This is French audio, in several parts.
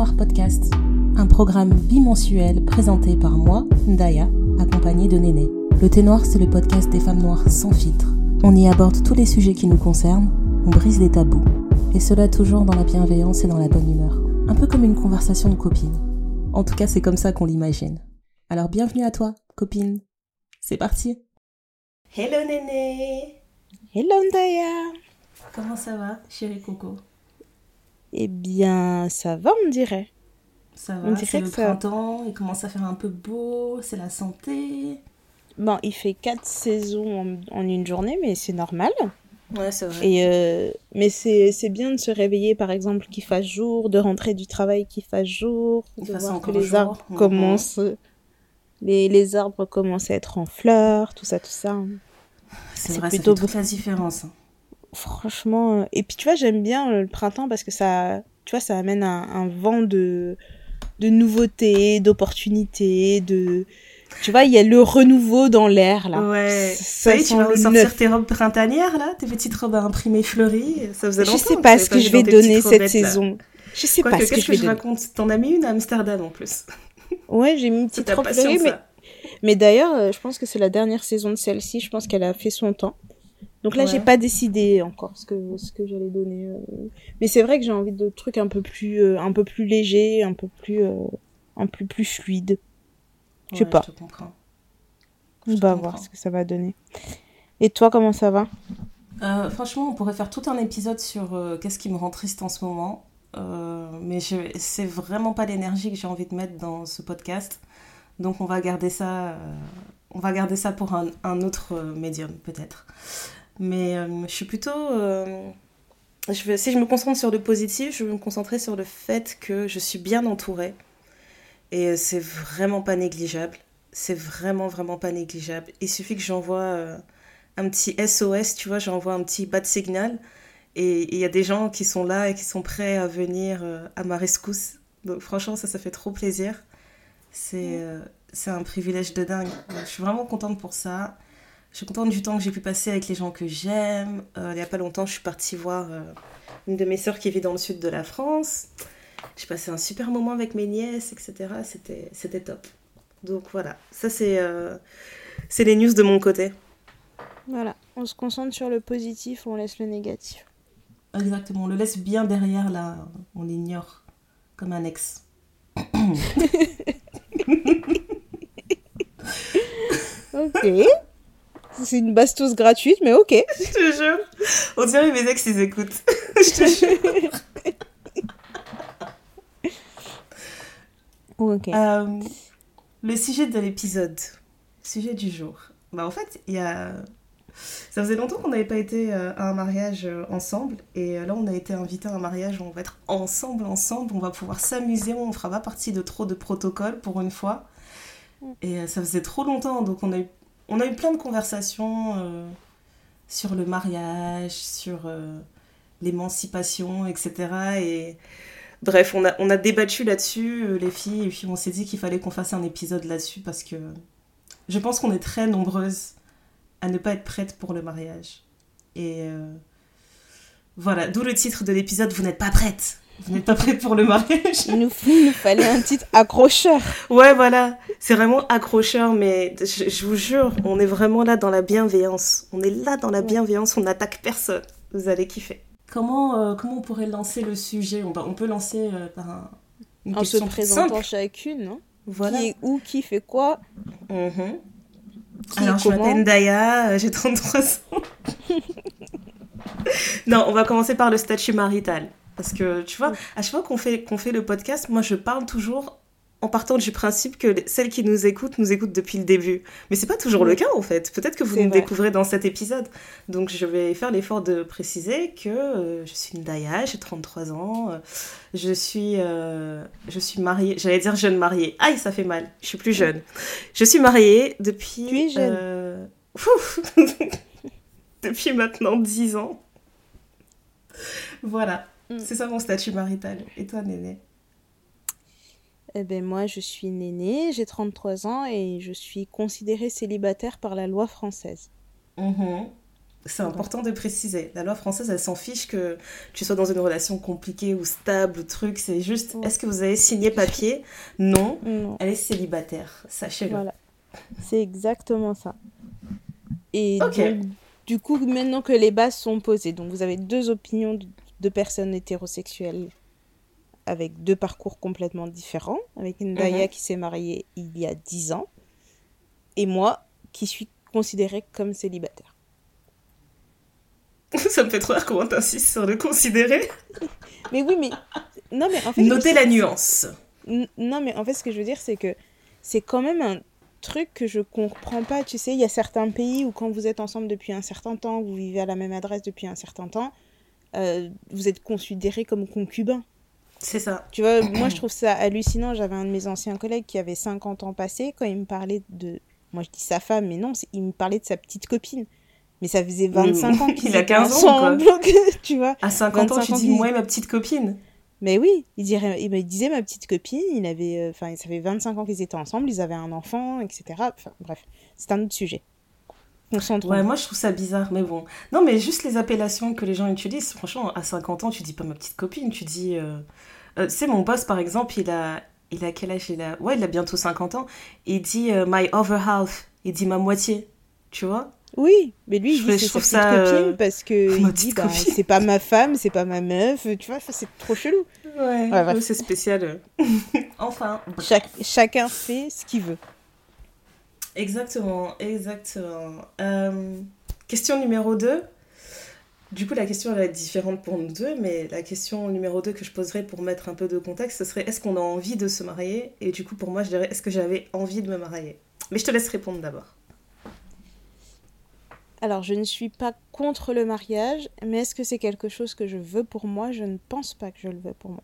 Noir Podcast, un programme bimensuel présenté par moi, Ndaya, accompagnée de Néné. Le Thé Noir, c'est le podcast des femmes noires sans filtre. On y aborde tous les sujets qui nous concernent, on brise les tabous. Et cela toujours dans la bienveillance et dans la bonne humeur. Un peu comme une conversation de copine. En tout cas, c'est comme ça qu'on l'imagine. Alors bienvenue à toi, copine. C'est parti. Hello Néné Hello Ndaya Comment ça va, chérie Coco? Eh bien, ça va, on dirait. Ça va, c'est le printemps, il commence à faire un peu beau, c'est la santé. Bon, il fait quatre saisons en, une journée, mais c'est normal. Ouais, c'est vrai. Et euh, mais c'est bien de se réveiller, par exemple, qu'il fasse jour, de rentrer du travail qu'il fasse jour, de voir que les arbres commencent... Les, les arbres commencent à être en fleurs, tout ça, tout ça. C'est plutôt ça toute la différence. Hein. Franchement, euh, et puis tu vois, j'aime bien euh, le printemps parce que ça, tu vois, ça amène un, vent de, de nouveautés, d'opportunités, de, tu vois, il y a le renouveau dans l'air là. Ouais. Ça, y est, tu vas sortir tes robes printanières là, tes petites robes à imprimer fleuries. Ça faisait longtemps. Je sais pas ce que je vais donner cette saison. Je sais pas ce que, je vais je raconte? T'en as mis une à Amsterdam en plus. Ouais, j'ai mis une petite robe fleurie, mais mais d'ailleurs, euh, je pense que c'est la dernière saison de celle-ci. Je pense qu'elle a fait son temps. Donc là, j'ai pas décidé encore ce que ce que j'allais donner. Euh. Mais c'est vrai que j'ai envie de trucs un peu plus euh, un peu plus légers, un peu plus euh, un peu plus fluide. Je sais pas. On va voir ce que ça va donner. Et toi, comment ça va? Franchement, on pourrait faire tout un épisode sur qu'est-ce qui me rend triste en ce moment. mais c'est vraiment pas l'énergie que j'ai envie de mettre dans ce podcast. Donc on va garder ça, on va garder ça pour un, un autre médium peut-être. Mais euh, je suis plutôt. Euh, je si je me concentre sur le positif, je vais me concentrer sur le fait que je suis bien entourée. Et euh, c'est vraiment pas négligeable. C'est vraiment, vraiment pas négligeable. Il suffit que j'envoie un petit SOS, tu vois, j'envoie un petit bas de signal. Et il y a des gens qui sont là et qui sont prêts à venir à ma rescousse. Donc franchement, ça, ça fait trop plaisir. C'est c'est un privilège de dingue. Je suis vraiment contente pour ça. Je suis contente du temps que j'ai pu passer avec les gens que j'aime. Euh, il n'y a pas longtemps, je suis partie voir euh, une de mes sœurs qui vit dans le sud de la France. J'ai passé un super moment avec mes nièces, etc. C'était, c'était top. Donc voilà, ça c'est, euh, c'est les news de mon côté. Voilà, on se concentre sur le positif, on laisse le négatif. Exactement, on le laisse bien derrière là, on l'ignore comme un ex. ok. C'est une bastos gratuite, mais ok. Je te jure. On dirait mes ex, ils écoutent. Je te jure. ok. Euh, le sujet de l'épisode, sujet du jour. Bah, en fait, il y a. Ça faisait longtemps qu'on n'avait pas été euh, à un mariage euh, ensemble. Et là, on a été invité à un mariage où on va être ensemble, ensemble. On va pouvoir s'amuser. On ne fera pas partie de trop de protocoles pour une fois. Mm. Et ça faisait trop longtemps. Donc, on a eu on a eu plein de conversations euh, sur le mariage, sur euh, l'émancipation, etc. Et bref, on a, débattu là-dessus, euh, les filles, et puis on s'est dit qu'il fallait qu'on fasse un épisode là-dessus parce que je pense qu'on est très nombreuses à ne pas être prêtes pour le mariage. Et voilà, d'où le titre de l'épisode Vous n'êtes pas prête vous n'êtes pas prêt pour le mariage il nous, fallait un titre accrocheur. Ouais, voilà. C'est vraiment accrocheur, mais je, vous jure, on est vraiment là dans la bienveillance. On est là dans la bienveillance, on n'attaque personne. Vous allez kiffer. Comment, euh, comment on pourrait lancer le sujet? On, on peut lancer euh, par un, une en se présentant chacune, non? Voilà. Qui est où, qui fait quoi? Mhm. Alors, je m'appelle Daya, euh, j'ai 33 ans. non, on va commencer par le statut marital. Parce que tu vois, à chaque fois qu'on fait, qu'on fait le podcast, moi je parle toujours en partant du principe que celles qui nous écoutent nous écoutent depuis le début. Mais c'est pas toujours le cas en fait. Peut-être que vous nous découvrez dans cet épisode. Donc je vais faire l'effort de préciser que euh, je suis une Daya, j'ai 33 ans, euh, je suis euh, je suis mariée, j'allais dire jeune mariée. Aïe, ça fait mal. Je suis plus jeune. Je suis mariée depuis tu es jeune. depuis maintenant 10 ans. Voilà. Mm. C'est ça mon statut marital. Et toi, Néné? Eh ben moi, je suis Néné, j'ai 33 ans et je suis considérée célibataire par la loi française. Mm-hmm. C'est important de préciser. La loi française, elle s'en fiche que tu sois dans une relation compliquée ou stable ou truc. C'est juste, est-ce que vous avez signé papier? Non. Elle est célibataire. Sachez-le. Voilà. C'est exactement ça. Et donc, du coup, maintenant que les bases sont posées, donc vous avez deux opinions de, personnes hétérosexuelles avec deux parcours complètement différents, avec une Daya mhm. qui s'est mariée il y a dix ans, et moi qui suis considérée comme célibataire. Ça me fait trop rire comment t'insistes sur le considérer. mais oui, mais... Non, mais en fait... Notez la nuance. Non, mais en fait, ce que je veux dire, c'est que c'est quand même un truc que je comprends pas. Tu sais, il y a certains pays où quand vous êtes ensemble depuis un certain temps, vous vivez à la même adresse depuis un certain temps, euh, vous êtes considéré comme concubin. C'est ça. Tu vois, moi je trouve ça hallucinant. J'avais un de mes anciens collègues qui avait 50 ans passés, quand il me parlait de... Moi je dis sa femme, mais non, il me parlait de sa petite copine. Mais ça faisait 25 ans qu'il a 15 ans, tu vois. À 50 ans, tu dis, moi ma petite copine. Mais oui, il, dirait, il me disait ma petite copine, il avait, euh, enfin, ça fait 25 ans qu'ils étaient ensemble, ils avaient un enfant, etc. Enfin, bref, c'est un autre sujet. Ouais, moi je trouve ça bizarre, mais bon. Non, mais juste les appellations que les gens utilisent, franchement, à 50 ans, tu dis pas ma petite copine, tu dis. Euh... Euh, tu sais, mon boss par exemple, il a, il a quel âge? Il a... Ouais, il a bientôt 50 ans. Il dit euh, my other half, il dit ma moitié, tu vois? Oui, mais lui, il dit c'est sa petite copine euh, parce que il dit bah, c'est pas ma femme, c'est pas ma meuf, tu vois, c'est trop chelou. Ouais, c'est spécial. enfin, chacun fait ce qu'il veut. Exactement, exactement. Euh, question numéro 2. Du coup, la question va être différente pour nous deux, mais la question numéro 2 que je poserais pour mettre un peu de contexte, ce serait est-ce qu'on a envie de se marier? Et du coup, pour moi, je dirais est-ce que j'avais envie de me marier? Mais je te laisse répondre d'abord. Alors, je ne suis pas contre le mariage, mais est-ce que c'est quelque chose que je veux pour moi? Je ne pense pas que je le veux pour moi.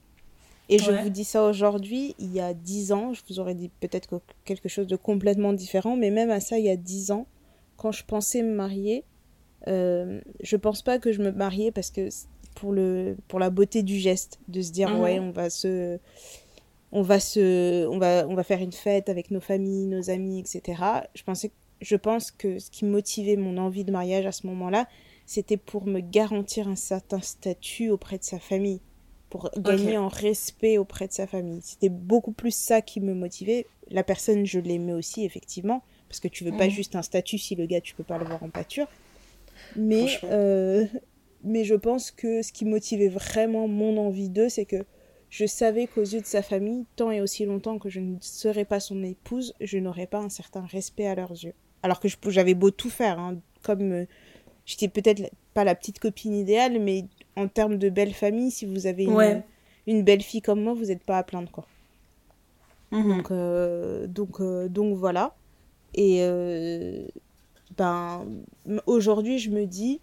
Et je vous dis ça aujourd'hui, il y a dix ans, je vous aurais dit peut-être quelque chose de complètement différent, mais même à ça, il y a dix ans, quand je pensais me marier, euh, je pense pas que je me mariais parce que pour, le, pour la beauté du geste, de se dire, mhm. ouais, on va se. On va, se, on, va, on va faire une fête avec nos familles, nos amis, etc. Je pensais je pense que ce qui motivait mon envie de mariage à ce moment-là, c'était pour me garantir un certain statut auprès de sa famille, pour gagner en respect auprès de sa famille. C'était beaucoup plus ça qui me motivait. La personne, je l'aimais aussi, effectivement, parce que tu veux pas mhm. juste un statut si le gars, tu peux pas le voir en pâture. Mais, euh, mais je pense que ce qui motivait vraiment mon envie d'eux, c'est que je savais qu'aux yeux de sa famille, tant et aussi longtemps que je ne serais pas son épouse, je n'aurais pas un certain respect à leurs yeux. Alors que j'avais beau tout faire, hein, comme euh, j'étais peut-être pas la petite copine idéale, mais en termes de belle famille, si vous avez une, belle fille comme moi, vous n'êtes pas à plaindre quoi. Mhm. Donc, euh, donc, euh, donc voilà. Et ben aujourd'hui, je me dis,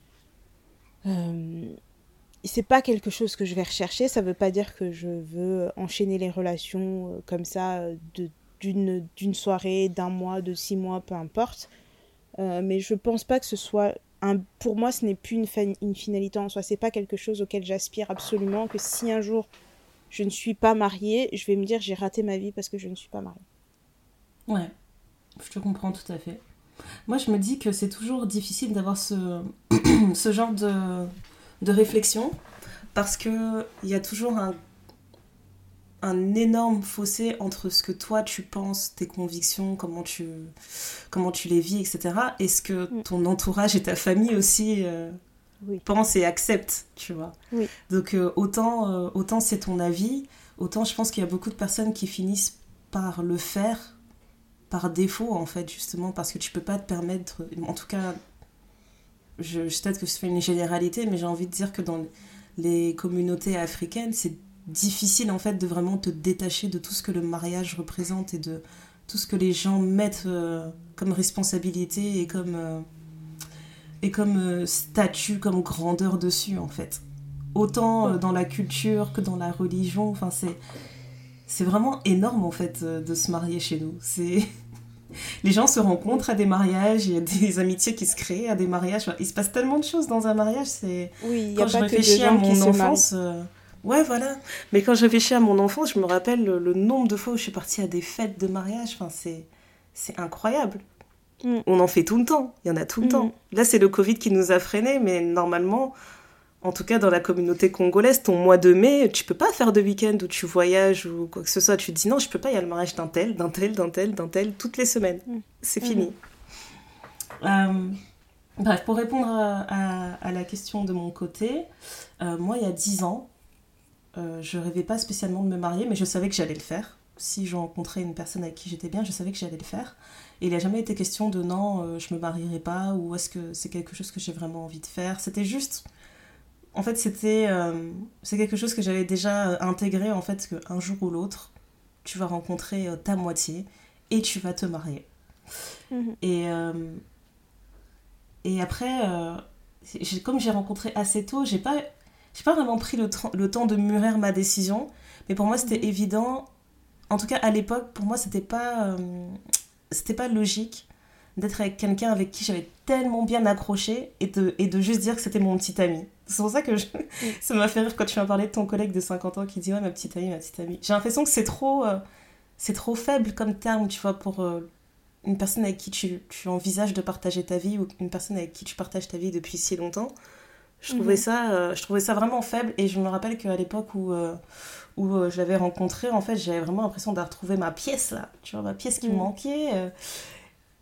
c'est pas quelque chose que je vais rechercher. Ça veut pas dire que je veux enchaîner les relations comme ça de d'une soirée, d'un mois, de six mois, peu importe. Euh, mais je pense pas que ce soit pour moi, ce n'est plus une, finalité en soi. C'est pas quelque chose auquel j'aspire absolument. Que si un jour je ne suis pas mariée, je vais me dire j'ai raté ma vie parce que je ne suis pas mariée. Ouais, je te comprends tout à fait. Moi, je me dis que c'est toujours difficile d'avoir ce, ce genre de, de réflexion parce qu'il y a toujours un un énorme fossé entre ce que toi tu penses, tes convictions, comment tu, comment tu les vis, etc. Et ce que mm. ton entourage et ta famille aussi euh, pensent et acceptent, tu vois. Donc euh, autant, euh, autant c'est ton avis, autant je pense qu'il y a beaucoup de personnes qui finissent par le faire par défaut, en fait, justement, parce que tu peux pas te permettre, en tout cas, je, peut-être que je fais une généralité, mais j'ai envie de dire que dans les communautés africaines, c'est difficile en fait de vraiment te détacher de tout ce que le mariage représente et de tout ce que les gens mettent euh, comme responsabilité et comme, euh, et comme euh, statut, comme grandeur dessus en fait. Autant dans la culture que dans la religion, enfin c'est c'est vraiment énorme en fait de se marier chez nous. C'est les gens se rencontrent à des mariages, il y a des amitiés qui se créent à des mariages. il se passe tellement de choses dans un mariage. C'est oui, quand je réfléchis à mon enfance. Ouais, voilà. Mais quand je réfléchis à mon enfance, je me rappelle le, nombre de fois où je suis partie à des fêtes de mariage. Enfin, c'est, c'est incroyable. Mm. On en fait tout le temps, il y en a tout le mm. temps. Là, c'est le Covid qui nous a freinés, mais normalement, en tout cas dans la communauté congolaise, ton mois de mai, tu peux pas faire de week-end où tu voyages ou quoi que ce soit. Tu te dis non, je peux pas, il y a le mariage d'un tel, d'un tel, d'un tel, d'un tel, toutes les semaines. Mm. C'est fini. Euh, bref, pour répondre à, la question de mon côté, euh, moi, il y a 10 ans, euh, je rêvais pas spécialement de me marier, mais je savais que j'allais le faire. Si je rencontrais une personne avec qui j'étais bien, je savais que j'allais le faire. Et il n'a jamais été question de non, euh, je me marierai pas, ou est-ce que c'est quelque chose que j'ai vraiment envie de faire? C'était juste. En fait, c'était. Euh, c'est quelque chose que j'avais déjà euh, intégré, en fait, qu'un jour ou l'autre, tu vas rencontrer ta moitié et tu vas te marier. Mhm. Et. et après, comme j'ai rencontré assez tôt, j'ai pas, j'ai pas vraiment pris le, le, temps de mûrir ma décision. Mais pour moi, c'était mhm. évident. En tout cas, à l'époque, pour moi, c'était pas c'était pas logique d'être avec quelqu'un avec qui j'avais tellement bien accroché et de, et de juste dire que c'était mon petit ami. C'est pour ça que ça m'a fait rire quand tu m'as parlé de ton collègue de 50 ans qui dit ouais ma petite amie, ma petite amie. J'ai l'impression que c'est trop, euh, c'est trop faible comme terme, tu vois, pour euh, une personne avec qui tu, tu, envisages de partager ta vie ou une personne avec qui tu partages ta vie depuis si longtemps. Je trouvais, mhm. ça, euh, je trouvais ça vraiment faible et je me rappelle qu'à l'époque où où euh, je l'avais rencontré, en fait, j'avais vraiment l'impression de retrouver ma pièce, là, tu vois, ma pièce qui me mm. manquait. Euh.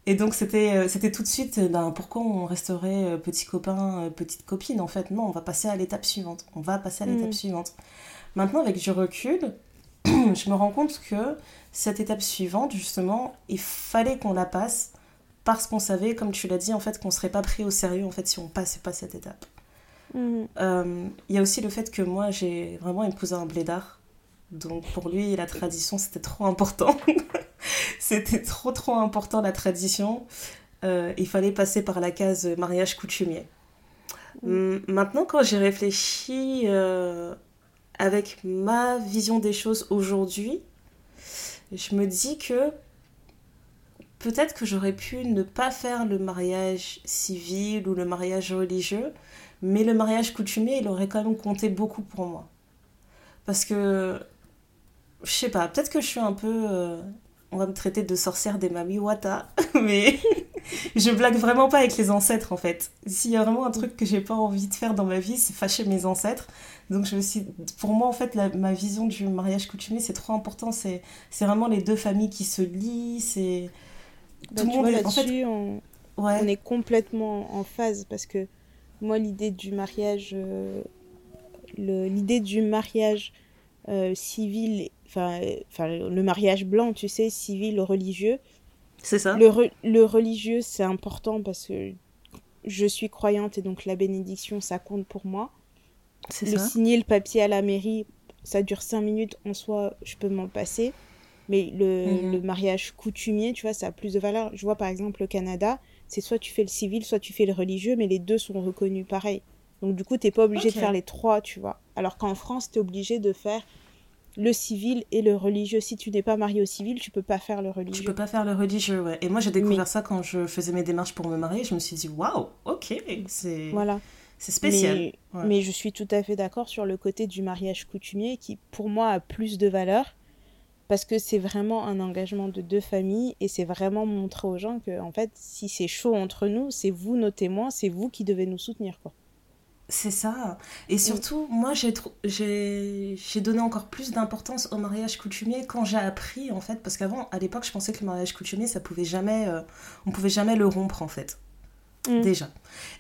Et donc, c'était euh, c'était tout de suite, ben, pourquoi on resterait petit copain, petite copine, en fait? Non, on va passer à l'étape suivante. On va passer à l'étape mm. suivante. Maintenant, avec du recul, je me rends compte que cette étape suivante, justement, il fallait qu'on la passe parce qu'on savait, comme tu l'as dit, en fait, qu'on serait pas pris au sérieux, en fait, si on passait pas cette étape. Mm. Il y a aussi le fait que moi, j'ai vraiment épousé un blédard. Donc pour lui, la tradition, c'était trop important. c'était trop, trop important, la tradition. Euh, il fallait passer par la case mariage coutumier. Mm. Maintenant, quand j'ai réfléchi euh, avec ma vision des choses aujourd'hui, je me dis que peut-être que j'aurais pu ne pas faire le mariage civil ou le mariage religieux, mais le mariage coutumier, il aurait quand même compté beaucoup pour moi. Parce que je sais pas, peut-être que je suis un peu. Euh, on va me traiter de sorcière des mamies wata, mais je blague vraiment pas avec les ancêtres en fait. S'il y a vraiment un truc que j'ai pas envie de faire dans ma vie, c'est fâcher mes ancêtres. Donc je me suis, pour moi en fait, ma vision du mariage coutumier c'est trop important. C'est, c'est vraiment les deux familles qui se lient. C'est bah, tout le monde. Vois, en fait, on... on est complètement en phase parce que moi l'idée du mariage, euh, l'idée du mariage euh, civil enfin, le mariage blanc, tu sais, civil, religieux. C'est ça. Le, religieux, c'est important parce que je suis croyante et donc la bénédiction, ça compte pour moi. C'est ça. Signer le papier à la mairie, ça dure cinq minutes, en soi, je peux m'en passer. Mais le, mhm. le, mariage coutumier, tu vois, ça a plus de valeur. Je vois par exemple au Canada, c'est soit tu fais le civil, soit tu fais le religieux, mais les deux sont reconnus pareil. Donc du coup, tu n'es pas obligé de faire les trois, tu vois. Alors qu'en France, tu es obligé de faire le civil et le religieux. Si tu n'es pas marié au civil, tu peux pas faire le religieux. Tu peux pas faire le religieux, ouais. Et moi, j'ai découvert ça quand je faisais mes démarches pour me marier. Je me suis dit, waouh, ok, c'est voilà. c'est spécial. Mais, je suis tout à fait d'accord sur le côté du mariage coutumier qui, pour moi, a plus de valeur parce que c'est vraiment un engagement de deux familles et c'est vraiment montrer aux gens que, en fait, si c'est chaud entre nous, c'est vous nos témoins, c'est vous qui devez nous soutenir, quoi. C'est ça. Et mm. surtout, moi, j'ai donné encore plus d'importance au mariage coutumier quand j'ai appris, en fait, parce qu'avant, à l'époque, je pensais que le mariage coutumier, ça pouvait jamais, euh, on pouvait jamais le rompre, en fait. Mm. Déjà.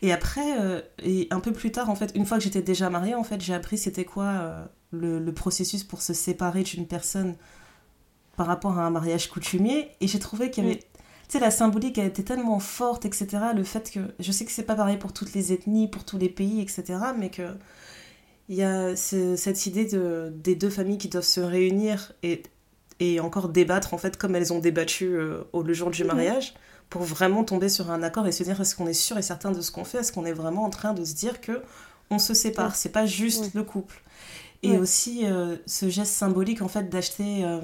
Et après, euh, et un peu plus tard, en fait, une fois que j'étais déjà mariée, en fait, j'ai appris c'était quoi euh, le, le, processus pour se séparer d'une personne par rapport à un mariage coutumier. Et j'ai trouvé qu'il y avait mm sais, la symbolique a été tellement forte, etc. Le fait que, je sais que c'est pas pareil pour toutes les ethnies, pour tous les pays, etc. Mais que il y a cette idée de, des deux familles qui doivent se réunir et, et encore débattre, en fait, comme elles ont débattu euh, au, le jour du mariage, pour vraiment tomber sur un accord et se dire est-ce qu'on est sûr et certain de ce qu'on fait? Est-ce qu'on est vraiment en train de se dire que on se sépare? C'est pas juste le couple. Et aussi euh, ce geste symbolique, en fait, d'acheter euh,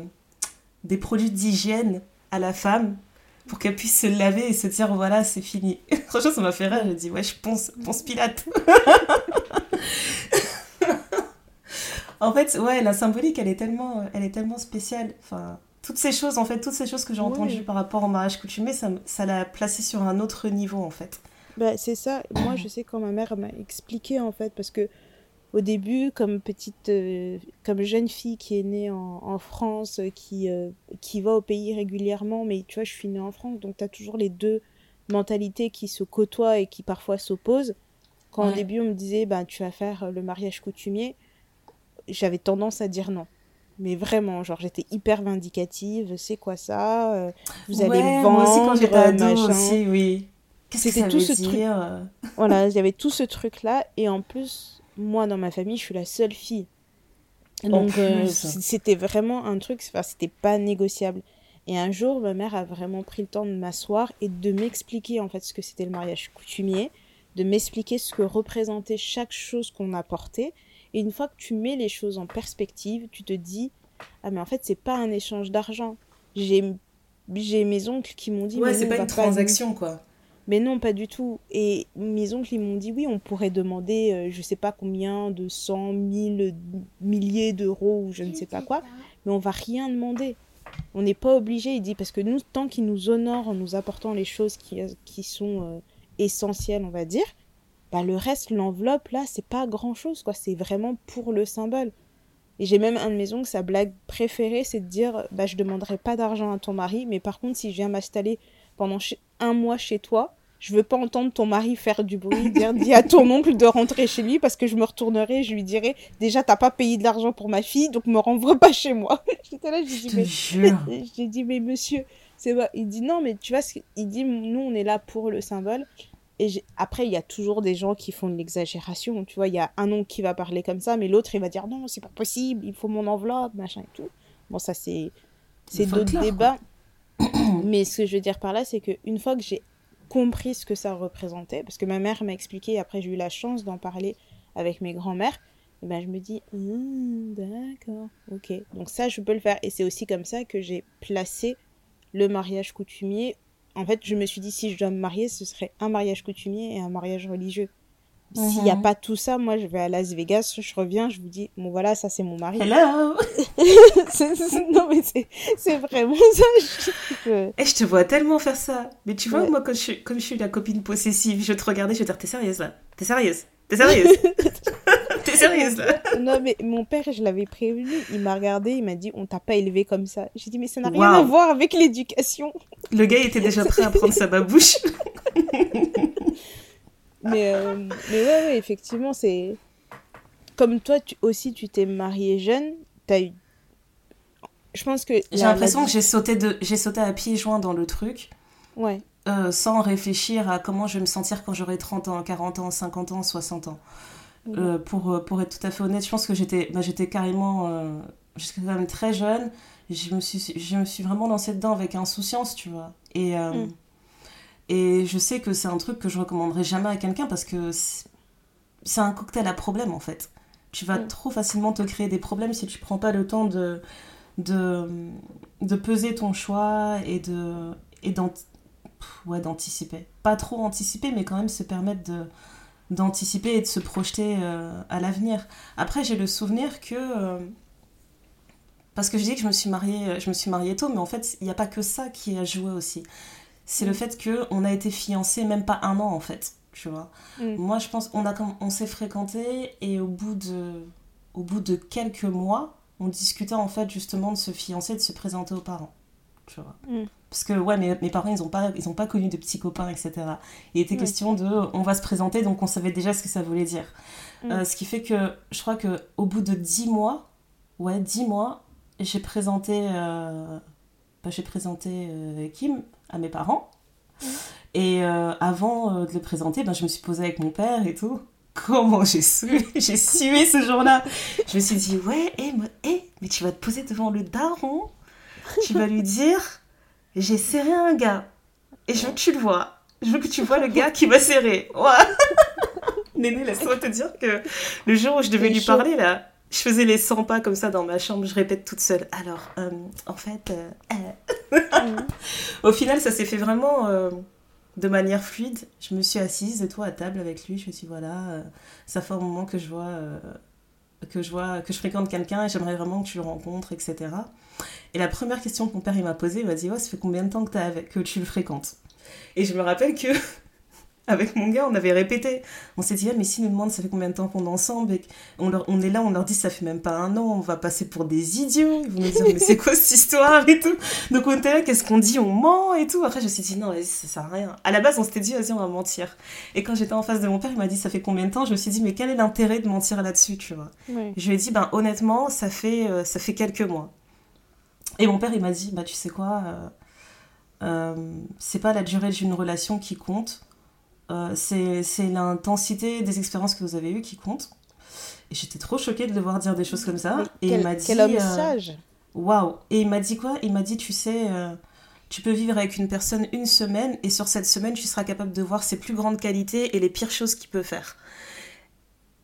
des produits d'hygiène à la femme pour qu'elle puisse se laver et se dire voilà, c'est fini. Franchement, ça m'a fait rire. J'ai dit ouais, je pense, pense Pilate. en fait, ouais, la symbolique, elle est tellement, elle est tellement spéciale. Enfin, toutes ces choses, en fait, toutes ces choses que j'ai entendues par rapport au mariage coutumier, ça l'a placé sur un autre niveau, en fait. Bah, c'est ça. Moi, je sais quand ma mère m'a expliqué, en fait, parce que au début, comme petite, euh, comme jeune fille qui est née en, France, qui, euh, qui va au pays régulièrement, mais tu vois, je suis née en France, donc tu as toujours les deux mentalités qui se côtoient et qui parfois s'opposent. Quand au début, on me disait, bah, tu vas faire le mariage coutumier, j'avais tendance à dire non. Mais vraiment, genre, j'étais hyper vindicative. C'est quoi ça euh, Vous allez vendre, moi aussi, quand j'étais ado Aussi, oui. Qu'est-ce que ça tout veut ce dire truc... Voilà, il y avait tout ce truc-là. Et en plus, moi, dans ma famille, je suis la seule fille. Donc, euh, c'était vraiment un truc, enfin, c'était pas négociable. Et un jour, ma mère a vraiment pris le temps de m'asseoir et de m'expliquer en fait ce que c'était le mariage coutumier, de m'expliquer ce que représentait chaque chose qu'on apportait et une fois que tu mets les choses en perspective, tu te dis ah mais en fait c'est pas un échange d'argent. J'ai j'ai mes oncles qui m'ont dit ouais c'est pas une transaction quoi. Mais non, pas du tout. Et mes oncles, ils m'ont dit, oui, on pourrait demander, euh, je sais pas combien, de cent, mille, milliers d'euros ou je ne sais pas quoi, mais on va rien demander. On n'est pas obligé, il dit, parce que nous, tant qu'ils nous honorent en nous apportant les choses qui, qui sont euh, essentielles, on va dire, bah, le reste, l'enveloppe, là, c'est pas grand chose, quoi. C'est vraiment pour le symbole. Et j'ai même un de mes oncles, sa blague préférée, c'est de dire bah, Je demanderai pas d'argent à ton mari, mais par contre, si je viens m'installer pendant un mois chez toi, je veux pas entendre ton mari faire du bruit, dire dis à ton oncle de rentrer chez lui parce que je me retournerai, je lui dirai déjà t'as pas payé de l'argent pour ma fille donc me renvoie pas chez moi. J'étais là, j'ai dit mais j'ai dit mais monsieur, c'est il dit non mais tu vois il dit nous on est là pour le symbole et après, il y a toujours des gens qui font de l'exagération. Tu vois, il y a un oncle qui va parler comme ça, mais l'autre, il va dire non, c'est pas possible, il faut mon enveloppe, machin et tout. Bon, ça, c'est d'autres débats. mais ce que je veux dire par là, c'est qu'une fois que j'ai compris ce que ça représentait, parce que ma mère m'a expliqué, après j'ai eu la chance d'en parler avec mes grands-mères, et ben je me dis, hum, d'accord, ok. Donc ça, je peux le faire. Et c'est aussi comme ça que j'ai placé le mariage coutumier en fait, je me suis dit, si je dois me marier, ce serait un mariage coutumier et un mariage religieux. S'il n'y a mhm. pas tout ça, moi, je vais à Las Vegas, je reviens, je vous dis, bon, voilà, ça, c'est mon mari. Hello Non, mais c'est vraiment ça. Je... Et eh, je te vois tellement faire ça. Mais tu vois, moi, quand je, comme je suis la copine possessive, je te regardais, je vais te dire, t'es sérieuse, là T'es sérieuse T'es sérieuse T'es sérieuse, là Non, mais mon père, je l'avais prévenu, il m'a regardé, il m'a dit, on t'a pas élevé comme ça. J'ai dit, mais ça n'a rien à voir avec l'éducation. Le gars était déjà prêt à prendre sa babouche. mais, euh, mais ouais, ouais, effectivement, c'est. Comme toi tu, aussi, tu t'es mariée jeune, t'as eu. Je pense que. J'ai l'impression que j'ai sauté, de... j'ai sauté à pieds joints dans le truc. Ouais. Euh, sans réfléchir à comment je vais me sentir quand j'aurai 30 ans, 40 ans, 50 ans, 60 ans. Euh, pour, pour être tout à fait honnête, je pense que j'étais bah, j'étais carrément. jusqu'à quand même très jeune je me suis, je me suis vraiment lancée dedans avec insouciance, tu vois. Et, mm. Et je sais que c'est un truc que je recommanderais jamais à quelqu'un parce que c'est un cocktail à problème, en fait. Tu vas mm. trop facilement te créer des problèmes si tu prends pas le temps de, de, de peser ton choix et de et ouais, d'anticiper. Pas trop anticiper, mais quand même se permettre d'anticiper et de se projeter euh, à l'avenir. Après, j'ai le souvenir que euh, parce que je dis que je me suis mariée, je me suis mariée tôt, mais en fait, il n'y a pas que ça qui a joué aussi. C'est le mm. fait qu'on a été fiancés même pas un an, en fait, tu vois. Mm. Moi, je pense, on, a, on s'est fréquentés et au bout, de, au bout de quelques mois, on discutait en fait justement de se fiancer, de se présenter aux parents, tu vois. Mm. Parce que, ouais, mes, mes parents, ils n'ont pas, ils pas connu de petits copains, etc. Il était question de, on va se présenter, donc on savait déjà ce que ça voulait dire. Euh, ce qui fait que, je crois que au bout de dix mois, ouais, dix mois, j'ai présenté, euh, bah, j'ai présenté euh, Kim à mes parents. Et euh, avant de le présenter, bah, je me suis posée avec mon père et tout. Comment j'ai sué, j'ai sué ce jour-là. Je me suis dit, ouais, hé, hey, mais tu vas te poser devant le daron. Tu vas lui dire, j'ai serré un gars. Et je veux que tu le vois. Je veux que tu vois le gars qui m'a serré. Ouais. Néné, laisse-moi te dire que le jour où je devais lui parler, là, je faisais les 100 pas comme ça dans ma chambre, je répète toute seule. Alors, euh, en fait, euh, euh. au final, ça s'est fait vraiment de manière fluide. Je me suis assise et toi à table avec lui. Je me suis dit, voilà, ça fait un moment que je vois que je vois, que je fréquente quelqu'un et j'aimerais vraiment que tu le rencontres, etc. Et la première question que mon père m'a posée, il m'a dit, ouais, ça fait combien de temps as que tu le fréquentes? Et je me rappelle que avec mon gars, on avait répété. On s'est dit, ah, mais si nous demandent ça fait combien de temps qu'on est ensemble, et on, on est là, on leur dit ça fait même pas un an, on va passer pour des idiots. Ils vont nous dire, mais c'est quoi cette histoire et tout. Donc on était là, qu'est-ce qu'on dit On ment et tout. Après, je me suis dit, non, vas-y, ça sert à rien. À la base, on s'était dit, vas-y, on va mentir. Et quand j'étais en face de mon père, il m'a dit, ça fait combien de temps? Je me suis dit, mais quel est l'intérêt de mentir là-dessus, tu vois? Je lui ai dit, ben honnêtement, ça fait, euh, ça fait quelques mois. Et mon père, il m'a dit, bah tu sais quoi, euh, euh, c'est pas la durée d'une relation qui compte euh, c'est l'intensité des expériences que vous avez eues qui compte. Et j'étais trop choquée de le voir dire des choses comme ça. et quel, il m'a dit. Quel homme euh, sage Waouh Et il m'a dit quoi? Il m'a dit, tu sais, euh, tu peux vivre avec une personne une semaine et sur cette semaine, tu seras capable de voir ses plus grandes qualités et les pires choses qu'il peut faire.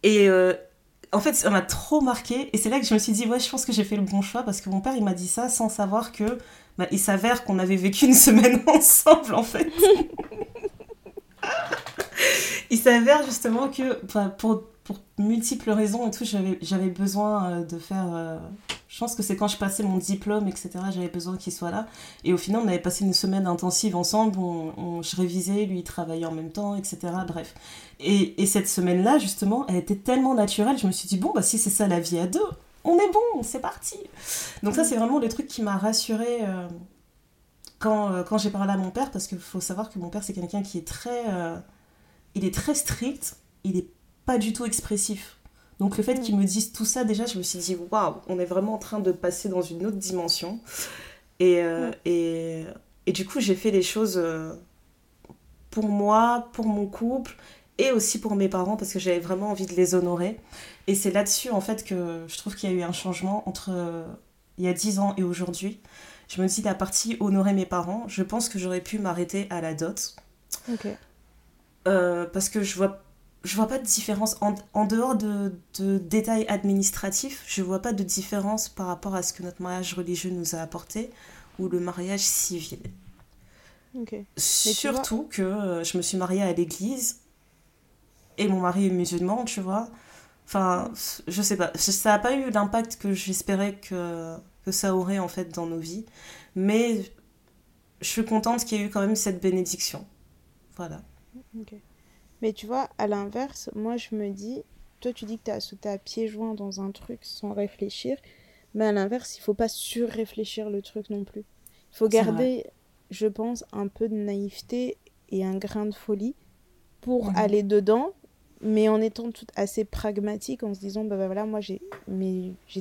Et en fait, ça m'a trop marqué. Et c'est là que je me suis dit, ouais, je pense que j'ai fait le bon choix parce que mon père, il m'a dit ça sans savoir que. Bah, il s'avère qu'on avait vécu une semaine ensemble, en fait. il s'avère justement que pour, pour multiples raisons et tout, j'avais besoin euh, de faire. Euh, je pense que c'est quand je passais mon diplôme, etc., j'avais besoin qu'il soit là. Et au final, on avait passé une semaine intensive ensemble, on, je révisais, lui il travaillait en même temps, etc. Bref. Et, et cette semaine-là, justement, elle était tellement naturelle, je me suis dit, bon, bah si c'est ça la vie à deux, on est bon, c'est parti. Donc ça, c'est vraiment le truc qui m'a rassurée. Euh, quand, quand j'ai parlé à mon père, parce qu'il faut savoir que mon père, c'est quelqu'un qui est très il est très strict, il est pas du tout expressif. Donc le fait qu'il me dise tout ça, déjà, je me suis dit, waouh, on est vraiment en train de passer dans une autre dimension. Et, euh, et, et, du coup, j'ai fait les choses euh, pour moi, pour mon couple et aussi pour mes parents parce que j'avais vraiment envie de les honorer. Et c'est là-dessus, en fait, que je trouve qu'il y a eu un changement entre euh, il y a 10 ans et aujourd'hui. Je me dis, la partie honorer mes parents, je pense que j'aurais pu m'arrêter à la dot. Ok. Euh, parce que je vois je vois pas de différence. En, en dehors de, de, détails administratifs je vois pas de différence par rapport à ce que notre mariage religieux nous a apporté ou le mariage civil. Surtout que euh, je me suis mariée à l'église et mon mari est musulman tu vois. Enfin je sais pas. Ça a pas eu l'impact que j'espérais que, que ça aurait en fait dans nos vies. Mais je suis contente qu'il y ait eu quand même cette bénédiction. Voilà. Mais tu vois, à l'inverse, moi je me dis, toi tu dis que tu as sauté à pieds joints dans un truc sans réfléchir, mais à l'inverse, il faut pas surréfléchir le truc non plus. Il faut garder, je pense, un peu de naïveté et un grain de folie pour aller dedans, mais en étant tout assez pragmatique, en se disant, bah, bah voilà, moi j'ai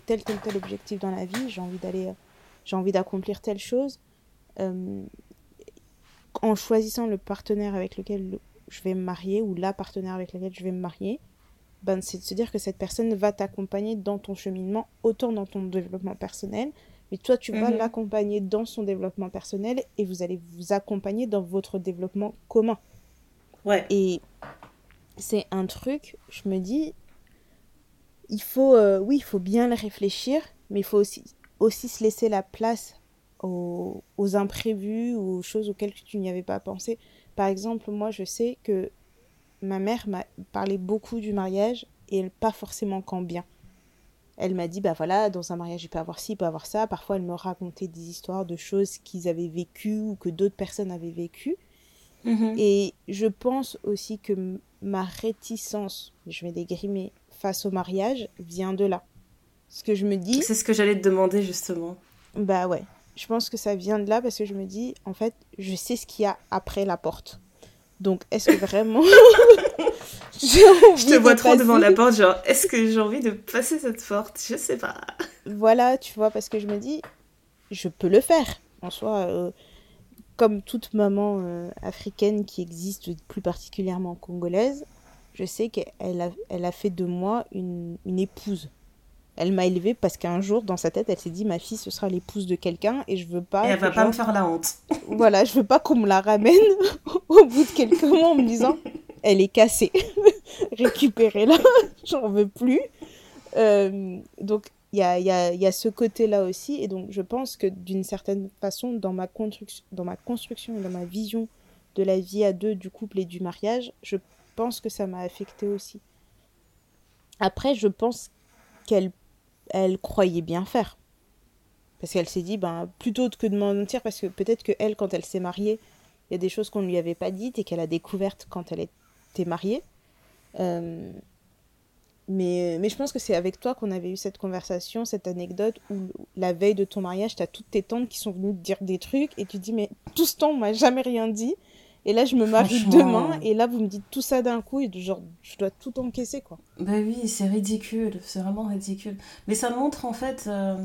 tel, tel, tel objectif dans la vie, j'ai envie d'aller, j'ai envie d'accomplir telle chose. Euh, en choisissant le partenaire avec lequel je vais me marier ou la partenaire avec laquelle je vais me marier, ben, c'est de se dire que cette personne va t'accompagner dans ton cheminement, autant dans ton développement personnel, mais toi, tu vas mhm. l'accompagner dans son développement personnel et vous allez vous accompagner dans votre développement commun. Ouais. Et c'est un truc, je me dis, il faut, euh, oui, il faut bien le réfléchir, mais il faut aussi, aussi se laisser la place aux, aux imprévus ou aux choses auxquelles tu n'y avais pas pensé. Par exemple, moi, je sais que ma mère m'a parlé beaucoup du mariage et pas forcément qu'en bien. Elle m'a dit, bah voilà, dans un mariage, il peut avoir ci, il peut avoir ça. Parfois, elle me racontait des histoires de choses qu'ils avaient vécues ou que d'autres personnes avaient vécues. Mhm. Et je pense aussi que ma réticence, je vais dégrimer, face au mariage, vient de là. Ce que je me dis. C'est ce que j'allais te demander justement. Bah ouais je pense que ça vient de là parce que je me dis, en fait, je sais ce qu'il y a après la porte. Donc, est-ce que vraiment. je te vois trop devant la porte, genre, est-ce que j'ai envie de passer cette porte? Je sais pas. Voilà, tu vois, parce que je me dis, je peux le faire. En soi, euh, comme toute maman euh, africaine qui existe, plus particulièrement congolaise, je sais qu'elle a, elle a fait de moi une, une épouse. Elle m'a élevée parce qu'un jour, dans sa tête, elle s'est dit ma fille, ce sera l'épouse de quelqu'un et je veux pas. Et elle va pas me faire la honte. voilà, je veux pas qu'on me la ramène au bout de quelques mois en me disant elle est cassée, récupérez-la, j'en veux plus. Euh, donc il y a, y, a, y a, ce côté-là aussi et donc je pense que d'une certaine façon, dans ma, construction, dans ma construction et dans ma vision de la vie à deux, du couple et du mariage, je pense que ça m'a affecté aussi. Après, je pense qu'elle elle croyait bien faire. Parce qu'elle s'est dit, ben, plutôt que de mentir, parce que peut-être que elle, quand elle s'est mariée, il y a des choses qu'on ne lui avait pas dites et qu'elle a découvertes quand elle était mariée. Euh, mais, mais je pense que c'est avec toi qu'on avait eu cette conversation, cette anecdote où la veille de ton mariage, tu as toutes tes tantes qui sont venues te dire des trucs et tu dis, mais tout ce temps, on m'a jamais rien dit. Et là, je me marie demain, et là, vous me dites tout ça d'un coup, et genre, je dois tout encaisser, quoi. Bah oui, c'est ridicule, c'est vraiment ridicule. Mais ça montre, en fait, euh,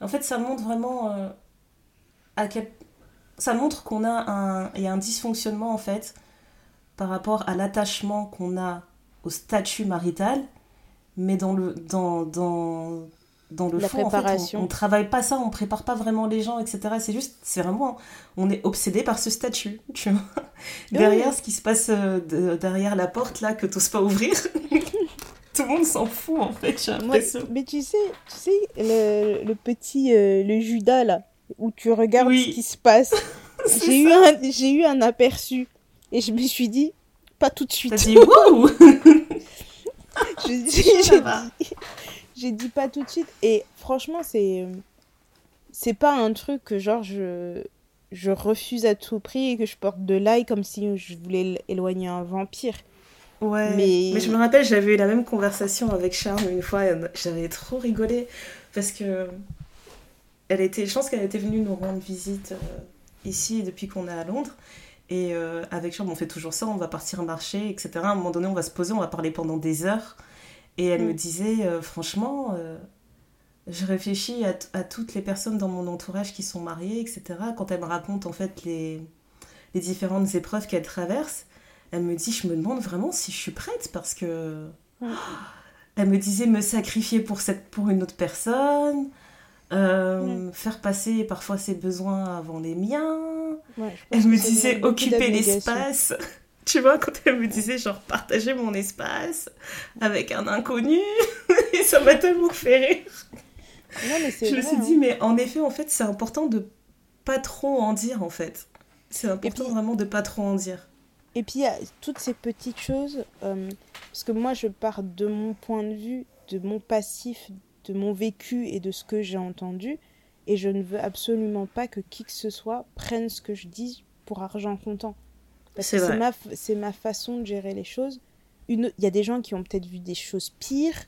en fait, ça montre vraiment euh, à quel... Ça montre qu'on a un... Il y a un dysfonctionnement, en fait, par rapport à l'attachement qu'on a au statut marital, mais dans le... Dans, dans, dans le fond, En fait, on, travaille pas ça, on prépare pas vraiment les gens, etc. C'est juste, c'est vraiment, on est obsédé par ce statut, tu vois. Derrière ce qui se passe euh, derrière la porte là que t'oses pas ouvrir, tout le monde s'en fout en fait, l'impression. mais tu sais, tu sais, le, le petit, euh, le Judas là, où tu regardes ce qui se passe. j'ai eu un, j'ai eu un aperçu et je me suis dit, pas tout de suite. Dit, je dis, j'ai dit, j'ai dit pas tout de suite. Et franchement, c'est. C'est pas un truc que, genre, je. Je refuse à tout prix et que je porte de l'ail comme si je voulais éloigner un vampire. Ouais. Mais, mais je me rappelle, j'avais eu la même conversation avec Charme une fois. J'avais trop rigolé parce que. Elle était, je pense qu'elle était venue nous rendre visite euh, ici depuis qu'on est à Londres. Et euh, avec Charme, on fait toujours ça, on va partir marcher, etc. À un moment donné, on va se poser, on va parler pendant des heures. Et elle me mm. disait, euh, franchement, euh, je réfléchis à, à, toutes les personnes dans mon entourage qui sont mariées, etc. Quand elle me raconte en fait les, les différentes épreuves qu'elle traverse, elle me dit, je me demande vraiment si je suis prête parce que... Elle me disait me sacrifier pour, cette, pour une autre personne, euh, faire passer parfois ses besoins avant les miens. elle me disait occuper l'espace. Tu vois, quand elle me disait, genre, partager mon espace avec un inconnu, et ça m'a tellement fait rire. je me suis dit, hein. mais en effet, en fait, c'est important de pas trop en dire, en fait. C'est important vraiment de pas trop en dire. Et puis, il y a toutes ces petites choses, euh, parce que moi, je pars de mon point de vue, de mon passif, de mon vécu et de ce que j'ai entendu, et je ne veux absolument pas que qui que ce soit prenne ce que je dis pour argent comptant. C'est ma, ma façon de gérer les choses. Il y a des gens qui ont peut-être vu des choses pires,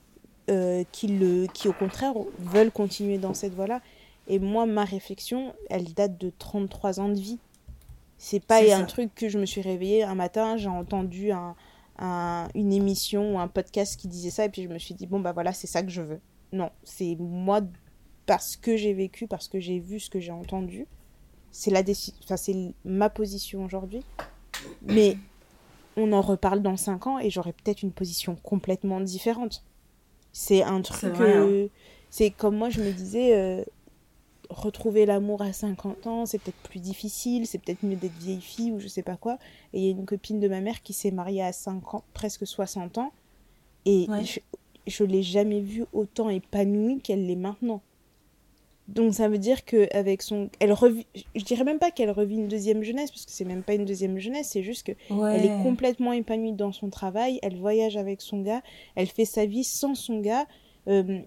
euh, qui, le, qui au contraire veulent continuer dans cette voie-là. Et moi, ma réflexion, elle date de 33 ans de vie. C'est pas un truc que je me suis réveillée un matin, j'ai entendu un, un, une émission ou un podcast qui disait ça, et puis je me suis dit, bon, bah voilà, c'est ça que je veux. Non, c'est moi, parce que j'ai vécu, parce que j'ai vu ce que j'ai entendu. C'est la enfin, c'est ma position aujourd'hui. Mais on en reparle dans 5 ans et j'aurai peut-être une position complètement différente. C'est un truc. Hein. C'est comme moi, je me disais, euh, retrouver l'amour à 50 ans, c'est peut-être plus difficile, c'est peut-être mieux d'être vieille fille ou je sais pas quoi. Et il y a une copine de ma mère qui s'est mariée à 5 ans, presque 60 ans. Et je, je l'ai jamais vue autant épanouie qu'elle l'est maintenant. Donc ça veut dire que avec son, elle revit... je dirais même pas qu'elle revit une deuxième jeunesse parce que c'est même pas une deuxième jeunesse, c'est juste que elle est complètement épanouie dans son travail, elle voyage avec son gars, elle fait sa vie sans son gars. Euh,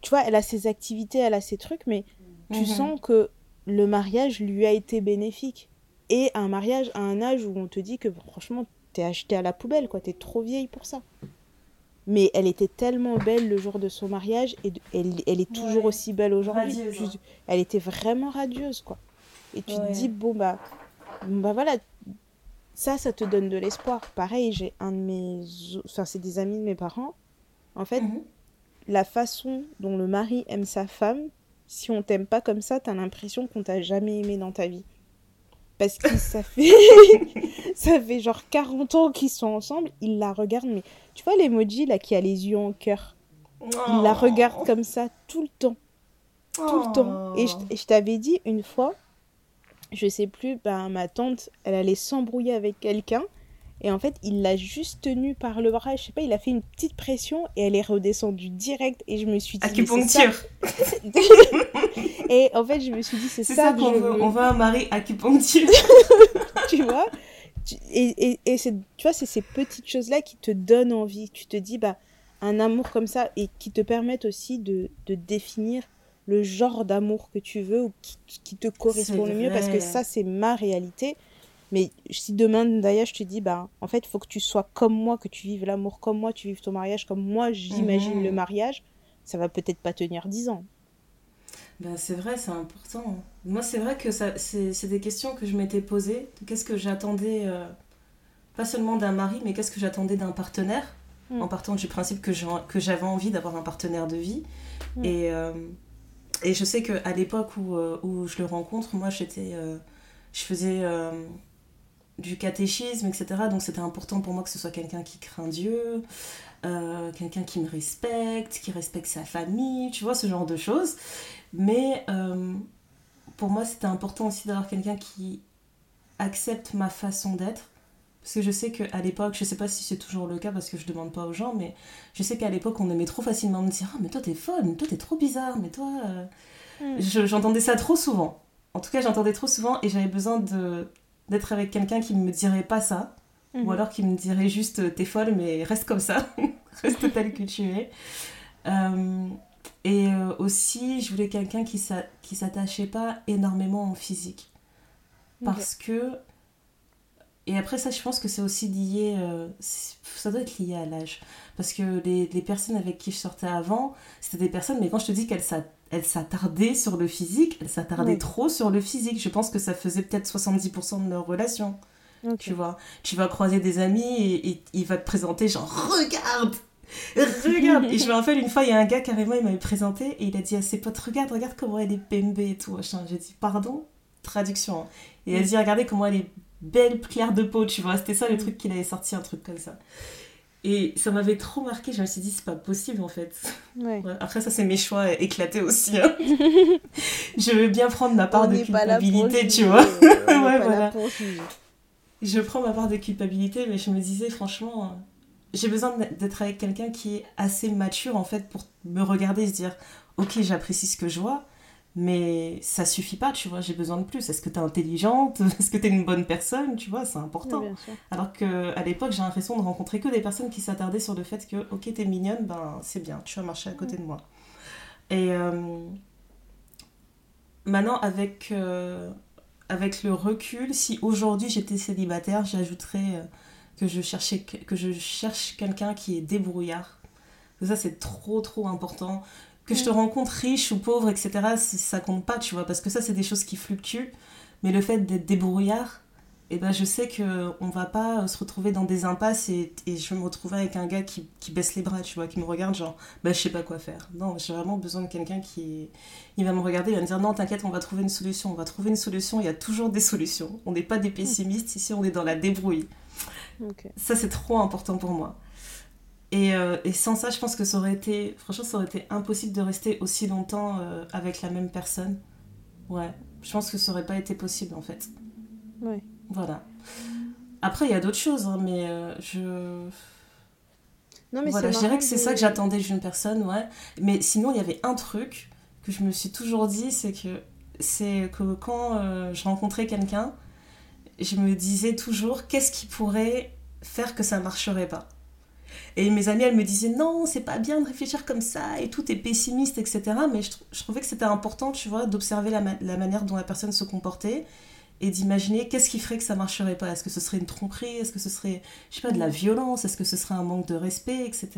tu vois, elle a ses activités, elle a ses trucs, mais tu mhm. sens que le mariage lui a été bénéfique. Et un mariage à un âge où on te dit que franchement t'es acheté à la poubelle, quoi, t'es trop vieille pour ça mais elle était tellement belle le jour de son mariage et elle, elle est toujours aussi belle aujourd'hui. Hein. Elle était vraiment radieuse, quoi. Et tu te dis, bon, bah, bah voilà, ça, ça te donne de l'espoir. Pareil, j'ai un de mes. Enfin, c'est des amis de mes parents. En fait, mhm. la façon dont le mari aime sa femme, si on t'aime pas comme ça, t'as l'impression qu'on t'a jamais aimé dans ta vie. Parce que ça fait, ça fait genre 40 ans qu'ils sont ensemble, il la regarde, mais tu vois l'emoji là qui a les yeux en cœur Il la regarde comme ça tout le temps. Tout le temps. Et je, t'avais dit une fois, je sais plus, ben, ma tante, elle allait s'embrouiller avec quelqu'un. Et en fait, il l'a juste tenue par le bras, je sais pas, il a fait une petite pression et elle est redescendue direct. Et je me suis dit. Acupuncture Et en fait, je me suis dit, c'est ça, qu'on veut. On veut un mari acupuncture. tu vois? Et, et, et tu vois, c'est ces petites choses-là qui te donnent envie. Tu te dis, bah, un amour comme ça et qui te permettent aussi de, de définir le genre d'amour que tu veux ou qui, qui te correspond le mieux parce que ça c'est ma réalité mais si demain d'ailleurs je te dis bah en fait il faut que tu sois comme moi que tu vives l'amour comme moi tu vives ton mariage comme moi j'imagine mhm. le mariage ça va peut-être pas tenir dix ans ben, c'est vrai, c'est important. Moi, c'est vrai que c'est des questions que je m'étais posées. Qu'est-ce que j'attendais, euh, pas seulement d'un mari, mais qu'est-ce que j'attendais d'un partenaire? Mm. En partant du principe que j'avais envie d'avoir un partenaire de vie. Mm. Et, euh, et je sais qu'à l'époque où, euh, où, je le rencontre, moi, j'étais, je faisais du catéchisme, etc. Donc c'était important pour moi que ce soit quelqu'un qui craint Dieu, quelqu'un qui me respecte, qui respecte sa famille, tu vois, ce genre de choses. Mais euh, pour moi, c'était important aussi d'avoir quelqu'un qui accepte ma façon d'être. Parce que je sais qu'à l'époque, je sais pas si c'est toujours le cas parce que je demande pas aux gens, mais je sais qu'à l'époque, on aimait trop facilement me dire Ah, mais toi t'es folle, mais toi t'es trop bizarre, mais toi. Euh, hmm. J'entendais ça trop souvent. En tout cas, j'entendais trop souvent et j'avais besoin d'être avec quelqu'un qui ne me dirait pas ça. Ou mhm. alors qui me dirait juste T'es folle, mais reste comme ça. reste tel que tu es. Euh, et euh, aussi, je voulais quelqu'un qui ne s'attachait pas énormément en physique. Parce que. Et après, ça, je pense que c'est aussi lié. Euh, ça doit être lié à l'âge. Parce que les, les, personnes avec qui je sortais avant, c'était des personnes, mais quand je te dis qu'elles s'attardaient sur le physique, elles s'attardaient trop sur le physique. Je pense que ça faisait peut-être 70% de leur relation. Tu vois, tu vas croiser des amis et, et il va te présenter genre regarde, regarde Et je me rappelle une fois, il y a un gars carrément, il m'avait présenté et il a dit à ses potes Regarde, regarde comment elle est bembe et tout. J'ai dit Pardon? Traduction. Hein. Et il a dit Regardez comment elle est belle, claire de peau, tu vois. C'était ça le mm. truc qu'il avait sorti, un truc comme ça. Et ça m'avait trop marqué. Je me suis dit C'est pas possible en fait. Après, ça, c'est mes choix éclatés aussi. Hein. je veux bien prendre ma part de culpabilité, tu vois. ouais, voilà. Je prends ma part de culpabilité, mais je me disais franchement j'ai besoin d'être avec quelqu'un qui est assez mature en fait pour me regarder et se dire ok j'apprécie ce que je vois mais ça suffit pas tu vois j'ai besoin de plus. Est-ce que tu es intelligente? Est-ce que tu es une bonne personne? Tu vois c'est important. Alors que à l'époque j'ai l'impression de rencontrer que des personnes qui s'attardaient sur le fait que ok es mignonne ben c'est bien tu vas marcher à côté de moi. Et euh, maintenant avec euh, avec le recul si aujourd'hui j'étais célibataire j'ajouterais euh, que je, cherchais, que je cherche quelqu'un qui est débrouillard. ça, c'est trop, trop important. Que je te rencontre riche ou pauvre, etc., ça compte pas, tu vois, parce que ça, c'est des choses qui fluctuent. Mais le fait d'être débrouillard, et eh ben, je sais qu'on va pas se retrouver dans des impasses et, et, je vais me retrouver avec un gars qui, qui, baisse les bras, tu vois, qui me regarde genre, bah, je sais pas quoi faire. Non, j'ai vraiment besoin de quelqu'un qui il va me regarder, il va me dire, non, t'inquiète, on va trouver une solution, on va trouver une solution, il y a toujours des solutions. On n'est pas des pessimistes, ici, on est dans la débrouille. Ça, c'est trop important pour moi. Et, euh, et, sans ça, je pense que ça aurait été, franchement, ça aurait été impossible de rester aussi longtemps euh, avec la même personne. Ouais, je pense que ça aurait pas été possible en fait. Ouais. Voilà. Après, il y a d'autres choses, hein, mais euh, je. Non, mais voilà, je dirais que c'est ça que j'attendais d'une personne, ouais. Mais sinon, il y avait un truc que je me suis toujours dit, c'est que c'est que quand je rencontrais quelqu'un, je me disais toujours qu'est-ce qui pourrait faire que ça marcherait pas? Et mes amis, elles me disaient non, c'est pas bien de réfléchir comme ça et tout est pessimiste, etc. Mais je, je trouvais que c'était important, tu vois, d'observer la, la, manière dont la personne se comportait et d'imaginer qu'est-ce qui ferait que ça marcherait pas. Est-ce que ce serait une tromperie? Est-ce que ce serait, je sais pas, de la violence? Est-ce que ce serait un manque de respect, etc.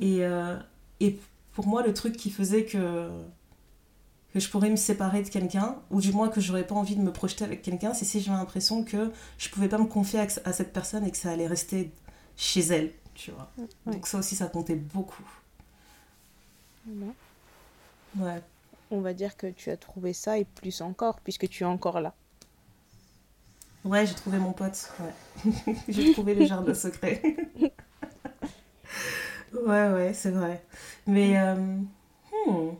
Et, euh, et pour moi, le truc qui faisait que que je pourrais me séparer de quelqu'un, ou du moins que j'aurais pas envie de me projeter avec quelqu'un, c'est si j'ai l'impression que je pouvais pas me confier à, cette personne et que ça allait rester chez elle, tu vois. Donc ça aussi, ça comptait beaucoup. Ouais. On va dire que tu as trouvé ça et plus encore, puisque tu es encore là. Ouais, j'ai trouvé mon pote, ouais. j'ai trouvé le jardin secret. ouais, ouais, c'est vrai. Mais... Euh, hmm,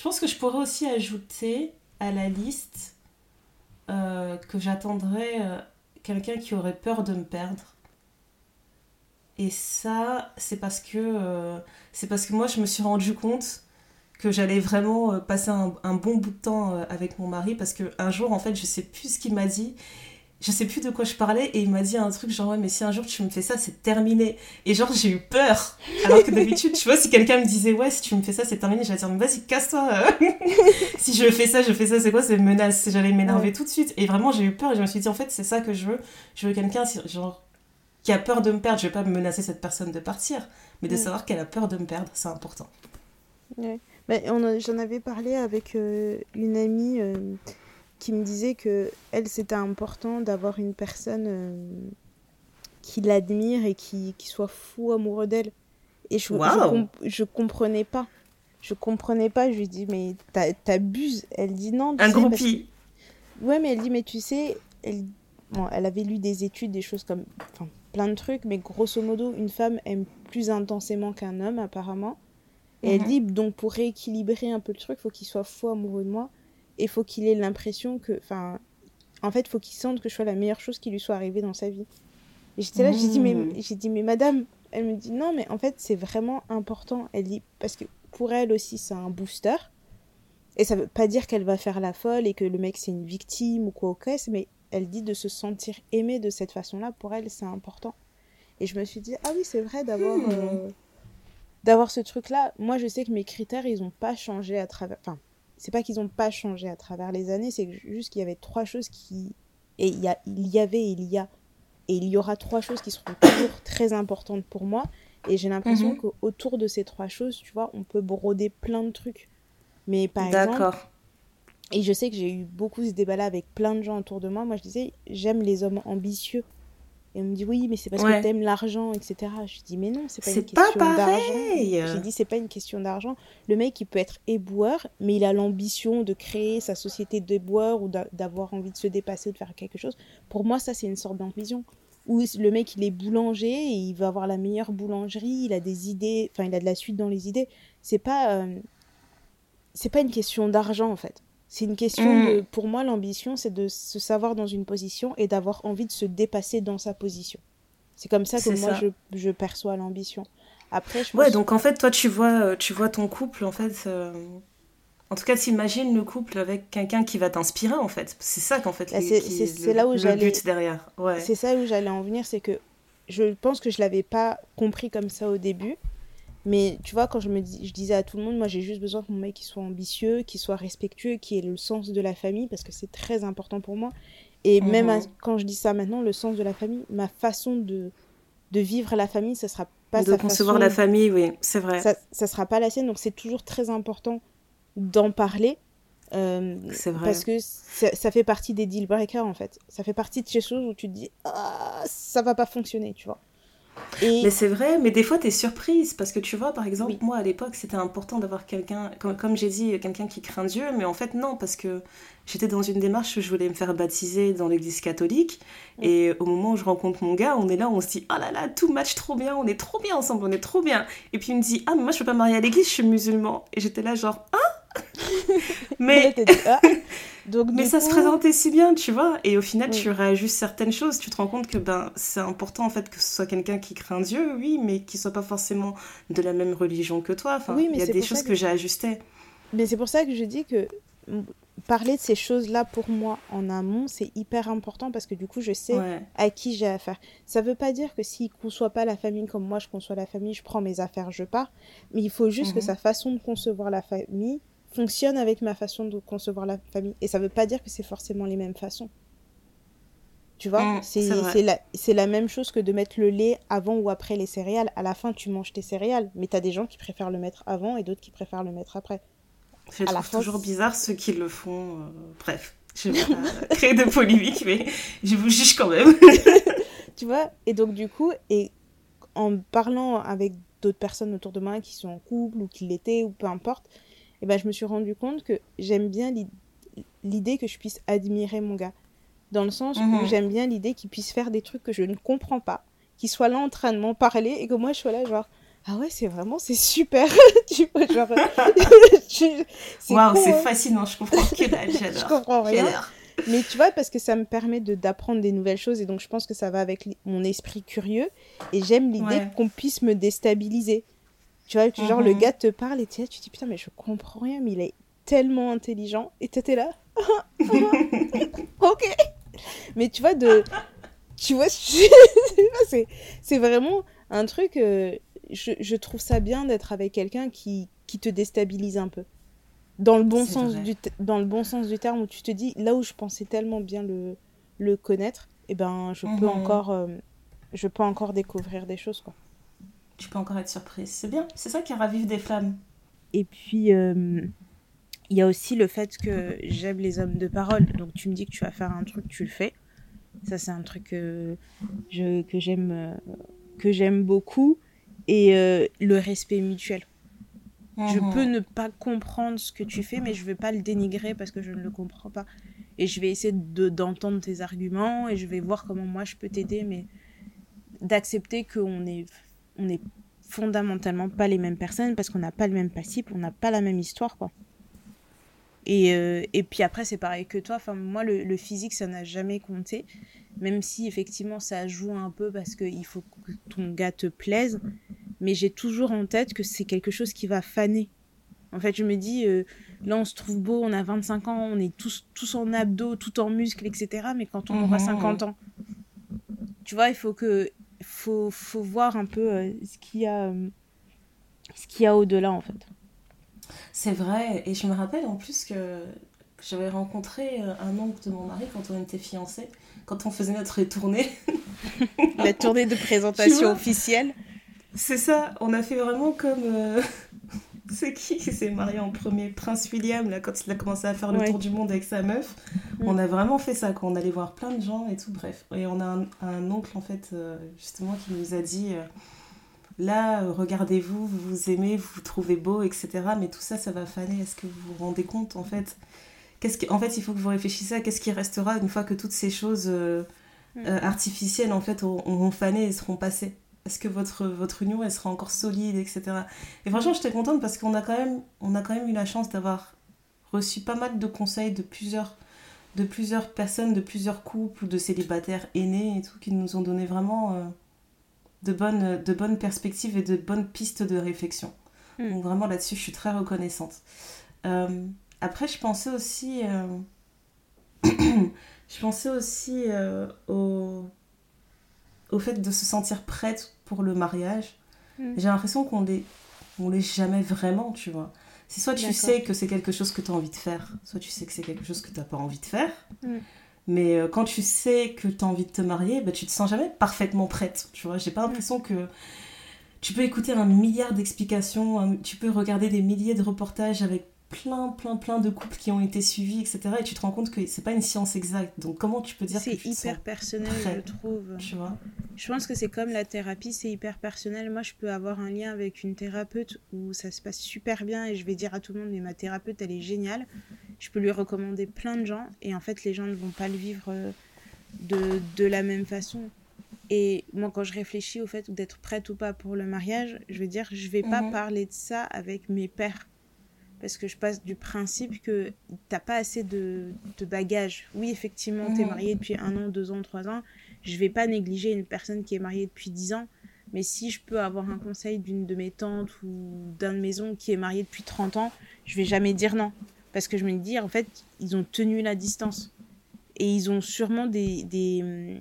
je pense que je pourrais aussi ajouter à la liste euh, que j'attendrais euh, quelqu'un qui aurait peur de me perdre. Et ça, c'est parce que euh, c'est parce que moi, je me suis rendu compte que j'allais vraiment passer un, bon bout de temps avec mon mari parce que un jour, en fait, je sais plus ce qu'il m'a dit. je sais plus de quoi je parlais et il m'a dit un truc genre ouais mais si un jour tu me fais ça c'est terminé. Et genre j'ai eu peur. Alors que d'habitude tu vois si quelqu'un me disait ouais si tu me fais ça c'est terminé j'allais dire mais vas-y casse-toi. Si je fais ça je fais ça c'est quoi c'est menace. J'allais m'énerver tout de suite. Et vraiment j'ai eu peur et je me suis dit en fait c'est ça que je veux. Je veux quelqu'un genre qui a peur de me perdre je vais pas menacer cette personne de partir mais de savoir qu'elle a peur de me perdre c'est important ouais. j'en avais parlé avec euh, une amie euh, qui me disait que elle c'était important d'avoir une personne euh, qui l'admire et qui, qui, soit fou amoureux d'elle. Et je, je, je, comprenais pas. Je comprenais pas. Je lui dis mais t'abuses. Elle dit non. Un groupie. Ouais mais elle dit mais tu sais elle bon, elle avait lu des études des choses comme enfin plein de trucs mais grosso modo une femme aime plus intensément qu'un homme apparemment. Et elle mhm. dit donc pour rééquilibrer un peu le truc faut qu'il soit fou amoureux de moi il faut qu'il ait l'impression que. Enfin, en fait, il faut qu'il sente que je sois la meilleure chose qui lui soit arrivée dans sa vie. Et j'étais là, j'ai dit, mais, mmh. j'ai dit, mais madame, elle me dit, non, mais en fait, c'est vraiment important. Elle dit, parce que pour elle aussi, c'est un booster. Et ça veut pas dire qu'elle va faire la folle et que le mec, c'est une victime ou quoi caisse, mais elle dit de se sentir aimée de cette façon-là, pour elle, c'est important. Et je me suis dit, ah oui, c'est vrai d'avoir. Mmh. Euh, d'avoir ce truc-là. Moi, je sais que mes critères, ils n'ont pas changé à travers. Enfin, c'est pas qu'ils n'ont pas changé à travers les années, c'est juste qu'il y avait trois choses qui. Et il y, a, il y avait, il y a. Et il y aura trois choses qui seront toujours très importantes pour moi. Et j'ai l'impression mhm. qu'autour de ces trois choses, tu vois, on peut broder plein de trucs. Mais par exemple. Et je sais que j'ai eu beaucoup ce débat-là avec plein de gens autour de moi. Moi, je disais, j'aime les hommes ambitieux. Et on me dit oui, mais c'est parce que t'aimes l'argent, etc. Je dis mais non, c'est pas une question d'argent. J'ai dit c'est pas une question d'argent. Le mec il peut être éboueur, mais il a l'ambition de créer sa société d'éboueur ou d'avoir envie de se dépasser ou de faire quelque chose. Pour moi ça c'est une sorte d'ambition. Ou le mec il est boulanger et il veut avoir la meilleure boulangerie, il a des idées, enfin il a de la suite dans les idées. C'est pas euh, c'est pas une question d'argent en fait. C'est une question mm. de. Pour moi, l'ambition, c'est de se savoir dans une position et d'avoir envie de se dépasser dans sa position. C'est comme ça que moi, Je, je, perçois l'ambition. Après, je pense Ouais, donc en fait, toi, tu vois, euh, tu vois ton couple, en fait. Euh, en tout cas, t'imagines le couple avec quelqu'un qui va t'inspirer, en fait. C'est ça qu'en fait, bah, c'est là où le but derrière. Ouais. C'est ça où j'allais en venir, c'est que je pense que je l'avais pas compris comme ça au début. Mais tu vois, quand je, me dis, je disais à tout le monde, moi j'ai juste besoin que mon mec soit ambitieux, qu'il soit respectueux, qu'il ait le sens de la famille, parce que c'est très important pour moi. Et même mhm. quand je dis ça maintenant, le sens de la famille, ma façon de, de vivre la famille, ça sera pas de concevoir la famille, oui, c'est vrai. Ça, ça sera pas la sienne, donc c'est toujours très important d'en parler. Euh, c'est vrai. Parce que ça, fait partie des deal breakers en fait. Ça fait partie de ces choses où tu te dis, ah, ça va pas fonctionner, tu vois. Mais c'est vrai, mais des fois tu es surprise parce que tu vois, par exemple, moi à l'époque c'était important d'avoir quelqu'un, comme, j'ai dit, quelqu'un qui craint Dieu, mais en fait non, parce que j'étais dans une démarche où je voulais me faire baptiser dans l'église catholique et au moment où je rencontre mon gars, on est là, on se dit oh là là, tout match trop bien, on est trop bien ensemble, on est trop bien. Et puis il me dit ah, mais moi je peux pas marier à l'église, je suis musulman. Et j'étais là genre ah mais mais ça se présentait si bien, tu vois. Et au final, tu réajustes certaines choses. Tu te rends compte que ben, c'est important en fait que ce soit quelqu'un qui craint Dieu, oui, mais qui soit pas forcément de la même religion que toi. Enfin, il y a des choses que, j'ai ajustées. Mais c'est pour ça que je dis que parler de ces choses-là pour moi en amont, c'est hyper important parce que du coup, je sais à qui j'ai affaire. Ça veut pas dire que s'il ne conçoit pas la famille comme moi, je conçois la famille, je prends mes affaires, je pars. Mais il faut juste que mhm. sa façon de concevoir la famille fonctionne avec ma façon de concevoir la famille. Et ça veut pas dire que c'est forcément les mêmes façons. Tu vois, mm, c'est la, la, même chose que de mettre le lait avant ou après les céréales. À la fin, tu manges tes céréales, mais tu as des gens qui préfèrent le mettre avant et d'autres qui préfèrent le mettre après. Je trouve toujours bizarre ceux qui le font. Euh, bref, je vais pas créer de polémique, mais je vous juge quand même. tu vois, et donc du coup, et en parlant avec d'autres personnes autour de moi qui sont en couple ou qui l'étaient ou peu importe, et ben, je me suis rendu compte que j'aime bien l'idée que je puisse admirer mon gars. Dans le sens où mhm. j'aime bien l'idée qu'il puisse faire des trucs que je ne comprends pas, qu'il soit là en train de m'en parler et que moi je sois là genre ah ouais c'est vraiment c'est super. Tu vois genre waouh c'est hein. fascinant je comprends. Que j'adore. Je comprends rien. mais tu vois parce que ça me permet de d'apprendre des nouvelles choses et donc je pense que ça va avec mon esprit curieux et j'aime l'idée qu'on puisse me déstabiliser tu vois, genre, le mhm. gars te parle et tu dis, putain, mais je comprends rien, mais il est tellement intelligent. Et t'étais là. ok. Mais tu vois, de. tu vois, c'est, vraiment un truc. Euh, je, je, trouve ça bien d'être avec quelqu'un qui, qui te déstabilise un peu. Dans le, bon sens du dans le bon sens du terme, où tu te dis, là où je pensais tellement bien le, le connaître, et eh ben, je peux mhm. encore. Euh, je peux encore découvrir des choses, quoi. Tu peux encore être surprise. C'est bien. C'est ça qui ravive des flammes. Et puis, euh, il y a aussi le fait que j'aime les hommes de parole. Donc, tu me dis que tu vas faire un truc, tu le fais. Ça, c'est un truc que je, que j'aime, euh, que j'aime beaucoup. Et euh, le respect mutuel. Je mhm. peux ne pas comprendre ce que tu fais, mais je ne vais pas le dénigrer parce que je ne le comprends pas. Et je vais essayer de, d'entendre tes arguments et je vais voir comment moi je peux t'aider, mais d'accepter qu'on est, on est fondamentalement pas les mêmes personnes parce qu'on n'a pas le même passif, on n'a pas la même histoire, quoi. Et, euh, et puis après, c'est pareil que toi. Enfin, moi, le, physique, ça n'a jamais compté. Même si, effectivement, ça joue un peu parce qu'il faut que ton gars te plaise. Mais j'ai toujours en tête que c'est quelque chose qui va faner. En fait, je me dis, euh, là, on se trouve beau, on a 25 ans, on est tous, tous en abdos, tout en muscles, etc. Mais quand on aura 50 mhm. ans, tu vois, il faut que faut, faut voir un peu euh, ce qu'il y a, euh, ce qu'il y a au-delà, en fait. C'est vrai, et je me rappelle en plus que j'avais rencontré euh, un oncle de mon mari quand on était fiancés, quand on faisait notre tournée. La tournée de présentation officielle. C'est ça, on a fait vraiment comme... C'est qui qui s'est marié en premier? Prince William, là, quand il a commencé à faire le tour du monde avec sa meuf. Mm. On a vraiment fait ça, quand on allait voir plein de gens et tout, bref. Et on a un, oncle, en fait, euh, justement, qui nous a dit euh, là, euh, regardez-vous, vous vous aimez, vous vous trouvez beau, etc. Mais tout ça, ça va faner. Est-ce que vous vous rendez compte, en fait qu'est-ce qui... En fait, il faut que vous réfléchissiez à qu'est-ce qui restera une fois que toutes ces choses mm. artificielles, en fait, auront fané et seront passées? Est-ce que votre, votre union elle sera encore solide, etc. Et franchement, j'étais contente parce qu'on a, quand même, on a quand même eu la chance d'avoir reçu pas mal de conseils de plusieurs, de plusieurs personnes, de plusieurs couples, de célibataires aînés et tout, qui nous ont donné vraiment euh, de, bonnes, de bonnes perspectives et de bonnes pistes de réflexion. Hmm. Donc vraiment là-dessus, je suis très reconnaissante. Euh, après, je pensais aussi... Euh, je pensais aussi au au fait de se sentir prête pour le mariage, mm. j'ai l'impression qu'on l'est, on l'est jamais vraiment, tu vois. C'est soit tu sais que c'est quelque chose que tu as envie de faire, soit tu sais que c'est quelque chose que tu n'as pas envie de faire. Mm. Mais euh, quand tu sais que tu as envie de te marier, bah, tu te sens jamais parfaitement prête, tu vois. J'ai pas l'impression mm. que tu peux écouter un milliard d'explications, tu peux regarder des milliers de reportages avec plein, plein, plein de couples qui ont été suivis, etc. Et tu te rends compte que c'est pas une science exacte. Donc comment tu peux dire que C'est hyper personnel, je trouve. Tu vois? Je pense que c'est comme la thérapie, c'est hyper personnel. Moi, je peux avoir un lien avec une thérapeute où ça se passe super bien et je vais dire à tout le monde, mais ma thérapeute, elle est géniale. Je peux lui recommander plein de gens et en fait, les gens ne vont pas le vivre euh, de, de la même façon. Et moi, quand je réfléchis au fait d'être prête ou pas pour le mariage, je veux dire, je vais pas mhm. parler de ça avec mes pères parce que je passe du principe que t'as pas assez de, de bagages. Oui, effectivement, tu es marié depuis un an, deux ans, trois ans. Je vais pas négliger une personne qui est mariée depuis dix ans. Mais si je peux avoir un conseil d'une de mes tantes ou d'un de mes oncles qui est marié depuis 30 ans, je vais jamais dire non. Parce que je me dis, en fait, ils ont tenu la distance. Et ils ont sûrement des, des,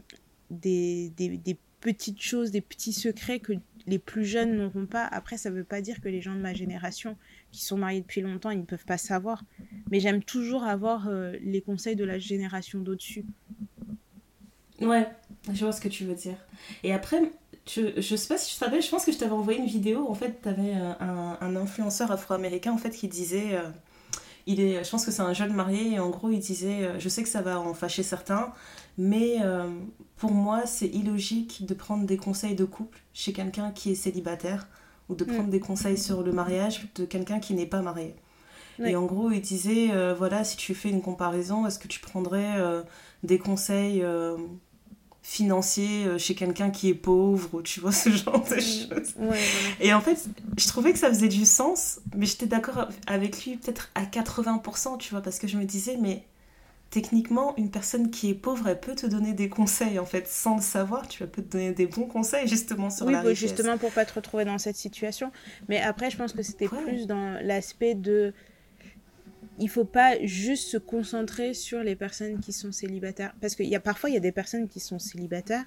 des, des, des petites choses, des petits secrets que les plus jeunes n'auront pas. Après, ça ne veut pas dire que les gens de ma génération qui sont mariés depuis longtemps, ils ne peuvent pas savoir. Mais j'aime toujours avoir euh, les conseils de la génération d'au-dessus. Ouais, je vois ce que tu veux dire. Et après, je, je sais pas si je te rappelle, je pense que je t'avais envoyé une vidéo. En fait, tu avais euh, un, un, influenceur afro-américain en fait, qui disait. Euh, il est, je pense que c'est un jeune marié et en gros il disait je sais que ça va en fâcher certains mais pour moi c'est illogique de prendre des conseils de couple chez quelqu'un qui est célibataire ou de mm. prendre des conseils sur le mariage de quelqu'un qui n'est pas marié. Et en gros, il disait, euh, voilà, si tu fais une comparaison, est-ce que tu prendrais euh, des conseils euh, financiers chez quelqu'un qui est pauvre ou tu vois ce genre de mm. choses? Et en fait, je trouvais que ça faisait du sens, mais j'étais d'accord avec lui peut-être à 80%, tu vois, parce que je me disais, mais techniquement, une personne qui est pauvre, elle peut te donner des conseils, en fait, sans le savoir. Tu vas peut te donner des bons conseils, justement, sur la oui, justement, pour pas te retrouver dans cette situation. Mais après, je pense que c'était plus dans l'aspect de... il faut pas juste se concentrer sur les personnes qui sont célibataires. Parce qu'il y a parfois, il y a des personnes qui sont célibataires.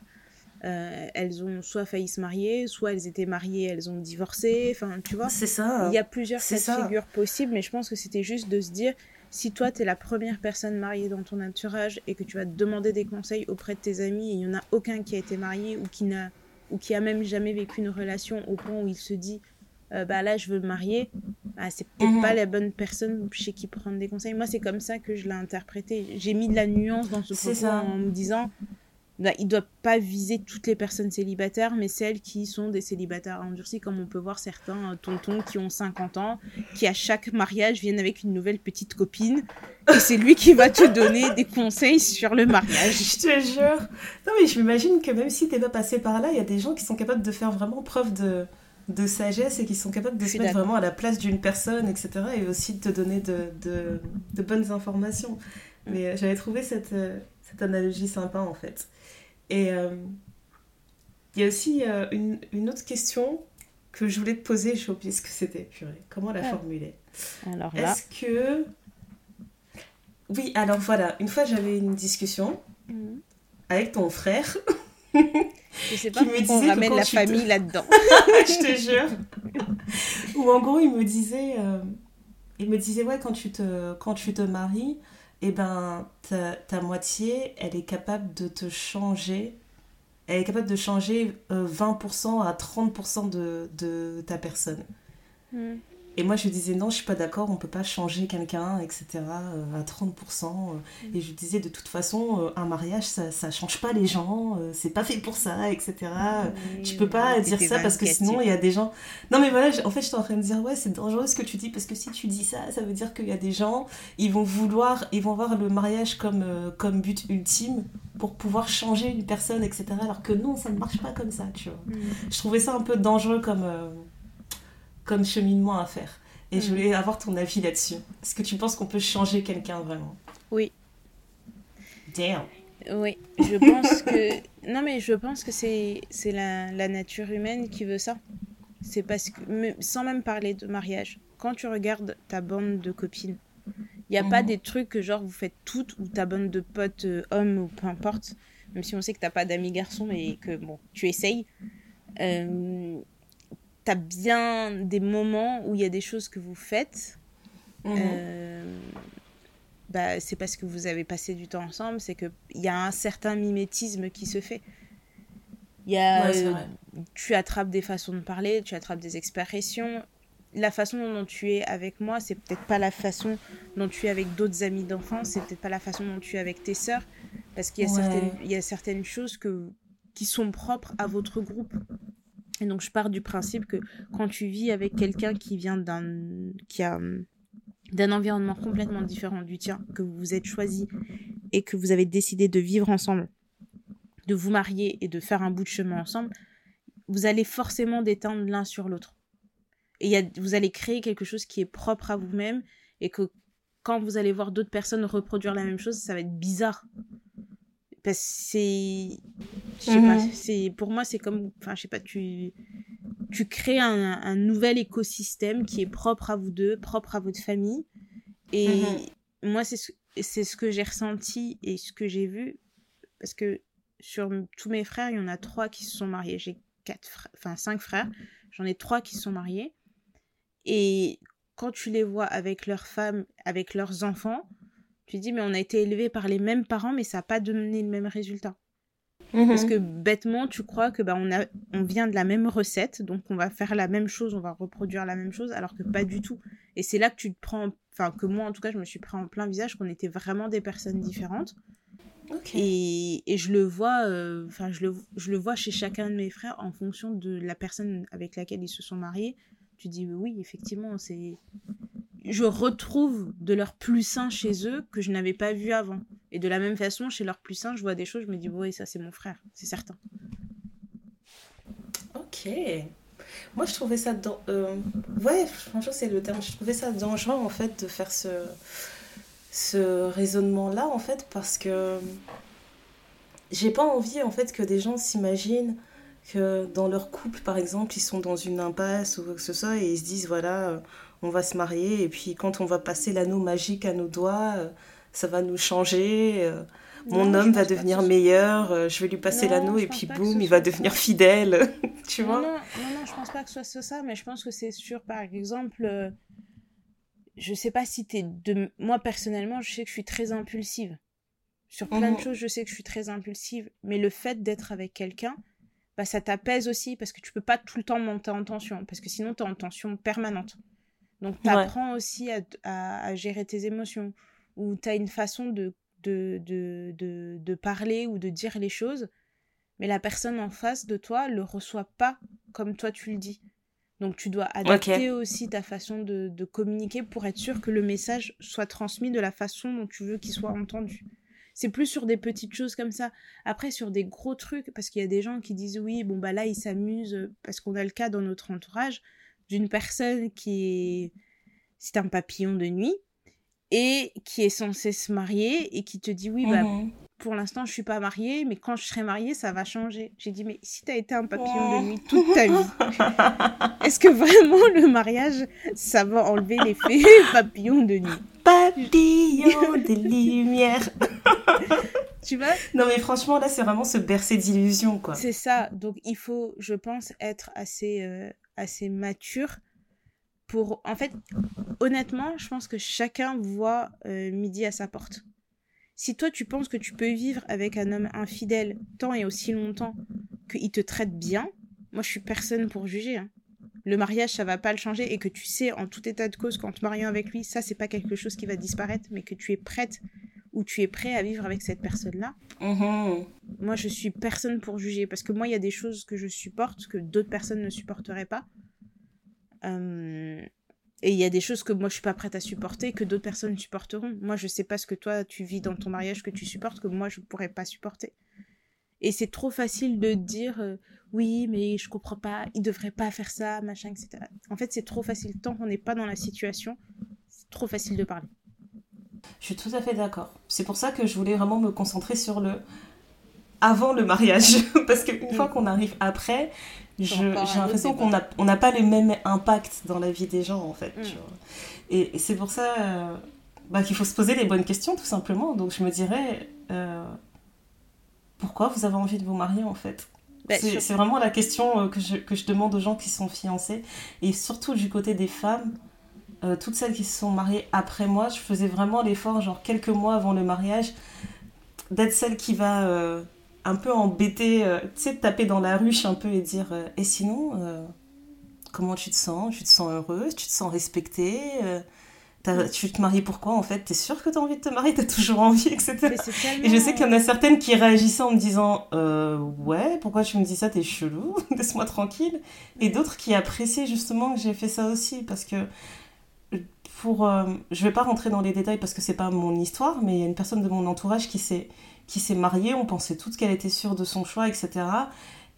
Euh, elles ont soit failli se marier, soit elles étaient mariées, elles ont divorcé. Enfin, tu vois. C'est ça. Il y a plusieurs cas de figure possibles, mais je pense que c'était juste de se dire si toi, tu es la première personne mariée dans ton entourage et que tu vas te demander des conseils auprès de tes amis et il n'y en a aucun qui a été marié ou qui, n'a, ou qui a même jamais vécu une relation au point où il se dit euh, bah là je veux me marier, bah, c'est peut-être mhm. pas la bonne personne chez qui prendre des conseils. Moi c'est comme ça que je l'ai interprété. J'ai mis de la nuance dans ce propos en me disant il ne doit pas viser toutes les personnes célibataires, mais celles qui sont des célibataires endurcis, comme on peut voir certains euh, tontons qui ont 50 ans, qui à chaque mariage viennent avec une nouvelle petite copine, et c'est lui qui va te donner des conseils sur le mariage. Je te jure. Non mais je m'imagine que même si tu n'es pas passé par là, il y a des gens qui sont capables de faire vraiment preuve de, de sagesse et qui sont capables de se mettre vraiment à la place d'une personne, etc. Et aussi de te donner de, de, de bonnes informations. Mais euh, j'avais trouvé cette, euh, cette analogie sympa en fait. Et euh, il y a aussi euh, une, une, autre question que je voulais te poser, j'ai oublié ce que c'était, purée. Comment la formuler? Alors là. Est-ce que. Oui, alors voilà, une fois j'avais une discussion mhm. avec ton frère. Je sais pas pourquoi on ramène la famille là-dedans. je te jure. Ou en gros, il me disait, euh, il me disait ouais, quand tu te, quand tu te maries, eh ben, ta, moitié, elle est capable de te changer. Elle est capable de changer 20% euh, à 30% de, de, ta personne. Hmm. Et moi, je disais non, je suis pas d'accord, on peut pas changer quelqu'un, etc. Euh, à 30%. Euh. Et je disais de toute façon, euh, un mariage, ça, ça change pas les gens, c'est pas fait pour ça, etc. Oui, tu peux pas dire ça parce que sinon, il y a des gens. Non, mais voilà, en fait, je suis en train de dire, ouais, c'est dangereux ce que tu dis parce que si tu dis ça, ça veut dire qu'il y a des gens, ils vont vouloir, ils vont voir le mariage comme, comme but ultime pour pouvoir changer une personne, etc. Alors que non, ça ne marche pas comme ça, tu vois. Mm. Je trouvais ça un peu dangereux comme comme cheminement à faire. Et je mm. voulais avoir ton avis là-dessus. Est-ce que tu penses qu'on peut changer quelqu'un vraiment? Oui. Damn. Oui, je pense que... Non, mais je pense que c'est la, la nature humaine qui veut ça. C'est parce que... Sans même parler de mariage. Quand tu regardes ta bande de copines, il n'y a pas mhm. des trucs que genre vous faites toutes ou ta bande de potes euh, hommes ou peu importe, même si on sait que tu n'as pas d'amis garçons et que bon, tu essayes. Euh, t'as bien des moments où il y a des choses que vous faites. Mhm. Euh, bah, c'est parce que vous avez passé du temps ensemble, c'est qu'il y a un certain mimétisme qui se fait. Y a, euh, tu attrapes des façons de parler, tu attrapes des expressions. La façon dont tu es avec moi, c'est peut-être pas la façon dont tu es avec d'autres amis d'enfance, c'est peut-être pas la façon dont tu es avec tes sœurs, parce qu'il y, a certaines, il y a certaines choses que, qui sont propres à votre groupe. Et donc je pars du principe que quand tu vis avec quelqu'un qui vient d'un qui a d'un environnement complètement différent du tien, que vous vous êtes choisi et que vous avez décidé de vivre ensemble, de vous marier et de faire un bout de chemin ensemble, vous allez forcément déteindre l'un sur l'autre. Et vous allez créer quelque chose qui est propre à vous-même et que quand vous allez voir d'autres personnes reproduire la même chose, ça va être bizarre parce que c'est mhm. c'est pour moi c'est comme enfin je sais pas tu tu crées un, un, nouvel écosystème qui est propre à vous deux propre à votre famille. Et mhm. moi c'est ce, c'est ce que j'ai ressenti et ce que j'ai vu. Parce que sur tous mes frères il y en a trois qui se sont mariés. J'ai quatre enfin cinq frères. J'en ai trois qui se sont mariés. Et quand tu les vois avec leurs femmes avec leurs enfants tu dis, mais on a été élevé par les mêmes parents, mais ça n'a pas donné le même résultat. Mhm. Parce que bêtement, tu crois que bah, on, a, on vient de la même recette, donc on va faire la même chose, on va reproduire la même chose, alors que pas du tout. Et c'est là que tu te prends, enfin que moi en tout cas, je me suis pris en plein visage qu'on était vraiment des personnes différentes. Et, et, je le vois, euh, enfin je, le, je le vois chez chacun de mes frères en fonction de la personne avec laquelle ils se sont mariés. Tu dis oui, effectivement, c'est je retrouve de leur plus sain chez eux que je n'avais pas vu avant. Et de la même façon, chez leur plus sain, je vois des choses, je me dis, oui, ça c'est mon frère, c'est certain. Ok. Moi, je trouvais ça... Euh, Ouais, franchement, c'est le terme. Je trouvais ça dangereux, en fait, de faire ce, ce raisonnement-là, en fait, parce que j'ai pas envie, en fait, que des gens s'imaginent que dans leur couple, par exemple, ils sont dans une impasse ou quoi que ce soit, et ils se disent, voilà on va se marier et puis quand on va passer l'anneau magique à nos doigts, ça va nous changer. mon homme va devenir meilleur, je vais lui passer l'anneau et puis boum, il va devenir fidèle. tu vois non, non, non, je pense pas que ce soit ça, mais je pense que c'est sûr, par exemple, je sais pas si t'es de. Moi, personnellement, je sais que je suis très impulsive. Sur plein de mhm. choses, je sais que je suis très impulsive. Mais le fait d'être avec quelqu'un, bah, ça t'apaise aussi parce que tu peux pas tout le temps monter en tension. Parce que sinon, tu es en tension permanente. Donc, tu apprends aussi à, gérer tes émotions. Ou tu as une façon de, de, de, de, parler ou de dire les choses. Mais la personne en face de toi le reçoit pas comme toi tu le dis. Donc tu dois adapter aussi ta façon de, de, communiquer pour être sûr que le message soit transmis de la façon dont tu veux qu'il soit entendu. C'est plus sur des petites choses comme ça. Après, sur des gros trucs, parce qu'il y a des gens qui disent oui, bon bah là, ils s'amusent, parce qu'on a le cas dans notre entourage d'une personne qui est... C'est un papillon de nuit et qui est censé se marier et qui te dit oui, bah, mhm pour l'instant, je suis pas mariée, mais quand je serai mariée, ça va changer. J'ai dit, mais si tu as été un papillon de nuit toute ta vie, est-ce que vraiment le mariage, ça va enlever l'effet papillon de nuit? Papillon de lumière. tu vois? Non, mais franchement, là, c'est vraiment se bercer d'illusions, quoi. C'est ça. Donc, il faut, je pense, être assez, euh, assez mature pour. En fait, honnêtement, je pense que chacun voit euh, midi à sa porte. Si toi tu penses que tu peux vivre avec un homme infidèle tant et aussi longtemps qu'il te traite bien, moi je suis personne pour juger. Hein. Le mariage ça va pas le changer et que tu sais en tout état de cause qu'en te mariant avec lui, ça c'est pas quelque chose qui va disparaître, mais que tu es prête ou tu es prêt à vivre avec cette personne-là. Mm-hmm. Moi je suis personne pour juger parce que moi il y a des choses que je supporte que d'autres personnes ne supporteraient pas. Euh, et il y a des choses que moi je suis pas prête à supporter que d'autres personnes supporteront. Moi je sais pas ce que toi tu vis dans ton mariage que tu supportes que moi je pourrais pas supporter. Et c'est trop facile de dire euh, oui mais je comprends pas, il devrait pas faire ça, machin, etc. En fait c'est trop facile tant qu'on n'est pas dans la situation, c'est trop facile de parler. Je suis tout à fait d'accord. C'est pour ça que je voulais vraiment me concentrer sur le avant le mariage. Parce qu'une fois qu'on arrive après, j'ai l'impression qu'on n'a on pas le même impact dans la vie des gens, en fait. Mm. Et, c'est pour ça euh, bah, qu'il faut se poser les bonnes questions, tout simplement. Donc je me dirais, euh, pourquoi vous avez envie de vous marier, en fait? Bah, c'est vraiment la question euh, que je, que je, demande aux gens qui sont fiancés. Et surtout du côté des femmes, toutes celles qui se sont mariées après moi, je faisais vraiment l'effort, genre quelques mois avant le mariage, d'être celle qui va un peu embêté, euh, tu sais, taper dans la ruche un peu et dire euh, Et sinon, euh, comment tu te sens? Tu te sens heureuse? Tu te sens respectée? Tu te maries pourquoi en fait? T'es sûre que t'as envie de te marier? T'as toujours envie, etc. Et je sais qu'il y en a certaines qui réagissaient en me disant Ouais, pourquoi tu me dis ça? T'es chelou, laisse-moi tranquille. Et d'autres qui appréciaient justement que j'ai fait ça aussi parce que pour. je vais pas rentrer dans les détails parce que c'est pas mon histoire, mais il y a une personne de mon entourage qui s'est qui s'est mariée, on pensait toutes qu'elle était sûre de son choix, etc.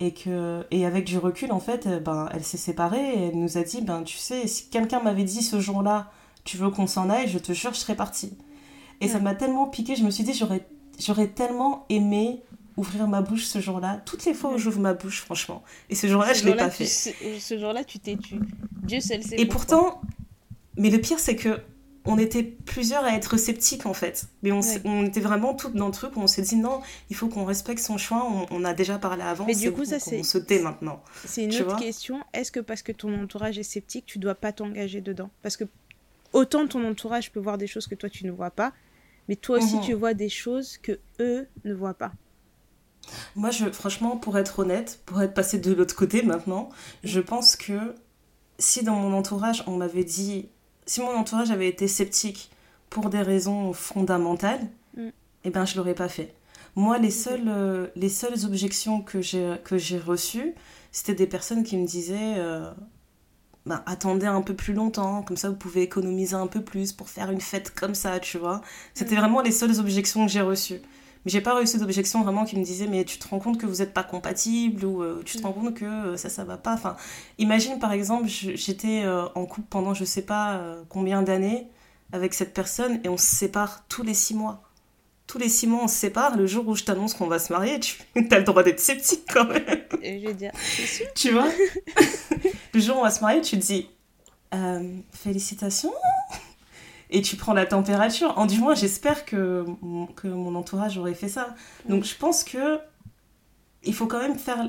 Et, que, et avec du recul, en fait, euh, ben, elle s'est séparée et elle nous a dit, ben, tu sais, si quelqu'un m'avait dit ce jour-là, tu veux qu'on s'en aille, je te jure, je serais partie. Et ça m'a tellement piqué, je me suis dit, j'aurais, j'aurais tellement aimé ouvrir ma bouche ce jour-là, toutes les fois où j'ouvre ma bouche, franchement. Et ce jour-là, je ne l'ai pas fait. Ce jour-là, tu t'es tu. Dieu seul sait. Et pourtant, mais le pire, c'est que on était plusieurs à être sceptiques en fait. Mais on, on était vraiment toutes dans le truc où on s'est dit non, il faut qu'on respecte son choix. On, a déjà parlé avant. Mais du coup, ça c'est. On se tait maintenant. C'est une autre question. Est-ce que parce que ton entourage est sceptique, tu dois pas t'engager dedans? Parce que autant ton entourage peut voir des choses que toi tu ne vois pas, mais toi aussi mhm. tu vois des choses que eux ne voient pas. Moi, je, franchement, pour être honnête, pour être passé de l'autre côté maintenant, je pense que si dans mon entourage on m'avait dit si mon entourage avait été sceptique pour des raisons fondamentales, mm. eh ben je l'aurais pas fait. Moi, les seules, euh, les seules objections que j'ai, reçues, c'était des personnes qui me disaient euh, ben, attendez un peu plus longtemps, comme ça vous pouvez économiser un peu plus pour faire une fête comme ça, tu vois. C'était mm. vraiment les seules objections que j'ai reçues. Mais j'ai pas reçu d'objection vraiment qui me disait mais tu te rends compte que vous n'êtes pas compatible ou euh, tu te rends compte que euh, ça ça va pas. Enfin, imagine par exemple j'étais euh, en couple pendant je sais pas combien d'années avec cette personne et on se sépare tous les six mois. Tous les six mois on se sépare. Le jour où je t'annonce qu'on va se marier, tu as le droit d'être sceptique quand même. je veux dire, tu vois? Le jour où on va se marier, tu te dis euh, félicitations et tu prends la température. En du moins, j'espère que, que mon entourage aurait fait ça. Donc, je pense que il faut quand même faire.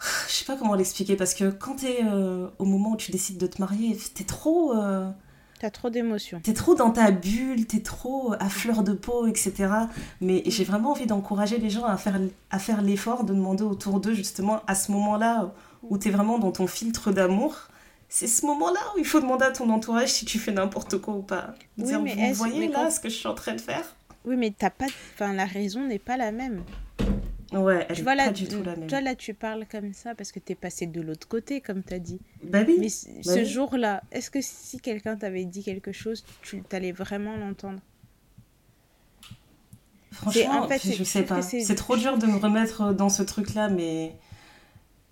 Je sais pas comment l'expliquer parce que quand tu es euh, au moment où tu décides de te marier, tu es trop. Euh... T'as trop d'émotions. T'es trop dans ta bulle, t'es trop à fleur de peau, etc. Mais j'ai vraiment envie d'encourager les gens à faire, à faire l'effort de demander autour d'eux, justement, à ce moment-là où t'es vraiment dans ton filtre d'amour, c'est ce moment-là où il faut demander à ton entourage si tu fais n'importe quoi ou pas. Dire, vous voyez là ce que je suis en train de faire? Oui, mais t'as pas, enfin la raison n'est pas la même. Ouais, elle tu vois, pas du tout la même. Toi là, tu parles comme ça parce que t'es passé de l'autre côté, comme t'as dit. Bah oui. Mais bah ce jour-là, est-ce que si quelqu'un t'avait dit quelque chose, tu t'allais vraiment l'entendre? Franchement, en fait, je sais pas. C'est trop dur de me remettre dans ce truc-là, mais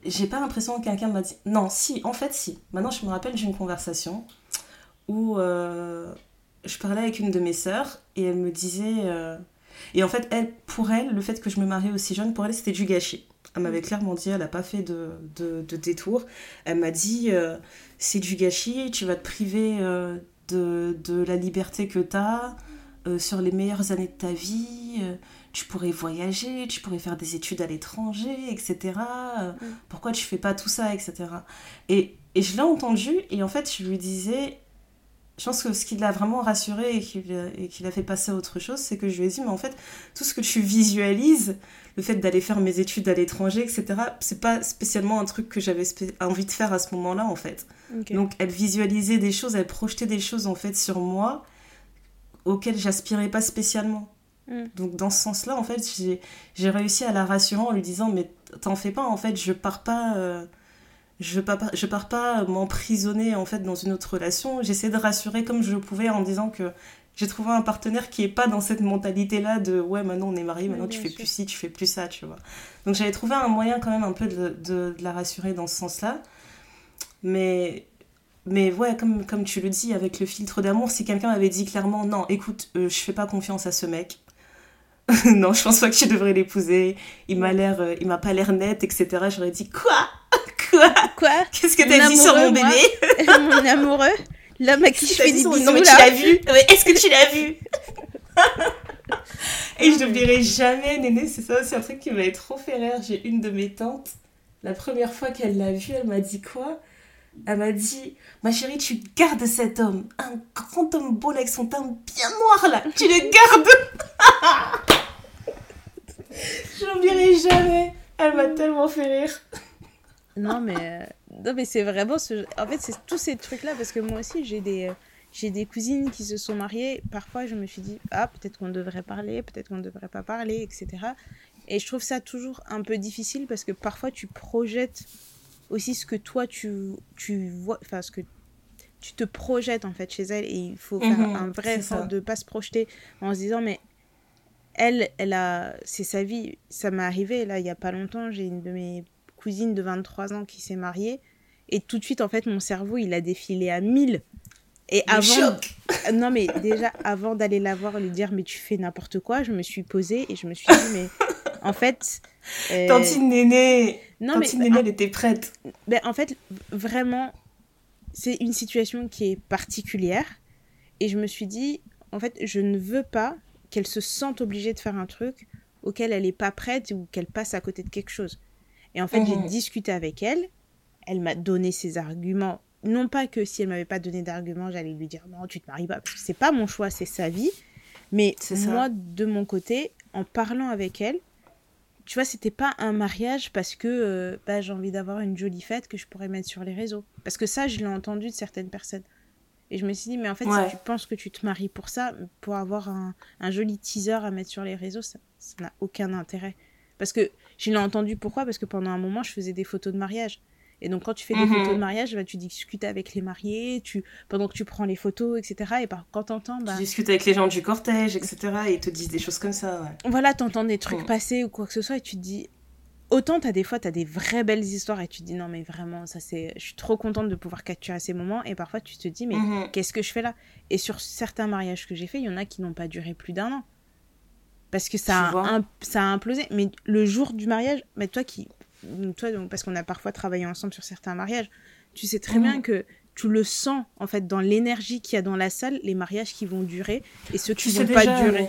j'ai pas l'impression que quelqu'un m'a dit. Non, si, en fait, si. Maintenant, je me rappelle d'une conversation où euh, je parlais avec une de mes sœurs et elle me disait. Euh, et en fait, elle, pour elle, le fait que je me marie aussi jeune, pour elle, c'était du gâchis. Elle m'avait clairement dit, elle n'a pas fait de, de, détour. Elle m'a dit, euh, c'est du gâchis, tu vas te priver de, de, la liberté que tu as sur les meilleures années de ta vie tu pourrais voyager, tu pourrais faire des études à l'étranger, etc. Mm. Pourquoi tu fais pas tout ça, etc. Et, et je l'ai entendu et en fait, je lui disais, je pense que ce qui l'a vraiment rassuré et qui l'a fait passer à autre chose, c'est que je lui ai dit, mais en fait, tout ce que tu visualises, le fait d'aller faire mes études à l'étranger, etc., c'est pas spécialement un truc que j'avais envie de faire à ce moment-là, en fait. Donc, elle visualisait des choses, elle projetait des choses, en fait, sur moi auxquelles j'aspirais pas spécialement. Mm. Donc dans ce sens-là, en fait, j'ai réussi à la rassurer en lui disant mais t'en fais pas, en fait, je pars pas, euh, je pars pas, je pars pas m'emprisonner en fait dans une autre relation. J'essaie de rassurer comme je pouvais en disant que j'ai trouvé un partenaire qui est pas dans cette mentalité-là de ouais maintenant on est marié, maintenant tu fais plus ci, tu fais plus ça, tu vois. Donc j'avais trouvé un moyen quand même un peu de, de, la rassurer dans ce sens-là. Mais mais ouais, comme, comme tu le dis, avec le filtre d'amour, si quelqu'un avait dit clairement non, écoute, euh, je fais pas confiance à ce mec, non, je pense pas que tu devrais l'épouser. Il m'a l'air, euh, il m'a pas l'air net, etc. J'aurais dit quoi? Quoi? Quoi? Qu'est-ce que t'as dit sur mon bébé? Mon amoureux? L'homme à qui je fais des bisous Non mais tu l'as vu. Est-ce que tu l'as vu? Et je n'oublierai jamais, Néné, c'est ça aussi un truc qui m'avait trop fait rire. J'ai une de mes tantes, la première fois qu'elle l'a vu, elle m'a dit quoi? Elle m'a dit Ma chérie, tu gardes cet homme, un grand homme beau avec son teint bien noir là, tu le gardes je n'oublierai jamais. Elle m'a tellement fait rire. non, mais, euh, non, mais c'est vraiment ce. En fait, c'est tous ces trucs-là parce que moi aussi, j'ai des. Euh, j'ai des cousines qui se sont mariées. Parfois, je me suis dit, ah, peut-être qu'on devrait parler, peut-être qu'on ne devrait pas parler, etc. Et je trouve ça toujours un peu difficile parce que parfois, tu projettes aussi ce que toi, tu, tu vois, enfin, ce que tu te projettes en fait chez elle. Et il faut faire mhm, un vrai effort de pas se projeter en se disant, mais elle, elle a, c'est sa vie. Ça m'est arrivé, là, il y a pas longtemps, j'ai une de mes cousines de 23 ans qui s'est mariée. Et tout de suite, en fait, mon cerveau, il a défilé à 1000. Et avant. Non, mais déjà, avant d'aller la voir, lui dire, mais tu fais n'importe quoi, je me suis posée et je me suis dit, mais en fait. Euh... Tantine Néné Non, Tantine mais, Néné, elle était prête. Ben, en fait, vraiment, c'est une situation qui est particulière. Et je me suis dit, en fait, je ne veux pas qu'elle se sente obligée de faire un truc auquel elle n'est pas prête ou qu'elle passe à côté de quelque chose. Et en fait, j'ai mhm. discuté avec elle, elle m'a donné ses arguments. Non pas que si elle m'avait pas donné d'arguments, j'allais lui dire non, tu te maries pas, c'est pas mon choix, c'est sa vie. Mais moi, de mon côté, en parlant avec elle, tu vois, c'était pas un mariage parce que euh, bah, j'ai envie d'avoir une jolie fête que je pourrais mettre sur les réseaux. Parce que ça, je l'ai entendu de certaines personnes. Et je me suis dit, mais en fait, si tu penses que tu te maries pour ça, pour avoir un, un joli teaser à mettre sur les réseaux, ça n'a aucun intérêt. Parce que je l'ai entendu pourquoi? Parce que pendant un moment, je faisais des photos de mariage. Et donc, quand tu fais des mhm. photos de mariage, bah, tu discutes avec les mariés, tu, pendant que tu prends les photos, etc. Et par, quand t'entends. Bah... Tu discutes avec les gens du cortège, etc. Et ils te disent des choses comme ça. Ouais. Voilà, t'entends des trucs passer ou quoi que ce soit, et tu te dis, autant t'as des fois t'as des vraies belles histoires et tu te dis non mais vraiment ça c'est je suis trop contente de pouvoir capturer ces moments et parfois tu te dis mais mhm. qu'est-ce que je fais là? Et sur certains mariages que j'ai fait il y en a qui n'ont pas duré plus d'un an parce que ça a, ça a implosé mais le jour du mariage mais toi qui toi parce qu'on a parfois travaillé ensemble sur certains mariages tu sais très mhm. bien que tu le sens en fait dans l'énergie qu'il y a dans la salle, les mariages qui vont durer et ceux qui ne vont pas durer.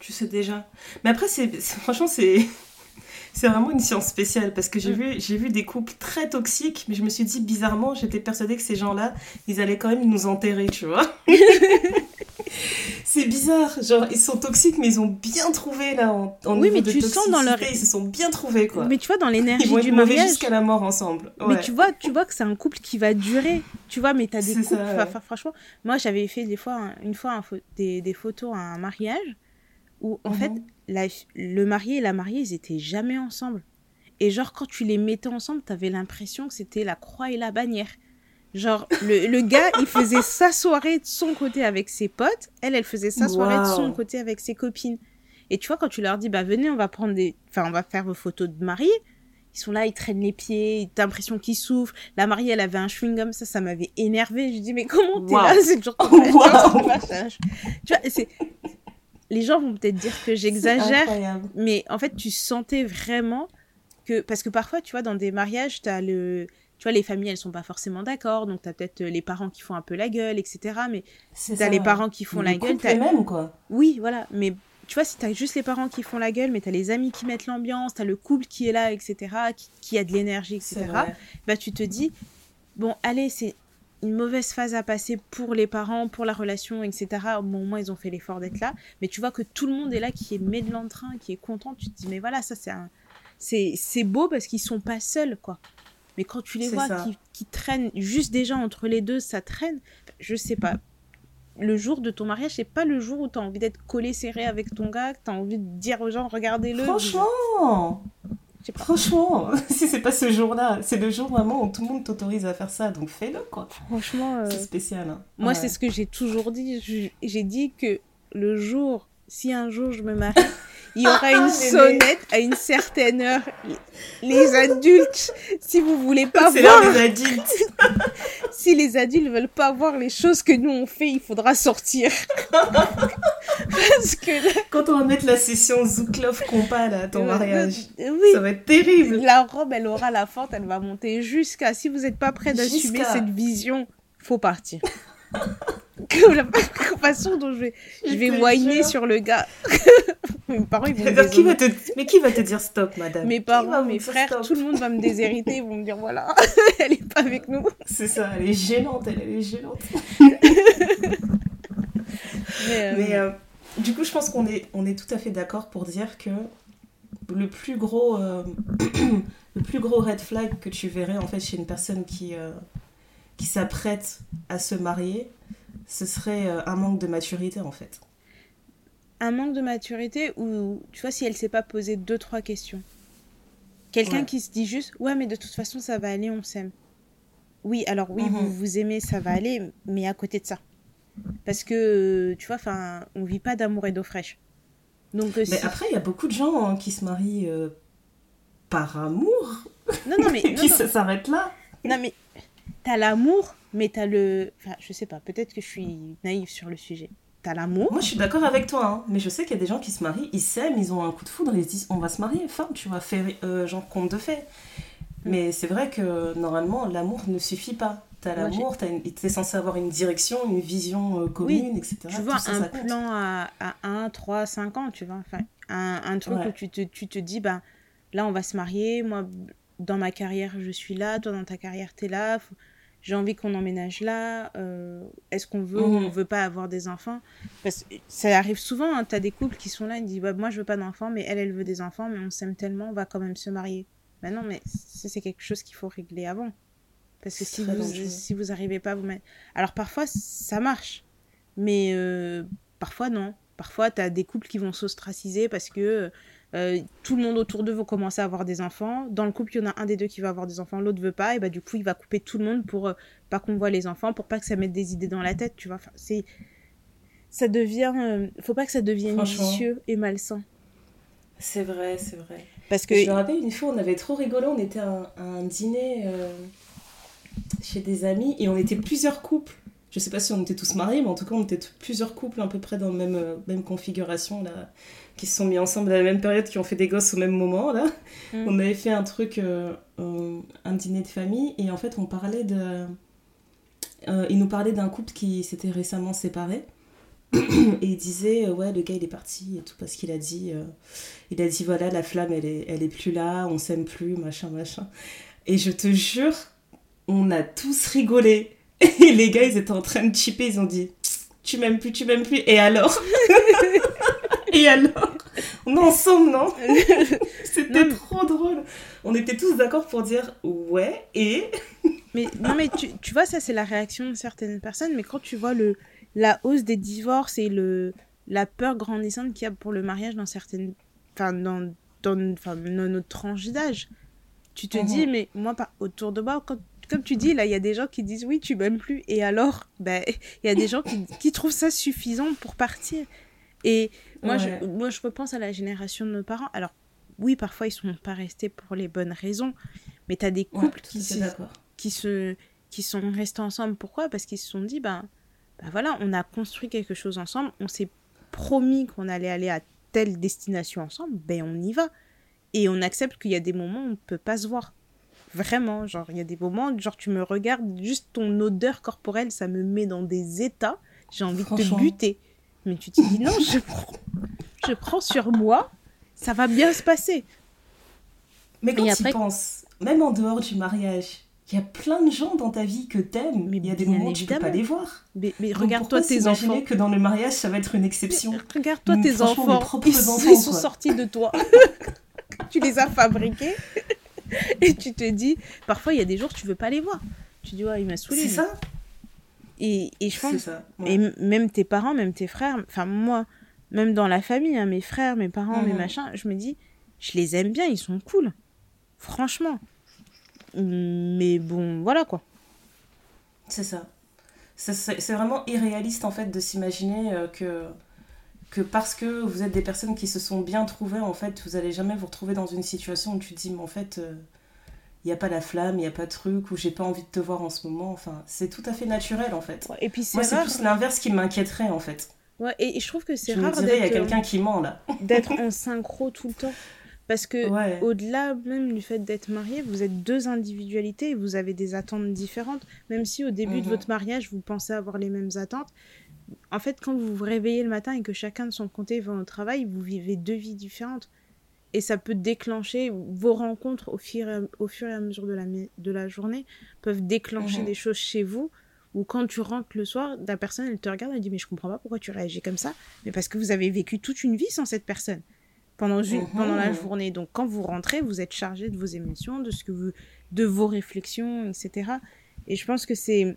Tu sais déjà. Mais après, c'est franchement, c'est c'est vraiment une science spéciale parce que j'ai mm. vu, j'ai vu des couples très toxiques, mais je me suis dit bizarrement, j'étais persuadée que ces gens-là, ils allaient quand même nous enterrer, tu vois. c'est bizarre, genre ils sont toxiques, mais ils ont bien trouvé là en, en oui, mais tu sens dans leur ils se sont bien trouvés quoi. Mais tu vois dans l'énergie du mariage jusqu'à la mort ensemble. Mais tu vois, tu vois que c'est un couple qui va durer, tu vois, mais t'as des couples, franchement, moi j'avais fait des fois une fois des, des, photos à un mariage où en fait mhm le marié et la mariée, ils étaient jamais ensemble. Et genre, quand tu les mettais ensemble, t'avais l'impression que c'était la croix et la bannière. Genre, le, le, gars, il faisait sa soirée de son côté avec ses potes. Elle, elle faisait sa soirée de son côté avec ses copines. Et tu vois, quand tu leur dis, bah venez, on va prendre des... Enfin, on va faire vos photos de mariés. Ils sont là, ils traînent les pieds, t'as l'impression qu'ils souffrent. La mariée, elle avait un chewing-gum, ça, ça m'avait énervé. Je dis, mais comment t'es là? C'est toujours ton Tu vois, c'est les gens vont peut-être dire que j'exagère, mais en fait, tu sentais vraiment que parce que parfois, tu vois, dans des mariages, tu as le tu vois, les familles, elles sont pas forcément d'accord, donc tu as peut-être les parents qui font un peu la gueule, etc. Mais tu as les parents qui font la gueule. as... même, quoi. Oui, voilà. Mais tu vois, si tu as juste les parents qui font la gueule, mais tu as les amis qui mettent l'ambiance, tu as le couple qui est là, etc., qui, qui a de l'énergie, etc., bah tu te dis, bon, allez, c'est une mauvaise phase à passer pour les parents, pour la relation, etc. Bon, au moins, ils ont fait l'effort d'être là. Mais tu vois que tout le monde est là, qui est met de l'entrain, qui est content. Tu te dis, mais voilà, ça, c'est un... C'est beau parce qu'ils sont pas seuls, quoi. Mais quand tu les vois qui, qui, traînent, juste déjà entre les deux, ça traîne. Je sais pas. Le jour de ton mariage, c'est pas le jour où tu as envie d'être collé serré avec ton gars, que tu as envie de dire aux gens, regardez-le. Franchement Franchement, si c'est pas ce jour-là, c'est le jour vraiment où tout le monde t'autorise à faire ça, donc fais-le quoi. Franchement, euh, c'est spécial. Hein. Moi, c'est ce que j'ai toujours dit. J'ai dit que le jour, si un jour je me marie, il y aura une sonnette à une certaine heure. Les adultes, si vous voulez pas voir. Des adultes. si les adultes veulent pas voir les choses que nous on fait, il faudra sortir. Parce que Quand on va mettre la session Zouklov compas là, à ton mariage, oui. ça va être terrible. La robe, elle aura la forte, elle va monter jusqu'à. Si vous n'êtes pas prêt d'assumer cette vision, faut partir. La façon dont je vais, je vais whiner sur le gars. mes parents, ils vont me qui va te... Mais qui va te dire stop, madame? Mes parents, mes frères, tout le monde va me déshériter. Ils vont me dire voilà, elle est pas avec nous. C'est ça, elle est gênante, elle, est gênante. mais, euh, euh, du coup, je pense qu'on est, on est tout à fait d'accord pour dire que le plus gros, euh, le plus gros red flag que tu verrais en fait chez une personne qui qui s'apprête à se marier, ce serait euh, un manque de maturité en fait. Un manque de maturité ou, tu vois, si elle s'est pas posé deux, trois questions. Quelqu'un qui se dit juste, ouais, mais de toute façon, ça va aller, on s'aime. Oui, alors oui, vous mhm. vous aimez, ça va aller, mais à côté de ça. Parce que, tu vois, enfin, on vit pas d'amour et d'eau fraîche. Donc, euh, mais après, il y a beaucoup de gens hein, qui se marient euh, par amour. Non, non, mais. qui s'arrêtent là. Non, mais t'as l'amour, mais t'as le. Enfin, je sais pas, peut-être que je suis naïve sur le sujet. T'as l'amour. Moi, je suis d'accord avec toi, hein, mais je sais qu'il y a des gens qui se marient, ils s'aiment, ils ont un coup de foudre, ils se disent on va se marier, enfin, tu vas faire euh, genre compte de fait. Mm. Mais c'est vrai que normalement, l'amour ne suffit pas. T'as l'amour, t'es censé avoir une direction, une vision euh, commune, etc. Tu vois, un plan à, à 1, 3, 5 ans, tu vois. Enfin, un, un truc où tu te, tu te dis, bah, là, on va se marier, moi, dans ma carrière, je suis là, toi, dans ta carrière, t'es là j'ai envie qu'on emménage là, euh, est-ce qu'on veut ou on veut pas avoir des enfants? Parce que ça arrive souvent, hein, tu as des couples qui sont là, ils disent moi je veux pas d'enfants, mais elle, elle veut des enfants, mais on s'aime tellement, on va quand même se marier. Ben non, mais c'est quelque chose qu'il faut régler avant. Parce que si vous, si vous arrivez pas à vous mettre... Alors parfois ça marche, mais euh, parfois non. Parfois tu as des couples qui vont s'ostraciser parce que euh, tout le monde autour d'eux va commencer à avoir des enfants. Dans le couple, il y en a un des deux qui va avoir des enfants, l'autre veut pas. Et bah, du coup, il va couper tout le monde pour euh, pas qu'on voit les enfants, pour pas que ça mette des idées dans la tête, tu vois. Enfin, c'est. Ça devient. Euh, faut pas que ça devienne vicieux et malsain. C'est vrai, c'est vrai. Parce que. Je me rappelle une fois, on avait trop rigolé, on était à un, dîner chez des amis et on était plusieurs couples je sais pas si on était tous mariés, mais en tout cas, on était plusieurs couples à peu près dans la même, même configuration, là, qui se sont mis ensemble à la même période, qui ont fait des gosses au même moment, là. Mm. On avait fait un truc, euh, un dîner de famille, et en fait, on parlait de... euh, il nous parlait d'un couple qui s'était récemment séparé. et il disait, euh, ouais, le gars il est parti et tout parce qu'il a dit, il a dit, voilà, la flamme elle est, elle est plus là, on s'aime plus, machin, machin. Et je te jure, on a tous rigolé. Et les gars, ils étaient en train de chipper, ils ont dit, tu m'aimes plus, tu m'aimes plus. Et alors? Et alors On est ensemble, non C'était trop drôle. On était tous d'accord pour dire ouais et. mais non, mais tu, tu vois, ça c'est la réaction de certaines personnes. Mais quand tu vois le, la hausse des divorces et le, la peur grandissante qu'il y a pour le mariage dans certaines. Enfin, dans, dans, dans notre tranche d'âge, tu te dis, mhm. mais moi, pas autour de moi, quand comme tu dis, là, il y a des gens qui disent oui, tu m'aimes plus. Et alors, ben, il y a des gens qui, qui, trouvent ça suffisant pour partir. Et moi, je, moi, je repense à la génération de nos parents. Alors, oui, parfois, ils sont pas restés pour les bonnes raisons. Mais tu as des couples qui, se, qui, se, qui sont restés ensemble. Pourquoi? Parce qu'ils se sont dit, ben, ben voilà, on a construit quelque chose ensemble. On s'est promis qu'on allait aller à telle destination ensemble. Ben, on y va. Et on accepte qu'il y a des moments où on ne peut pas se voir. Vraiment, genre, il y a des moments, genre, tu me regardes, juste ton odeur corporelle, ça me met dans des états, j'ai envie de te buter. Mais tu te dis, non, je prends, je prends sur moi, ça va bien se passer. Mais quand tu penses, même en dehors du mariage, il y a plein de gens dans ta vie que t'aimes, mais il y a des moments où tu peux pas les voir. Mais, regarde-toi tes enfants. que dans le mariage, ça va être une exception. Regarde-toi tes enfants. Ils, ils sont sortis de toi. tu les as fabriqués. et tu te dis, parfois il y a des jours tu veux pas les voir. Tu dis, ouais, il m'a saoulé. C'est ça. Et, et je pense, ça, et même tes parents, même tes frères, enfin moi, même dans la famille, hein, mes frères, mes parents, mes mhm. machins, je me dis, je les aime bien, ils sont cool. Franchement. Mais bon, voilà quoi. C'est ça. C'est vraiment irréaliste en fait de s'imaginer euh, que que parce que vous êtes des personnes qui se sont bien trouvées, en fait, vous allez jamais vous retrouver dans une situation où tu te dis, mais en fait, il euh, n'y a pas la flamme, il n'y a pas de truc, ou j'ai pas envie de te voir en ce moment. Enfin, c'est tout à fait naturel, en fait. et puis Moi, c'est plus l'inverse qui m'inquiéterait, en fait. Ouais, et, je trouve que c'est rare d'être... il y a quelqu'un qui ment, là. d'être en synchro tout le temps. Parce que au-delà même du fait d'être marié, vous êtes deux individualités et vous avez des attentes différentes. Même si au début de mhm. votre mariage, vous pensez avoir les mêmes attentes, en fait, quand vous vous réveillez le matin et que chacun de son côté va au travail, vous vivez deux vies différentes. Et ça peut déclencher, vos rencontres au fur et à, au fur et à mesure de la, de la journée peuvent déclencher mhm. des choses chez vous. Ou quand tu rentres le soir, la personne, elle te regarde, elle dit Mais je comprends pas pourquoi tu réagis comme ça. Mais parce que vous avez vécu toute une vie sans cette personne pendant, mhm. pendant la journée. Donc quand vous rentrez, vous êtes chargé de vos émotions, de, ce que vous, de vos réflexions, etc. Et je pense que c'est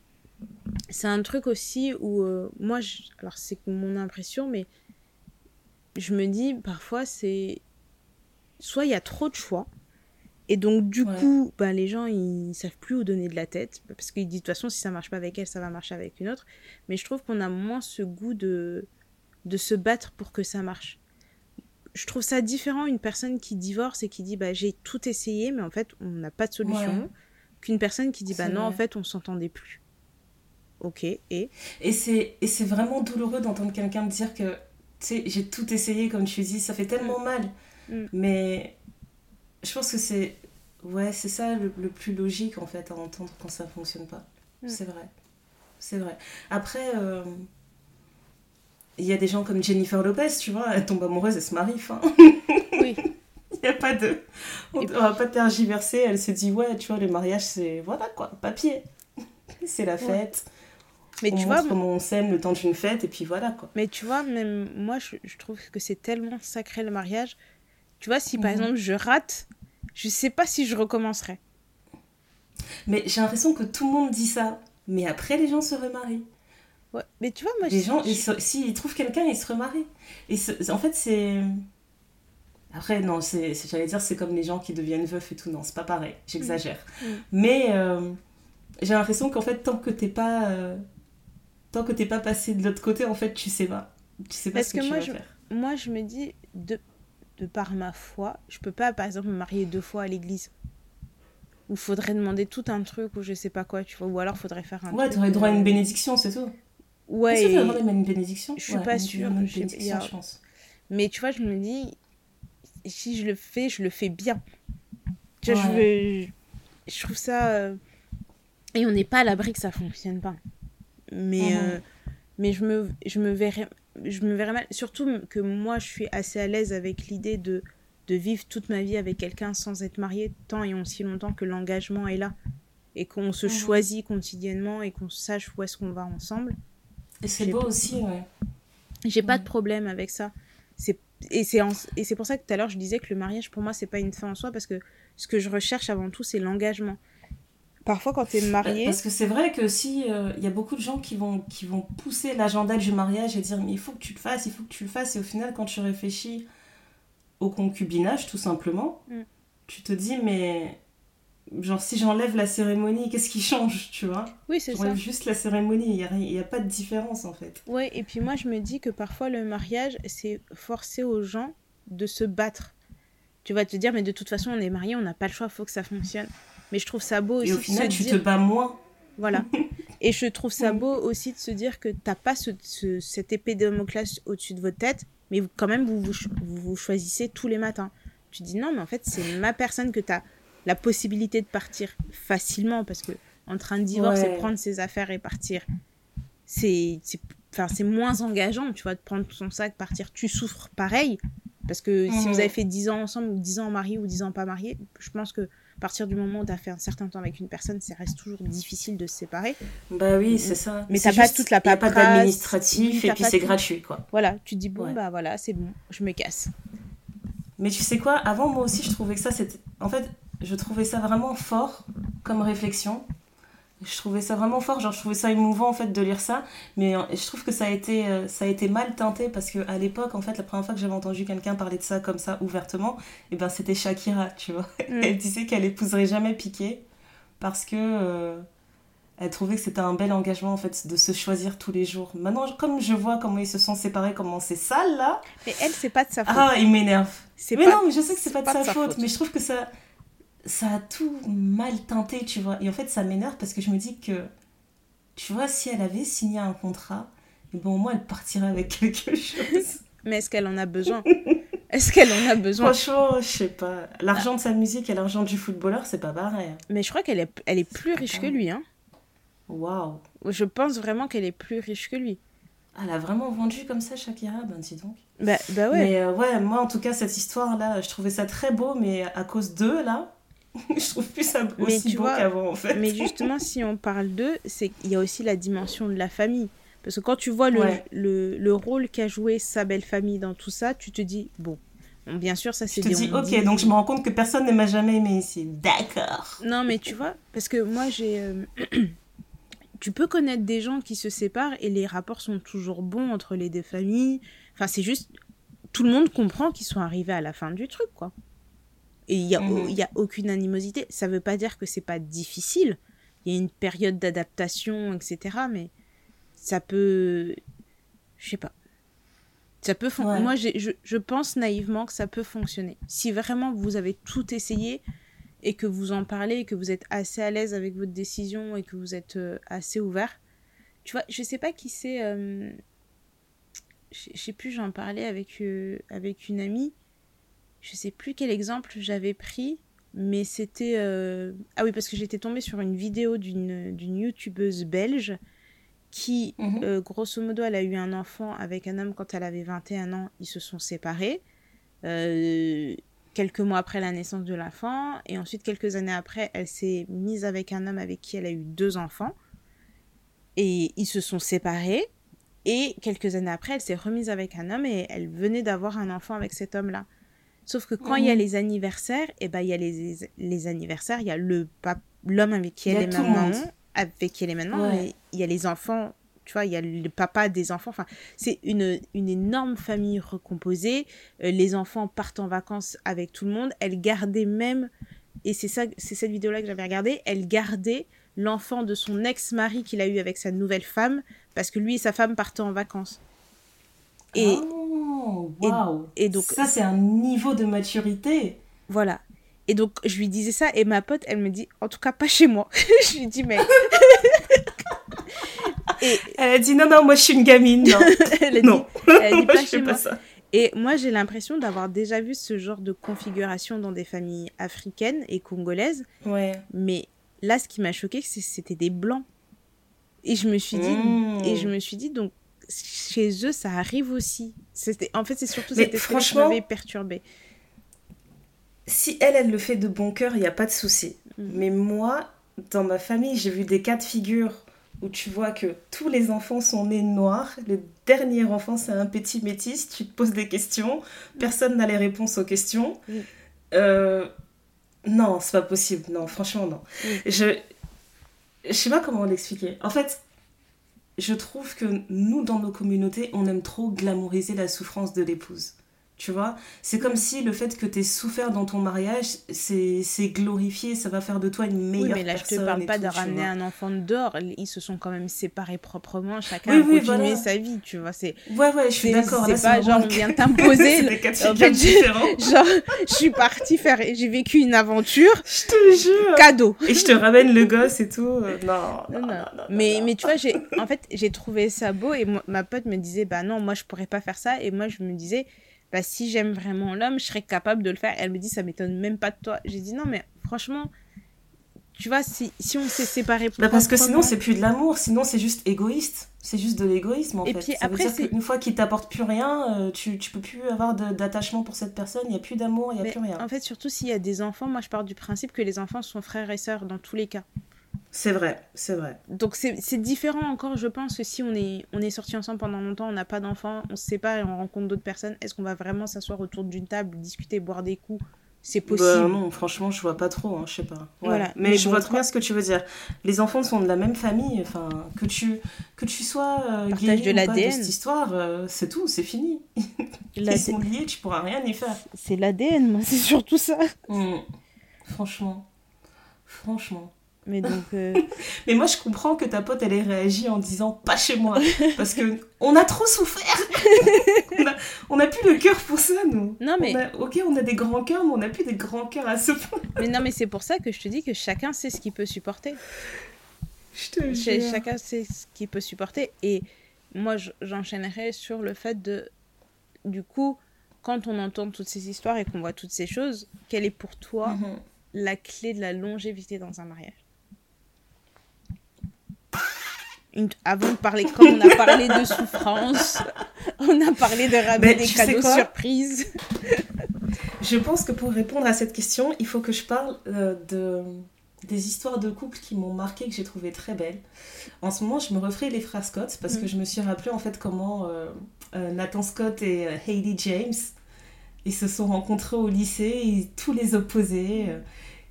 c'est un truc aussi où euh, moi, alors c'est mon impression, mais je me dis parfois c'est soit il y a trop de choix. Et donc du coup bah, les gens ils savent plus où donner de la tête. Parce qu'ils disent de toute façon si ça marche pas avec elle ça va marcher avec une autre. Mais je trouve qu'on a moins ce goût de de se battre pour que ça marche. Je trouve ça différent une personne qui divorce et qui dit bah j'ai tout essayé mais en fait on n'a pas de solution qu'une personne qui dit bah non en fait on s'entendait plus. Ok, et? Et c'est vraiment douloureux d'entendre quelqu'un dire que, tu sais, j'ai tout essayé, comme tu dis, ça fait tellement mal. Mm. Mais je pense que c'est ouais, c'est ça le, plus logique, en fait, à entendre quand ça fonctionne pas. Mm. C'est vrai. C'est vrai. Après, euh, il y a des gens comme Jennifer Lopez, tu vois, elle tombe amoureuse, elle se marie, enfin. Oui. Il n'y a pas de... On va pas tergiverser, elle se dit, ouais, tu vois, le mariage, c'est... Voilà, quoi, papier. C'est la fête. Mais on tu vois, comment on s'aime le temps d'une fête et puis voilà quoi. Mais tu vois, même moi je, je trouve que c'est tellement sacré le mariage. Tu vois, si par mhm. exemple je rate, je sais pas si je recommencerai. Mais j'ai l'impression que tout le monde dit ça. Mais après, les gens se remarient. Ouais, mais tu vois, moi Les gens, s'ils trouvent quelqu'un, ils se remarient. Et en fait, c'est. Après, non, j'allais dire, c'est comme les gens qui deviennent veufs et tout. Non, c'est pas pareil. J'exagère. Mm. Mm. Mais euh, j'ai l'impression qu'en fait, tant que t'es pas. Euh, tant que t'es pas passé de l'autre côté, en fait, tu sais pas. Tu sais pas ce que, tu moi, vas je, faire. Moi, je me dis, de, de par ma foi, je peux pas, par exemple, me marier deux fois à l'église. Ou faudrait demander tout un truc ou je sais pas quoi, tu vois. Ou alors faudrait faire un Ouais, t'aurais droit à une euh, bénédiction, c'est tout. Ouais. Est-ce que droit à une bénédiction Je suis pas sûre. Je, pense. Mais tu vois, je me dis, si je le fais, je le fais bien. Tu vois, je, veux... je trouve ça. Euh, et on n'est pas à l'abri que ça fonctionne pas. Mais, mhm. euh, mais je, me, je, me verrais, je me verrais mal. Surtout que moi, je suis assez à l'aise avec l'idée de, de vivre toute ma vie avec quelqu'un sans être mariée tant et aussi longtemps que l'engagement est là. Et qu'on se mhm. choisit quotidiennement et qu'on sache où est-ce qu'on va ensemble. Et c'est beau aussi, ouais. J'ai pas de problème avec ça. C'est et c'est et c'est pour ça que tout à l'heure je disais que le mariage pour moi c'est pas une fin en soi parce que ce que je recherche avant tout c'est l'engagement. Parfois quand tu es marié parce que c'est vrai que si il euh, y a beaucoup de gens qui vont qui vont pousser l'agenda du mariage et dire mais il faut que tu le fasses, il faut que tu le fasses et au final quand tu réfléchis au concubinage tout simplement, mm. tu te dis mais genre si j'enlève la cérémonie, qu'est-ce qui change, tu vois? Oui, c'est ça. juste la cérémonie, il n'y a, a, pas de différence en fait. Oui, et puis moi je me dis que parfois le mariage, c'est forcer aux gens de se battre. Tu vas te dire, mais de toute façon, on est mariés, on n'a pas le choix, il faut que ça fonctionne. Mais je trouve ça beau aussi. Et au final, tu te bats moins. Voilà. et je trouve ça beau aussi de se dire que tu n'as pas ce, cette épée de Damoclès au-dessus de votre tête, mais quand même, vous vous, vous vous choisissez tous les matins. Tu dis non, mais en fait, c'est ma personne que tu as la possibilité de partir facilement parce que entre un divorce et prendre ses affaires et partir, c'est enfin c'est moins engageant, tu vois, de prendre son sac, partir, tu souffres pareil parce que si vous avez fait 10 ans ensemble ou 10 ans mariés ou 10 ans pas mariés, je pense que à partir du moment où tu as fait un certain temps avec une personne, ça reste toujours difficile de se séparer. Bah oui, c'est ça. Mais t'as pas toute la paperasse. pas d'administratif et puis c'est gratuit, quoi. Voilà, tu te dis, bon, bah voilà, c'est bon, je me casse. Mais tu sais quoi, avant, moi aussi, je trouvais que ça, c'était... En fait, je trouvais ça vraiment fort comme réflexion. Je trouvais ça vraiment fort, genre je trouvais ça émouvant en fait de lire ça, mais euh, je trouve que ça a été, euh, ça a été mal teinté parce que à l'époque en fait la première fois que j'avais entendu quelqu'un parler de ça comme ça ouvertement, et eh ben c'était Shakira, tu vois. Mm. Elle disait qu'elle épouserait jamais Piqué parce que euh, elle trouvait que c'était un bel engagement en fait de se choisir tous les jours. Maintenant comme je vois comment ils se sont séparés, comment c'est sale là. Mais elle c'est pas de sa faute. Ah il m'énerve. Mais non mais je sais que c'est pas, de, sa, faute, mais je trouve que ça ça a tout mal teinté, tu vois. Et en fait, ça m'énerve parce que je me dis que, tu vois, si elle avait signé un contrat, et bon, au moins, elle partirait avec quelque chose. Mais est-ce qu'elle en a besoin? Est-ce qu'elle en a besoin? Franchement, je sais pas. L'argent de sa musique et l'argent du footballeur, c'est pas pareil. Mais je crois qu'elle est, elle est plus riche que lui, hein. Waouh. Je pense vraiment qu'elle est plus riche que lui. Elle a vraiment vendu comme ça Shakira, ben dis donc. Bah, bah ouais. Mais euh, ouais, moi en tout cas, cette histoire-là, je trouvais ça très beau, mais à cause d'eux, là, je trouve plus ça aussi beau qu'avant en fait. Mais justement, si on parle d'eux, c'est qu'il y a aussi la dimension de la famille. Parce que quand tu vois le, le, le rôle qu'a joué sa belle famille dans tout ça, tu te dis, bon, bien sûr, ça c'est Je te dis, ok, donc je me rends compte que personne ne m'a jamais aimé ici. D'accord. Non, mais tu vois, parce que moi j'ai. Euh, tu peux connaître des gens qui se séparent et les rapports sont toujours bons entre les deux familles. Enfin, c'est juste. Tout le monde comprend qu'ils sont arrivés à la fin du truc, quoi. Et il n'y a, mhm. a aucune animosité. Ça ne veut pas dire que c'est pas difficile. Il y a une période d'adaptation, etc. Mais ça peut. Je sais pas. Ça peut Moi, je, je, pense naïvement que ça peut fonctionner. Si vraiment vous avez tout essayé et que vous en parlez et que vous êtes assez à l'aise avec votre décision et que vous êtes euh, assez ouvert. Tu vois, je sais pas qui c'est. Euh, je sais plus, j'en parlais avec, euh, avec une amie je sais plus quel exemple j'avais pris, mais c'était... Euh, ah oui, parce que j'étais tombée sur une vidéo d'une youtubeuse belge qui, mhm. euh, grosso modo, elle a eu un enfant avec un homme quand elle avait 21 ans, ils se sont séparés. Euh, quelques mois après la naissance de l'enfant, et ensuite quelques années après, elle s'est mise avec un homme avec qui elle a eu deux enfants, et ils se sont séparés, et quelques années après, elle s'est remise avec un homme, et elle venait d'avoir un enfant avec cet homme-là. Sauf que quand il y a mhm. les anniversaires, et eh ben il y a les, les anniversaires, il y a le l'homme avec qui elle est maintenant, avec qui elle est maintenant, il y a les enfants, tu vois, il y a le papa des enfants. Enfin, c'est une, une énorme famille recomposée. Euh, les enfants partent en vacances avec tout le monde. Elle gardait même, et c'est ça, c'est cette vidéo-là que j'avais regardée, elle gardait l'enfant de son ex-mari qu'il a eu avec sa nouvelle femme, parce que lui et sa femme partaient en vacances. Et, oh, Et, donc ça c'est un niveau de maturité. Voilà. Et donc je lui disais ça et ma pote elle me dit en tout cas pas chez moi. je lui dis mais et... Elle a dit non non moi je suis une gamine non. elle a non. Dit, elle a dit pas chez moi. Et moi j'ai l'impression d'avoir déjà vu ce genre de configuration dans des familles africaines et congolaises. Ouais. Mais là ce qui m'a choqué c'était des blancs Et je me suis dit, et je me suis dit, donc, chez eux, ça arrive aussi. C'était, en fait, c'est surtout cette franchement, qui m'avait perturbée. Si elle, elle le fait de bon cœur, il n'y a pas de souci. Mm. Mais moi, dans ma famille, j'ai vu des cas de figure où tu vois que tous les enfants sont nés noirs. Le dernier enfant, c'est un petit métis. Tu te poses des questions. Personne n'a les réponses aux questions. Euh, non, c'est pas possible. Non, franchement, non. Je, je sais pas comment l'expliquer. En fait, je trouve que nous, dans nos communautés, on aime trop glamouriser la souffrance de l'épouse. Tu vois C'est comme si le fait que tu aies souffert dans ton mariage, c'est glorifié, ça va faire de toi une meilleure personne. Oui, mais là, je te parle pas de ramener un enfant dehors. Ils se sont quand même séparés proprement, chacun oui, a continué sa vie, tu vois. Ouais, ouais, je suis d'accord. C'est pas genre, on vient t'imposer. en fait, genre, je suis partie faire. J'ai vécu une aventure. Je te jure. Cadeau. Et je te ramène le gosse et tout. Euh, non, non, non, mais, mais tu vois, en fait, j'ai trouvé ça beau et ma pote me disait, bah non, moi, je pourrais pas faire ça. Et moi, je me disais, bah, si j'aime vraiment l'homme, je serais capable de le faire. Elle me dit, ça m'étonne même pas de toi. J'ai dit, non, mais franchement, tu vois, si, si on s'est séparés bah Parce que sinon, c'est plus de l'amour, sinon, c'est juste égoïste. C'est juste de l'égoïsme, en et fait. Puis, ça après, veut dire fois qu'il t'apporte plus rien, euh, tu, tu peux plus avoir d'attachement pour cette personne, il n'y a plus d'amour, il n'y a plus rien. En fait, surtout s'il y a des enfants, moi, je pars du principe que les enfants sont frères et sœurs dans tous les cas. C'est vrai, c'est vrai. Donc c'est différent encore, je pense, que si on est, on est sortis ensemble pendant longtemps, on n'a pas d'enfants, on se sépare et on rencontre d'autres personnes, est-ce qu'on va vraiment s'asseoir autour d'une table, discuter, boire des coups? C'est bah, possible. non, franchement, je vois pas trop, hein, je sais pas. Voilà. Mais, je vois très bien ce que tu veux dire. Les enfants sont de la même famille, enfin, que tu, que tu sois euh, de ou pas de cette histoire, euh, c'est tout, c'est fini. Ils sont liés, tu pourras rien y faire. C'est l'ADN, moi, c'est surtout ça. Mmh. Franchement. Franchement. Mais donc. Euh, mais moi, je comprends que ta pote, elle ait réagi en disant pas chez moi. Parce que on a trop souffert. on, a, plus le cœur pour ça, nous. Non, mais. ok, on a des grands cœurs, mais on a plus des grands cœurs à ce point. mais non, mais c'est pour ça que je te dis que chacun sait ce qu'il peut supporter. Je te jure. Chacun sait ce qu'il peut supporter. Et moi, j'enchaînerai sur le fait de. Du coup, quand on entend toutes ces histoires et qu'on voit toutes ces choses, quelle est pour toi mhm. la clé de la longévité dans un mariage? Avant de parler, comme on a parlé de souffrance, on a parlé de rabais des cadeaux surprises. je pense que pour répondre à cette question, il faut que je parle euh, de, des histoires de couple qui m'ont marqué, que j'ai trouvé très belles. En ce moment, je me referai les frères Scott parce que mm. je me suis rappelé en fait comment euh, euh, Nathan Scott et Hayley James ils se sont rencontrés au lycée, tous les opposés.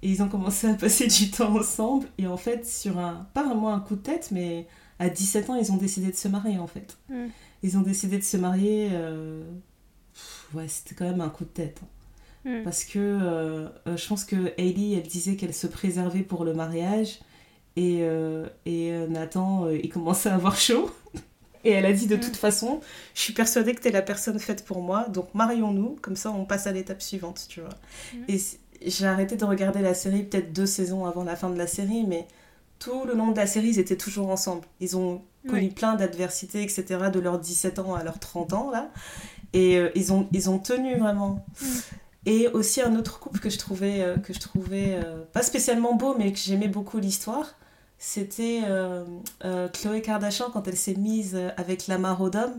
Et ils ont commencé à passer du temps ensemble. Et en fait, sur un, pas vraiment un coup de tête, mais à 17 ans, ils ont décidé de se marier en fait. Mm. Ils ont décidé de se marier. Euh, ouais, c'était quand même un coup de tête. Hein. Mm. Parce que euh, euh, je pense que Hailey, elle disait qu'elle se préservait pour le mariage. Et, et Nathan, il commençait à avoir chaud. Et elle a dit de mm. toute façon, je suis persuadée que tu es la personne faite pour moi, donc marions-nous, comme ça on passe à l'étape suivante, tu vois. Et j'ai arrêté de regarder la série peut-être deux saisons avant la fin de la série, mais tout le long de la série, ils étaient toujours ensemble. Ils ont connu plein d'adversités, etc., de leurs 17 ans à leurs 30 ans, là. Et euh, ils, ont, ils ont tenu vraiment. Mm. Et aussi un autre couple que je trouvais, euh, que je trouvais euh, pas spécialement beau, mais que j'aimais beaucoup l'histoire, c'était Chloé Kardashian quand elle s'est mise avec Lamar Odom.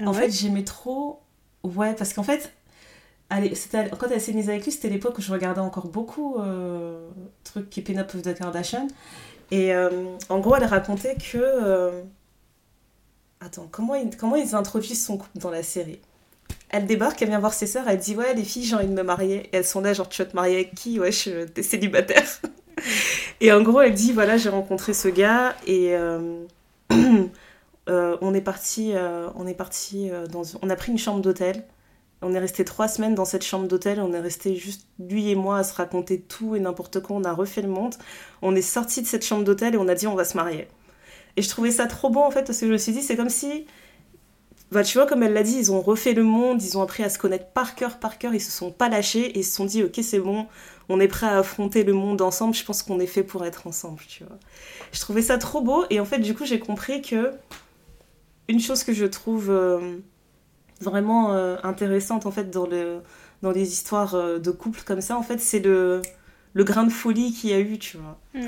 Ah en fait, j'aimais trop. Ouais, parce qu'en fait, Allez, quand elle s'est mise avec lui, c'était l'époque où je regardais encore beaucoup euh, trucs qui Up of the Kardashian. Et euh, en gros, elle racontait que. Euh, attends, comment ils, comment ils introduisent son couple dans la série? Elle débarque, elle vient voir ses sœurs, elle dit Ouais, les filles, j'ai envie de me marier. Et elles sont là, genre, tu vas te marier avec qui? Ouais, je t'es célibataire. et en gros, elle dit Voilà, j'ai rencontré ce gars et. on est parti, on est parti dans, on a pris une chambre d'hôtel on est resté trois semaines dans cette chambre d'hôtel, on est resté juste lui et moi à se raconter tout et n'importe quoi, on a refait le monde. On est sorti de cette chambre d'hôtel et on a dit on va se marier. Et je trouvais ça trop bon en fait parce que je me suis dit c'est comme si bah, tu vois, comme elle l'a dit, ils ont refait le monde, ils ont appris à se connaître par cœur, par cœur, ils se sont pas lâchés et ils se sont dit, ok, c'est bon, on est prêt à affronter le monde ensemble, je pense qu'on est fait pour être ensemble, tu vois. Je trouvais ça trop beau et en fait, du coup, j'ai compris que une chose que je trouve euh, vraiment euh, intéressante en fait dans, le, dans les histoires euh, de couple comme ça en fait c'est le, le grain de folie qu'il y a eu tu vois mm.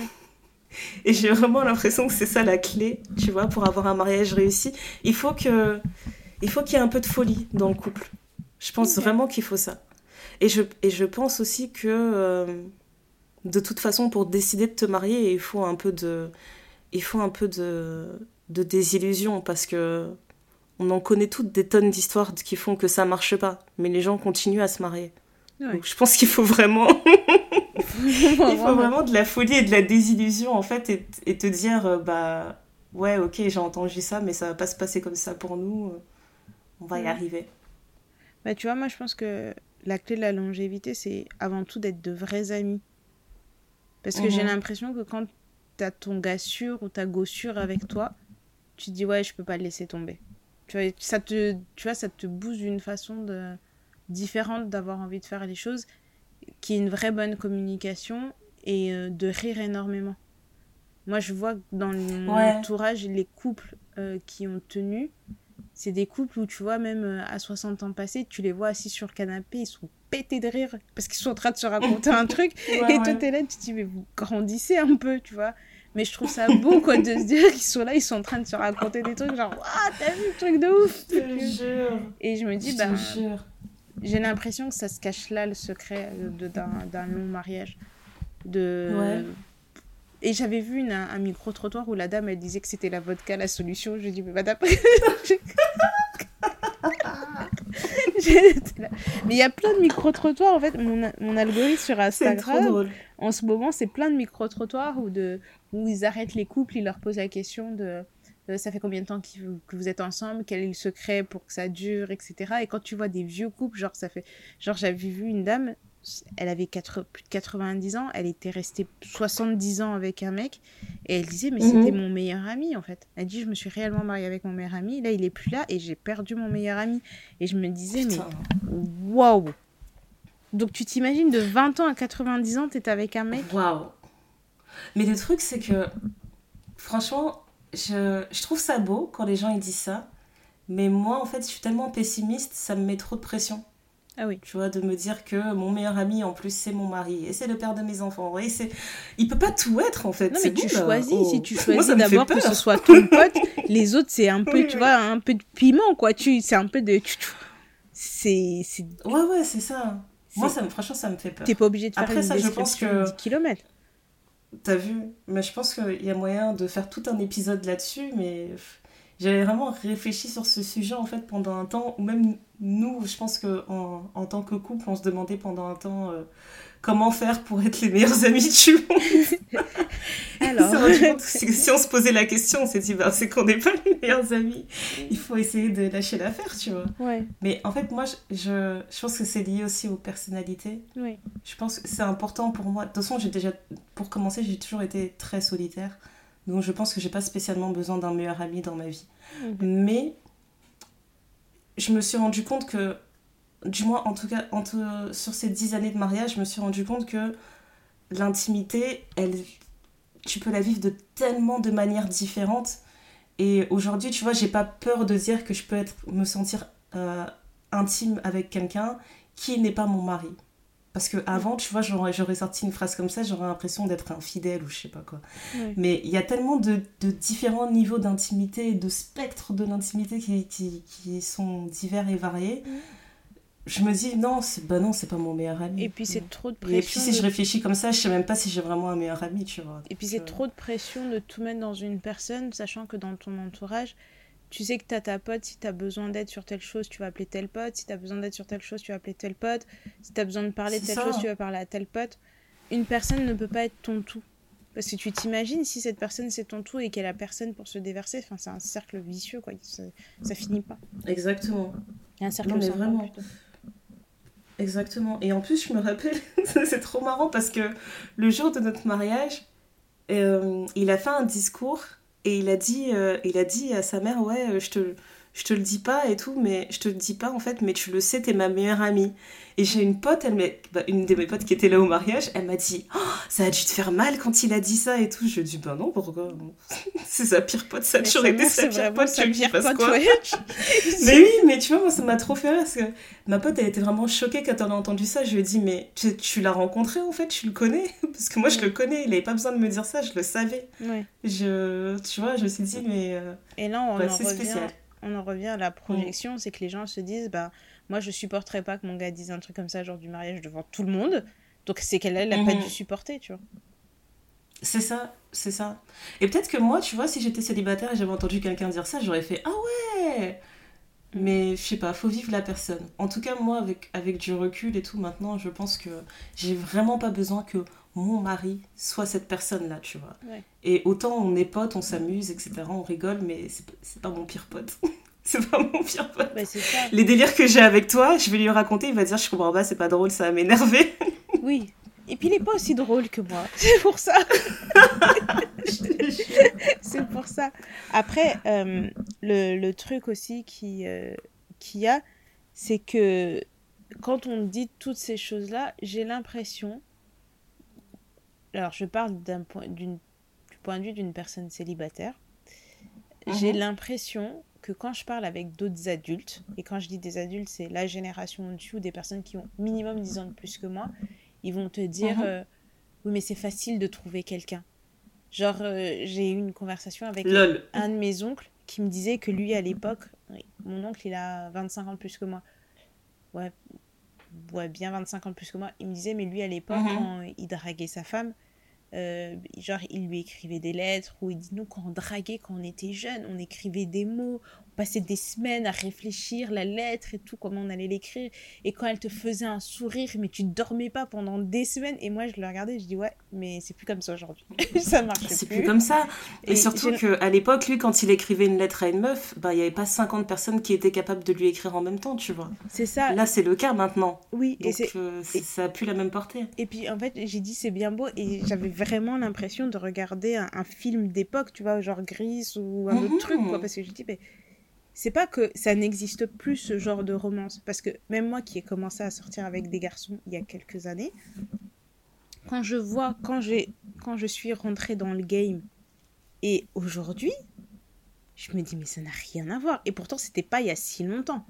Et j'ai vraiment l'impression que c'est ça la clé, tu vois, pour avoir un mariage réussi. Il faut que, il faut qu'il y ait un peu de folie dans le couple. Je pense vraiment qu'il faut ça. Et je, et je pense aussi que, euh, de toute façon, pour décider de te marier, il faut un peu de, il faut un peu de, de désillusion parce que on en connaît toutes des tonnes d'histoires qui font que ça marche pas, mais les gens continuent à se marier. Donc je pense qu'il faut vraiment il faut vraiment. de la folie et de la désillusion en fait et, te dire euh, bah ouais ok j'ai entendu ça mais ça va pas se passer comme ça pour nous. On va y arriver. Bah tu vois moi je pense que la clé de la longévité c'est avant tout d'être de vrais amis. Parce que j'ai mhm. l'impression que quand t'as ton gars sûr ou ta go sûr avec toi tu te dis ouais je peux pas le laisser tomber tu vois ça te tu vois ça te booste d'une façon de différente d'avoir envie de faire les choses, qui est une vraie bonne communication et euh, de rire énormément. Moi, je vois dans mon entourage, les couples euh, qui ont tenu, c'est des couples où tu vois, même euh, à 60 ans passés, tu les vois assis sur le canapé, ils sont pétés de rire parce qu'ils sont en train de se raconter un truc. et toi, t'es là, tu te dis, mais vous grandissez un peu, tu vois. Mais je trouve ça beau, quoi, de se dire qu'ils sont là, ils sont en train de se raconter des trucs, genre, waouh, t'as vu le truc de ouf Je te jure. Et je me dis, bah, j'ai l'impression que ça se cache là le secret d'un long mariage. De... Et j'avais vu une, un micro-trottoir où la dame, elle disait que c'était la vodka la solution. Je dis, mais madame. mais il y a plein de micro-trottoirs. En fait, mon, mon algorithme sur Instagram, en ce moment, c'est plein de micro-trottoirs où, de, où ils arrêtent les couples, ils leur posent la question de euh, ça fait combien de temps que vous êtes ensemble, quel est le secret pour que ça dure, etc. Et quand tu vois des vieux couples, genre ça fait, genre j'avais vu une dame, elle avait plus de 90 ans, elle était restée 70 ans avec un mec, et elle disait mais c'était mhm. mon meilleur ami en fait. Elle dit je me suis réellement mariée avec mon meilleur ami, là il est plus là et j'ai perdu mon meilleur ami. Et je me disais mais waouh. Donc tu t'imagines de 20 ans à 90 ans, t'es avec un mec. Waouh. Mais le truc c'est que franchement je, je, trouve ça beau quand les gens ils disent ça. Mais moi, en fait, je suis tellement pessimiste, ça me met trop de pression. Ah oui. Tu vois, de me dire que mon meilleur ami, en plus, c'est mon mari, et c'est le père de mes enfants. Et c'est... Il peut pas tout être, en fait. Non, mais tu choisis. Oh. Si tu choisis d'abord que ce soit ton pote, les autres, c'est un peu, tu vois, un peu de piment, quoi. Tu... C'est un peu de... C'est... Ouais, ouais, c'est ça. Moi, ça me... franchement, ça me fait peur. T'es pas obligé de faire Après, une ça, je pense que... 10 km. T'as vu Mais je pense qu'il y a moyen de faire tout un épisode là-dessus, mais j'avais vraiment réfléchi sur ce sujet en fait pendant un temps, ou même nous, je pense qu'en en, tant que couple, on se demandait pendant un temps euh, comment faire pour être les meilleurs amis du monde. Alors, si on se posait la question, on s'est dit, bah, c'est qu'on n'est pas les meilleurs amis. Il faut essayer de lâcher l'affaire, tu vois. Ouais. Mais en fait, moi, je, je, pense que c'est lié aussi aux personnalités. Oui. Je pense que c'est important pour moi. De toute façon, j'ai déjà, pour commencer, j'ai toujours été très solitaire. Donc, je pense que j'ai pas spécialement besoin d'un meilleur ami dans ma vie. Mais je me suis rendu compte que du moins en tout cas entre, sur ces dix années de mariage, je me suis rendu compte que l'intimité, elle, tu peux la vivre de tellement de manières différentes. Et aujourd'hui, tu vois, j'ai pas peur de dire que je peux être, me sentir euh, intime avec quelqu'un qui n'est pas mon mari. Parce que avant, tu vois, j'aurais, j'aurais sorti une phrase comme ça, j'aurais l'impression d'être infidèle ou je sais pas quoi. Mais il y a tellement de, de, différents niveaux d'intimité, de spectres de l'intimité qui, qui, qui, sont divers et variés je me dis non, c'est bah non, c'est pas mon meilleur ami. Et puis c'est trop de pression. Et puis si je réfléchis comme ça, je sais même pas si j'ai vraiment un meilleur ami, tu vois. Et puis c'est trop de pression de tout mettre dans une personne, sachant que dans ton entourage, tu sais que tu as ta pote, si tu as besoin d'aide sur telle chose, tu vas appeler tel pote, si tu as besoin d'aide sur telle chose, tu vas appeler tel pote, si tu as besoin de parler de telle chose, tu vas parler à tel pote. Une personne ne peut pas être ton tout. Parce que tu t'imagines si cette personne c'est ton tout et qu'elle a personne pour se déverser, enfin c'est un cercle vicieux quoi, ça, ça finit pas. Exactement. Il y a un cercle non, vraiment. Exactement. Et en plus, je me rappelle, c'est trop marrant parce que le jour de notre mariage, euh, il a fait un discours et il a dit, euh, il a dit à sa mère, ouais, euh, je te, je te le dis pas et tout, mais je te le dis pas en fait, mais tu le sais, t'es ma meilleure amie. Et j'ai une pote, elle bah, une de mes potes qui était là au mariage, elle m'a dit oh, Ça a dû te faire mal quand il a dit ça et tout. Je lui ai dit Bah non, pourquoi? C'est sa pire pote, ça a toujours été sa pire pote, tu pire pote, quoi Mais oui, mais tu vois, moi ça m'a trop fait rire parce que ma pote, elle était vraiment choquée quand elle a entendu ça. Je lui ai dit Mais tu, l'as rencontré en fait, tu le connais? Parce que moi je le connais, il avait pas besoin de me dire ça, je le savais. Je, tu vois, je me suis dit Mais. Euh, et là, on, en revient, on en revient à la projection, c'est que les gens se disent Bah moi, je supporterais pas que mon gars dise un truc comme ça, genre du mariage devant tout le monde. Donc, c'est qu'elle, elle, a pas mhm. dû supporter, tu vois. C'est ça, c'est ça. Et peut-être que moi, tu vois, si j'étais célibataire et j'avais entendu quelqu'un dire ça, j'aurais fait Ah ouais mm. Mais je sais pas, faut vivre la personne. En tout cas, moi, avec, avec du recul et tout, maintenant, je pense que j'ai vraiment pas besoin que mon mari soit cette personne-là, tu vois. Et autant on est potes, on s'amuse, etc., on rigole, mais c'est pas mon pire pote. c'est pas mon pire pote. Bah, Les délires que j'ai avec toi, je vais lui raconter, il va dire je comprends pas, c'est pas drôle, ça va m'énerver. oui. Et puis il est pas aussi drôle que moi. C'est pour ça. c'est pour ça. Après, euh, le, le, truc aussi qui euh, qu'il y a, c'est que quand on dit toutes ces choses-là, j'ai l'impression. Alors, je parle d'un point, du point de vue d'une personne célibataire. J'ai mhm. l'impression que quand je parle avec d'autres adultes, et quand je dis des adultes, c'est la génération au-dessus ou des personnes qui ont minimum 10 ans de plus que moi, ils vont te dire mhm. euh, Oui, mais c'est facile de trouver quelqu'un. Genre, euh, j'ai eu une conversation avec un de mes oncles qui me disait que lui, à l'époque, mon oncle, il a 25 ans de plus que moi. Ouais, ouais, bien 25 ans de plus que moi. Il me disait, mais lui, à l'époque, mhm. quand il draguait sa femme, euh, genre, il lui écrivait des lettres, ou il dit, nous, quand on draguait, quand on était jeune, on écrivait des mots, passer des semaines à réfléchir la lettre et tout, comment on allait l'écrire. Et quand elle te faisait un sourire, mais tu dormais pas pendant des semaines. Et moi, je le regardais, je dis ouais, mais c'est plus comme ça aujourd'hui. ça marche plus. C'est plus comme ça. Et, surtout qu'à l'époque, lui, quand il écrivait une lettre à une meuf, bah, il n'y avait pas 50 personnes qui étaient capables de lui écrire en même temps, tu vois. C'est ça. Là, c'est le cas maintenant. Oui, Donc, euh, et ça a plus la même portée. Et puis, en fait, j'ai dit c'est bien beau. Et j'avais vraiment l'impression de regarder un, film d'époque, tu vois, genre Gris ou un autre mhm. truc, quoi. Parce que je dis, mais c'est pas que ça n'existe plus ce genre de romance. Parce que même moi qui ai commencé à sortir avec des garçons il y a quelques années quand je vois quand quand je suis rentrée dans le game et aujourd'hui je me dis mais ça n'a rien à voir. Et pourtant c'était pas il y a si longtemps.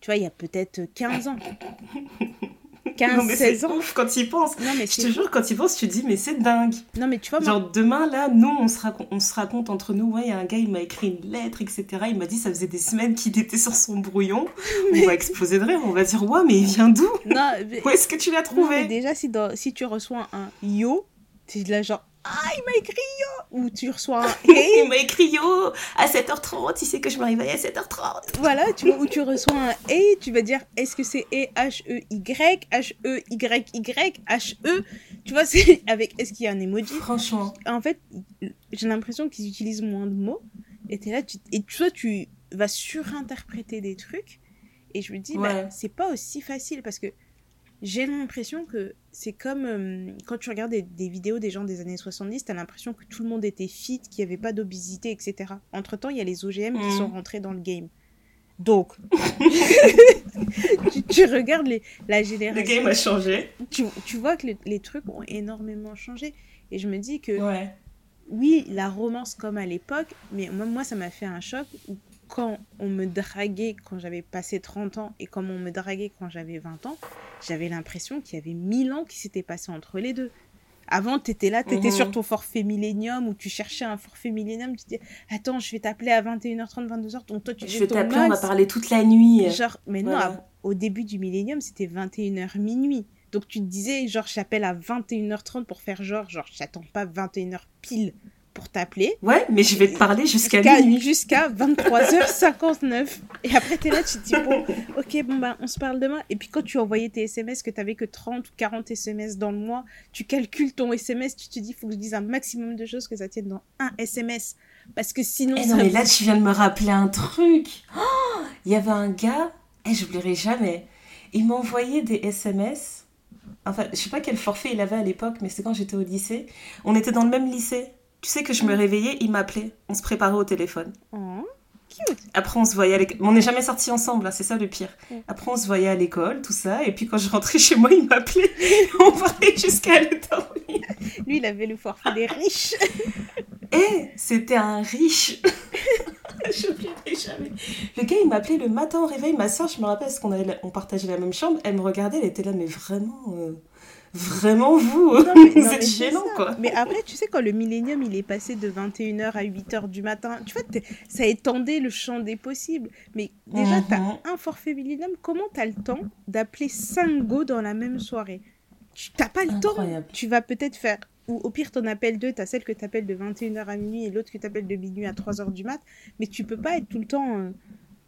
Tu vois il y a peut-être 15 ans 15, non, mais 16 ans. Ouf quand il pense. Non, mais je te jure, quand il pense, tu te dis, mais c'est dingue. Non, mais tu vois, Genre, demain, là, nous, on se, raconte, on se raconte entre nous, ouais, il y a un gars, il m'a écrit une lettre, etc. Il m'a dit, ça faisait des semaines qu'il était sur son brouillon. On va exploser de rire, on va dire, ouais, mais il vient d'où? Où est-ce que tu l'as trouvé? Déjà, si, si tu reçois un yo, es là, genre, ah, il m'a écrit yo Ou tu reçois un hey. il m'a écrit yo à 7h30, il sait que je me réveille à 7h30. Voilà, tu vois, ou tu reçois un hey, tu vas dire est-ce que c'est e H-E-Y, H-E-Y-Y, H-E Tu vois, c'est avec est-ce qu'il y a un emoji? Franchement. En fait, j'ai l'impression qu'ils utilisent moins de mots. Et es là, tu, et toi, tu vas surinterpréter des trucs. Et je me dis, bah, c'est pas aussi facile parce que j'ai l'impression que c'est comme euh, quand tu regardes des, vidéos des gens des années 70, t'as l'impression que tout le monde était fit, qu'il n'y avait pas d'obésité, etc. Entre-temps, il y a les OGM qui sont mm. rentrés dans le game. Donc, tu, regardes les, la génération... Le game a changé. Tu, tu vois que les, les, trucs ont énormément changé. Et je me dis que... Oui, la romance comme à l'époque, mais moi, moi ça m'a fait un choc quand on me draguait quand j'avais passé 30 ans et comme on me draguait quand j'avais 20 ans, j'avais l'impression qu'il y avait 1000 ans qui s'étaient passés entre les deux. Avant, tu étais là, tu étais mhm. sur ton forfait Millennium ou tu cherchais un forfait Millennium, tu disais Attends, je vais t'appeler à 21h30, 22h. Donc toi, tu Je vais t'appeler, on va parler toute la nuit. Genre, mais non, au début du Millennium, c'était 21h minuit. Donc tu te disais, genre, j'appelle à 21h30 pour faire genre, genre, j'attends pas 21h pile pour t'appeler. Ouais, mais je vais te parler jusqu'à minuit. Jusqu'à 23h59. Et après, t'es là, tu te dis, bon, ok, bon, bah, on se parle demain. Et puis, quand tu envoyais tes SMS, que t'avais que 30 ou 40 SMS dans le mois, tu calcules ton SMS, tu te dis, il faut que je dise un maximum de choses que ça tienne dans un SMS. Parce que sinon. Eh non, mais là, tu viens de me rappeler un truc. Oh, il y avait un gars, et eh, j'oublierai jamais, il m'envoyait des SMS. Enfin, je sais pas quel forfait il avait à l'époque, mais c'est quand j'étais au lycée. On était dans le même lycée. Tu sais que je me réveillais, il m'appelait. On se préparait au téléphone. Oh. Après, on se voyait à l'école. On n'est jamais sortis ensemble, c'est ça le pire. Après, on se voyait à l'école, tout ça. Et puis, quand je rentrais chez moi, il m'appelait. on parlait jusqu'à le dormir. Lui, il avait le forfait des riches. Eh, c'était un riche. je n'oublierai jamais. Le gars, il m'appelait le matin au réveil. Ma soeur, je me rappelle, parce qu'on on partageait la même chambre. Elle me regardait, elle était là, mais vraiment. Euh, vraiment vous, vous êtes gênant quoi. Mais après, tu sais, quand le millénium il est passé de 21h à 8h du matin, tu vois, ça étendait le champ des possibles. Mais déjà, tu as mhm. un forfait millénium, comment tu as le temps d'appeler 5 go dans la même soirée? Tu n'as pas le temps. Tu vas peut-être faire ou au pire, ton appelles deux, tu as celle que tu appelles de 21h à minuit et l'autre que tu appelles de minuit à 3h du mat, mais tu peux pas être tout le temps euh,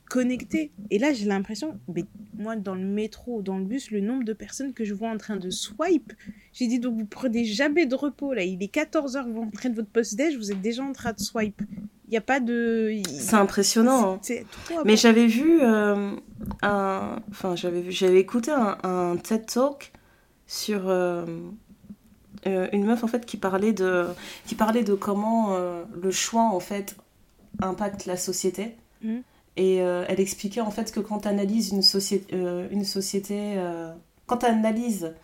connecté. Et là, j'ai l'impression, mais moi, dans le métro, dans le bus, le nombre de personnes que je vois en train de swipe, j'ai dit, donc vous prenez jamais de repos, là. Il est 14h, vous rentrez de votre post-déj, vous êtes déjà en train de swipe. Il n'y a pas de... C'est impressionnant. Hein. Mais j'avais vu euh, un... Enfin, j'avais vu... J'avais écouté un, TED Talk sur... Euh, euh, une meuf en fait qui parlait de qui parlait de comment le choix en fait impacte la société mmh. Et euh, elle expliquait en fait que quand tu analyses une, société, euh, une société, euh, quand tu analyses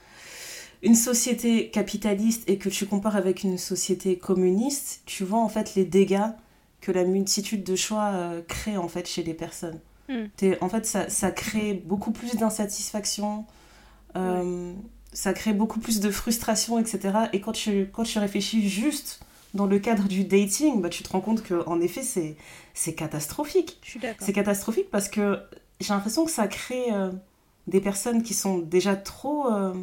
une société capitaliste et que tu compares avec une société communiste, tu vois en fait les dégâts que la multitude de choix crée en fait chez les personnes. Hmm. En fait, ça, ça, crée beaucoup plus d'insatisfaction, ça crée beaucoup plus de frustration, etc. Et quand tu, quand tu réfléchis juste dans le cadre du dating, bah, tu te rends compte qu'en effet, c'est, c'est catastrophique. C'est catastrophique parce que j'ai l'impression que ça crée euh, des personnes qui sont déjà trop, euh,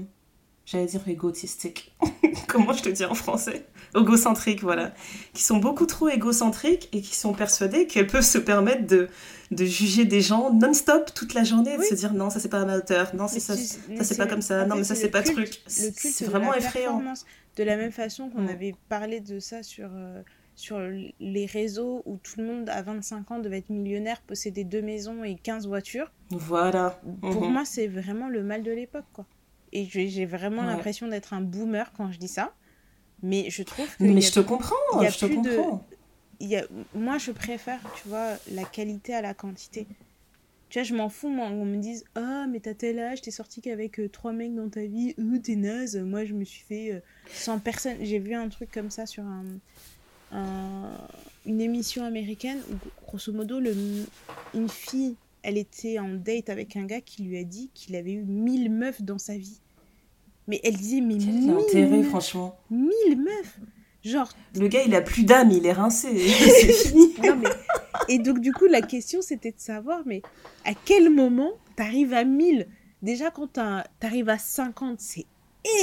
j'allais dire égotistiques. Comment je te dis en français? Égocentriques, voilà. Qui sont beaucoup trop égocentriques et qui sont persuadées qu'elles peuvent se permettre de, de juger des gens non-stop toute la journée, de se dire non, ça c'est pas à ma hauteur, non, ça, ça c'est pas comme ça, non, mais ça c'est pas truc. C'est vraiment effrayant de la même façon qu'on avait parlé de ça sur, euh, sur les réseaux où tout le monde à 25 ans devait être millionnaire, posséder deux maisons et 15 voitures. Voilà. Pour mm-hmm. moi, c'est vraiment le mal de l'époque, quoi. Et j'ai vraiment l'impression d'être un boomer quand je dis ça. Mais je trouve que. Mais je te comprends, je te comprends. Y a, moi, je préfère, tu vois, la qualité à la quantité. Tu vois, je m'en fous, moi, on me dise Ah, mais t'as tel âge, t'es sorti qu'avec euh, trois mecs dans ta vie, euh, t'es naze. Moi, je me suis fait euh, sans personne. J'ai vu un truc comme ça sur un, une émission américaine où, grosso modo, le, une fille, elle était en date avec un gars qui lui a dit qu'il avait eu mille meufs dans sa vie. Mais elle disait Mais franchement Mille meufs Genre. Le gars, il a plus d'âme, il est rincé. c'est fini. Non, mais et donc, du coup, la question, c'était de savoir, mais à quel moment t'arrives à 1000 Déjà, quand t'arrives à 50, c'est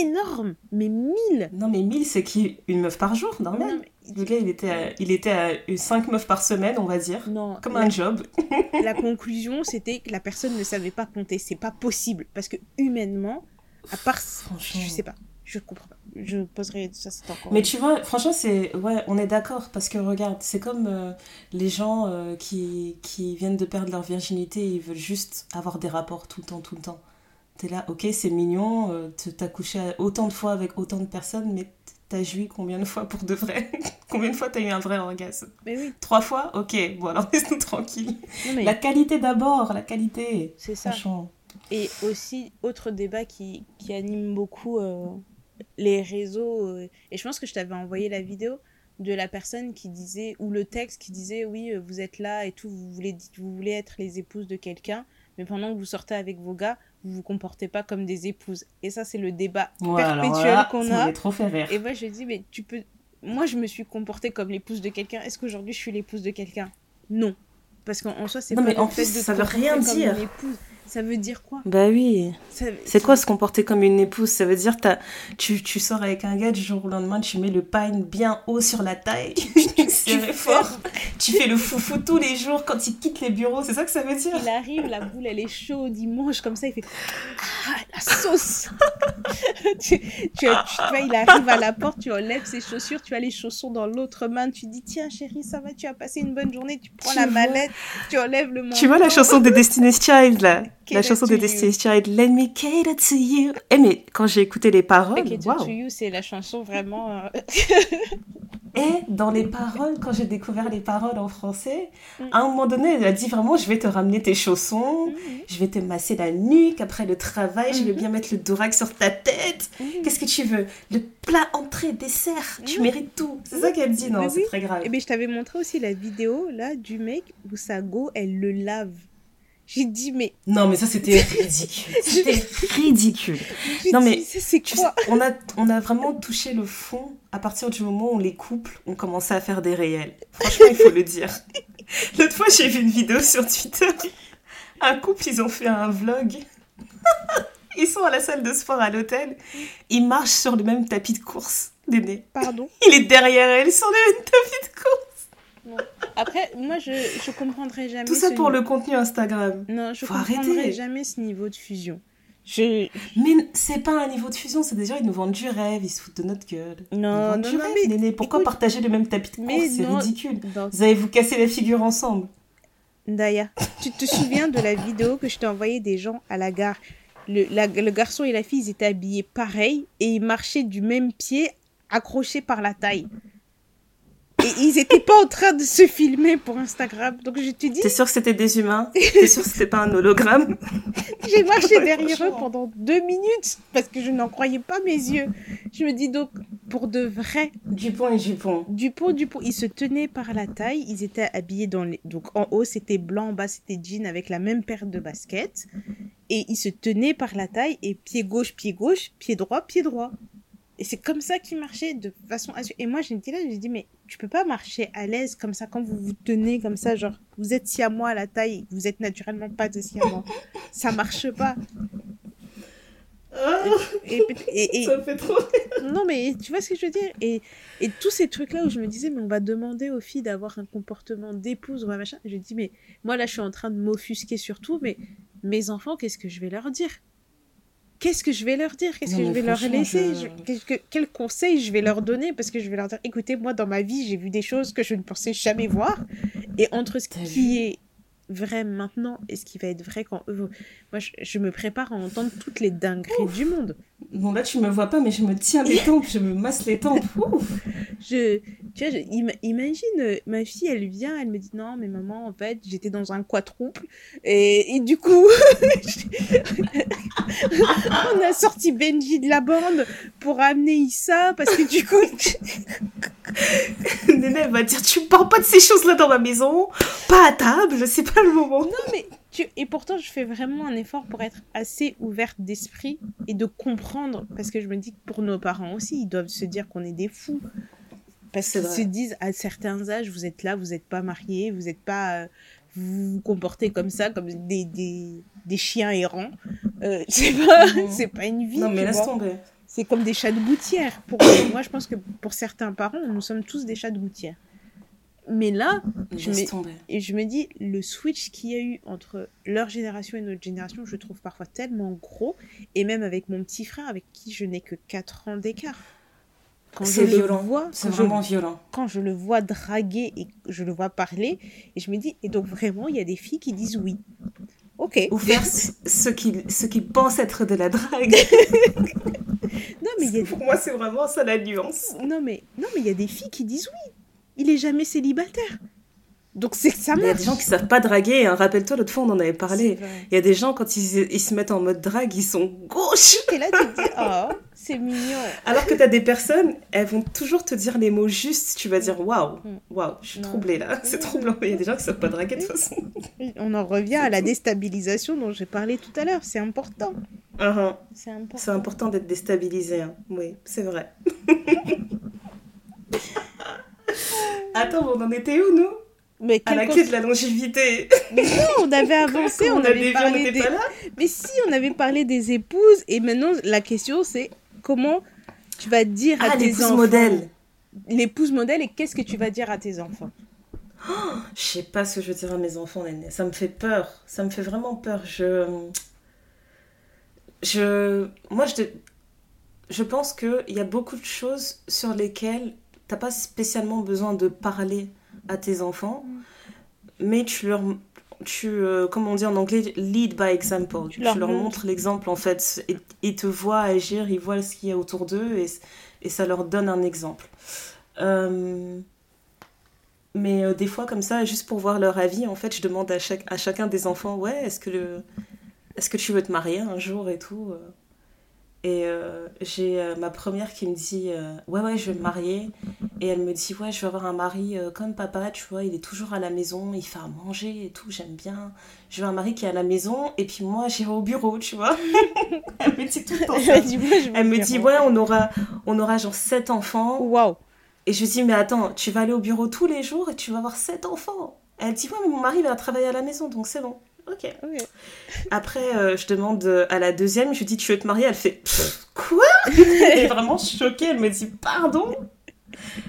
énorme, mais 1000 Non, mais 1000, c'est qui? Une meuf par jour, normal. Le gars, il était, à, il était à 5 meufs par semaine, on va dire. Non. Comme un job. la conclusion, c'était que la personne ne savait pas compter. C'est pas possible. Parce que humainement, à part. Franchement. Je sais pas. Je comprends pas je poserai ça c'est encore mais tu vois franchement c'est ouais on est d'accord parce que regarde c'est comme euh, les gens euh, qui, qui viennent de perdre leur virginité et ils veulent juste avoir des rapports tout le temps tout le temps. T'es là ok c'est mignon euh, t'as couché autant de fois avec autant de personnes mais t'as joui combien de fois pour de vrai? Combien de fois t'as eu un vrai orgasme? Mais oui. Trois fois? Ok bon alors laisse-nous tranquille. La qualité d'abord la qualité. C'est ça. Et aussi autre débat qui, qui anime beaucoup les réseaux. Euh, et je pense que je t'avais envoyé la vidéo de la personne qui disait, ou le texte qui disait, oui, euh, vous êtes là et tout, vous voulez, vous voulez être les épouses de quelqu'un, mais pendant que vous sortez avec vos gars, vous vous comportez pas comme des épouses. Et ça, c'est le débat perpétuel qu'on a. Trop fait rire. Et moi, je dis, mais tu peux. Moi, je me suis comportée comme l'épouse de quelqu'un. Est-ce qu'aujourd'hui, je suis l'épouse de quelqu'un? Non. Parce qu'en soi, c'est pas mais en fait de ça veut rien dire. Ça veut dire quoi? Bah oui. C'est quoi se comporter comme une épouse? Ça veut dire que tu, tu sors avec un gars du jour au lendemain, tu mets le pain bien haut sur la taille, tu serres fort, tu fais le foufou tous les jours quand il quitte les bureaux, c'est ça que ça veut dire? Il arrive, la boule elle est chaude, il mange comme ça, il fait Ah, la sauce! Tu, tu, vois, il arrive à la porte, tu enlèves ses chaussures, tu as les chaussons dans l'autre main, tu dis Tiens chérie, ça va, tu as passé une bonne journée, tu prends la mallette, tu enlèves le manteau. Tu vois la chanson de Destiny's Child là? La chanson de Destiny's Child, Let me cater to you. Eh mais quand j'ai écouté les paroles, wow. to you, c'est la chanson vraiment. Euh, Et dans les paroles, quand j'ai découvert les paroles en français, mm. à un moment donné, elle a dit vraiment, je vais te ramener tes chaussons, mm-hmm. je vais te masser la nuque après le travail, je vais mm-hmm. bien mettre le dorac sur ta tête. Mm-hmm. Qu'est-ce que tu veux? Le plat, entrée, dessert, tu mérites tout. C'est ça qu'elle dit, non, c'est très grave. Et bien, je t'avais montré aussi la vidéo, là, du mec où sa go, elle le lave. J'ai dit, mais. Non, mais ça, c'était ridicule. C'était ridicule. Non, mais. C'est quoi on, a, on a vraiment touché le fond à partir du moment où les couples ont commencé à faire des réels. Franchement, il faut le dire. L'autre fois, j'ai vu une vidéo sur Twitter. Un couple, ils ont fait un vlog. Ils sont à la salle de sport à l'hôtel. Ils marchent sur le même tapis de course, Déné. Pardon? Il est derrière elle sur le même tapis de course. Après, moi, je, je comprendrai jamais. Tout ça pour le contenu Instagram. Non, je comprendrai jamais ce niveau de fusion. Je... Mais c'est pas un niveau de fusion, c'est des gens, ils nous vendent du rêve, ils se foutent de notre gueule. Non, non, mais... Pourquoi partager le même tapis de course? C'est ridicule. Vous allez vous casser la figure ensemble. Daya, tu te souviens de la vidéo que je t'ai envoyée des gens à la gare? Le, le garçon et la fille, ils étaient habillés pareil et ils marchaient du même pied, accrochés par la taille. Ils n'étaient pas en train de se filmer pour Instagram. Donc je te dis. T'es sûr que c'était des humains? T'es sûr que c'était pas un hologramme? J'ai marché derrière eux pendant deux minutes parce que je n'en croyais pas mes yeux. Je me dis donc, pour de vrai. Dupont et Dupont. Dupont, Dupont. Ils se tenaient par la taille. Ils étaient habillés dans les. Donc en haut, c'était blanc, en bas, c'était jean avec la même paire de baskets. Et ils se tenaient par la taille et pied gauche, pied gauche, pied droit, pied droit. Et c'est comme ça qu'il marchait de façon Et moi, dit là, j'ai dit, mais tu peux pas marcher à l'aise comme ça quand vous vous tenez comme ça, genre, vous êtes si à moi à la taille, vous êtes naturellement pas de si à moi. ça marche pas. Et, ça fait trop Non, mais tu vois ce que je veux dire? Et, et tous ces trucs-là où je me disais, mais on va demander aux filles d'avoir un comportement d'épouse ou un machin. Je dis, mais moi là, je suis en train de m'offusquer sur tout, mais mes enfants, qu'est-ce que je vais leur dire? Qu'est-ce que je vais leur dire? Qu'est-ce que je vais leur laisser? Quel conseil je vais leur donner? Parce que je vais leur dire, écoutez, moi, dans ma vie, j'ai vu des choses que je ne pensais jamais voir. Et entre ce qui est vrai maintenant et ce qui va être vrai quand eux... Moi, je, me prépare à entendre toutes les dingueries du monde. Bon, là, tu me vois pas, mais je me tiens les tempes, je me masse les tempes. je, tu vois, imagine, euh, ma fille, elle vient, elle me dit non, mais maman, en fait, j'étais dans un quadruple. Et, et du coup, on a sorti Benji de la bande pour amener Issa, parce que du coup. Néné, elle va dire Tu me parles pas de ces choses-là dans ma maison, pas à table, c'est pas le moment. Non, mais et pourtant, je fais vraiment un effort pour être assez ouverte d'esprit et de comprendre. Parce que je me dis que pour nos parents aussi, ils doivent se dire qu'on est des fous. Parce qu'ils se disent à certains âges, vous êtes là, vous n'êtes pas mariés, vous n'êtes pas. Euh, vous vous comportez comme ça, comme des, des, des chiens errants. Euh, c'est pas, pas une vie. Non, mais laisse tomber. C'est comme des chats de gouttière. Pour moi, je pense que pour certains parents, nous sommes tous des chats de gouttière. Mais là, je me, et je me dis, le switch qu'il y a eu entre leur génération et notre génération, je trouve parfois tellement gros. Et même avec mon petit frère, avec qui je n'ai que 4 ans d'écart. C'est violent. C'est vraiment violent. Quand je le vois draguer et je le vois parler, et je me dis, et donc vraiment, il y a des filles qui disent oui. Ok. Ou faire ce qui, ce qui pensent être de la drague. non, mais y a... Pour moi, c'est vraiment ça la nuance. Non, mais non, mais il y a des filles qui disent oui il est jamais célibataire. Donc c'est ça Il y a des gens qui savent pas draguer. Hein. Rappelle-toi, l'autre fois, on en avait parlé. Il y a des gens, quand ils, ils, se mettent en mode drague, ils sont gauches. Et là, tu te dis, oh, c'est mignon. Alors que tu as des personnes, elles vont toujours te dire les mots justes. Tu vas dire, waouh, mm. waouh, je suis troublée là. C'est troublant. Il y a des gens qui savent pas draguer de toute façon. On en revient à la déstabilisation dont j'ai parlé tout à l'heure. C'est important. C'est important. C'est important d'être déstabilisé. Hein. Oui, c'est vrai. Attends, on en était où, nous? Mais à la clé de la longévité. Mais non, on avait avancé, on, avait parlé des... Mais si, on avait parlé des épouses et maintenant la question c'est comment tu vas dire à ah, tes enfants. modèle. L'épouse modèle et qu'est-ce que tu vas dire à tes enfants? Oh, Je sais pas ce que je veux dire à mes enfants, Ça me fait peur. Ça me fait vraiment peur. Je, je, moi je, je pense qu'il y a beaucoup de choses sur lesquelles t'as pas spécialement besoin de parler à tes enfants, mais tu leur tu euh, comme on dit en anglais lead by example. Tu, leur, montres. l'exemple en fait ils te voient agir ils voient ce qu'il y a autour d'eux et, et ça leur donne un exemple. Mais des fois, comme ça, juste pour voir leur avis, en fait, je demande à, chaque, à chacun des enfants Ouais, est-ce que, le, est-ce que tu veux te marier un jour et tout et euh, j'ai euh, ma première qui me dit euh, Ouais, ouais, je vais me marier. Et elle me dit Ouais, je vais avoir un mari comme papa, tu vois, il est toujours à la maison, il fait à manger et tout, j'aime bien. Je veux un mari qui est à la maison, et puis moi, j'irai au bureau, tu vois. elle me dit tout le temps ça. Elle, me dit Ouais, on aura, on aura genre sept enfants. Waouh! Et je lui dis Mais attends, tu vas aller au bureau tous les jours et tu vas avoir sept enfants. Elle dit Ouais, mais mon mari va travailler à la maison, donc c'est bon. Ok. Après, euh, je demande euh, à la deuxième, je lui dis Tu veux te marier? Elle fait Quoi? Elle est vraiment choquée. Elle me dit Pardon?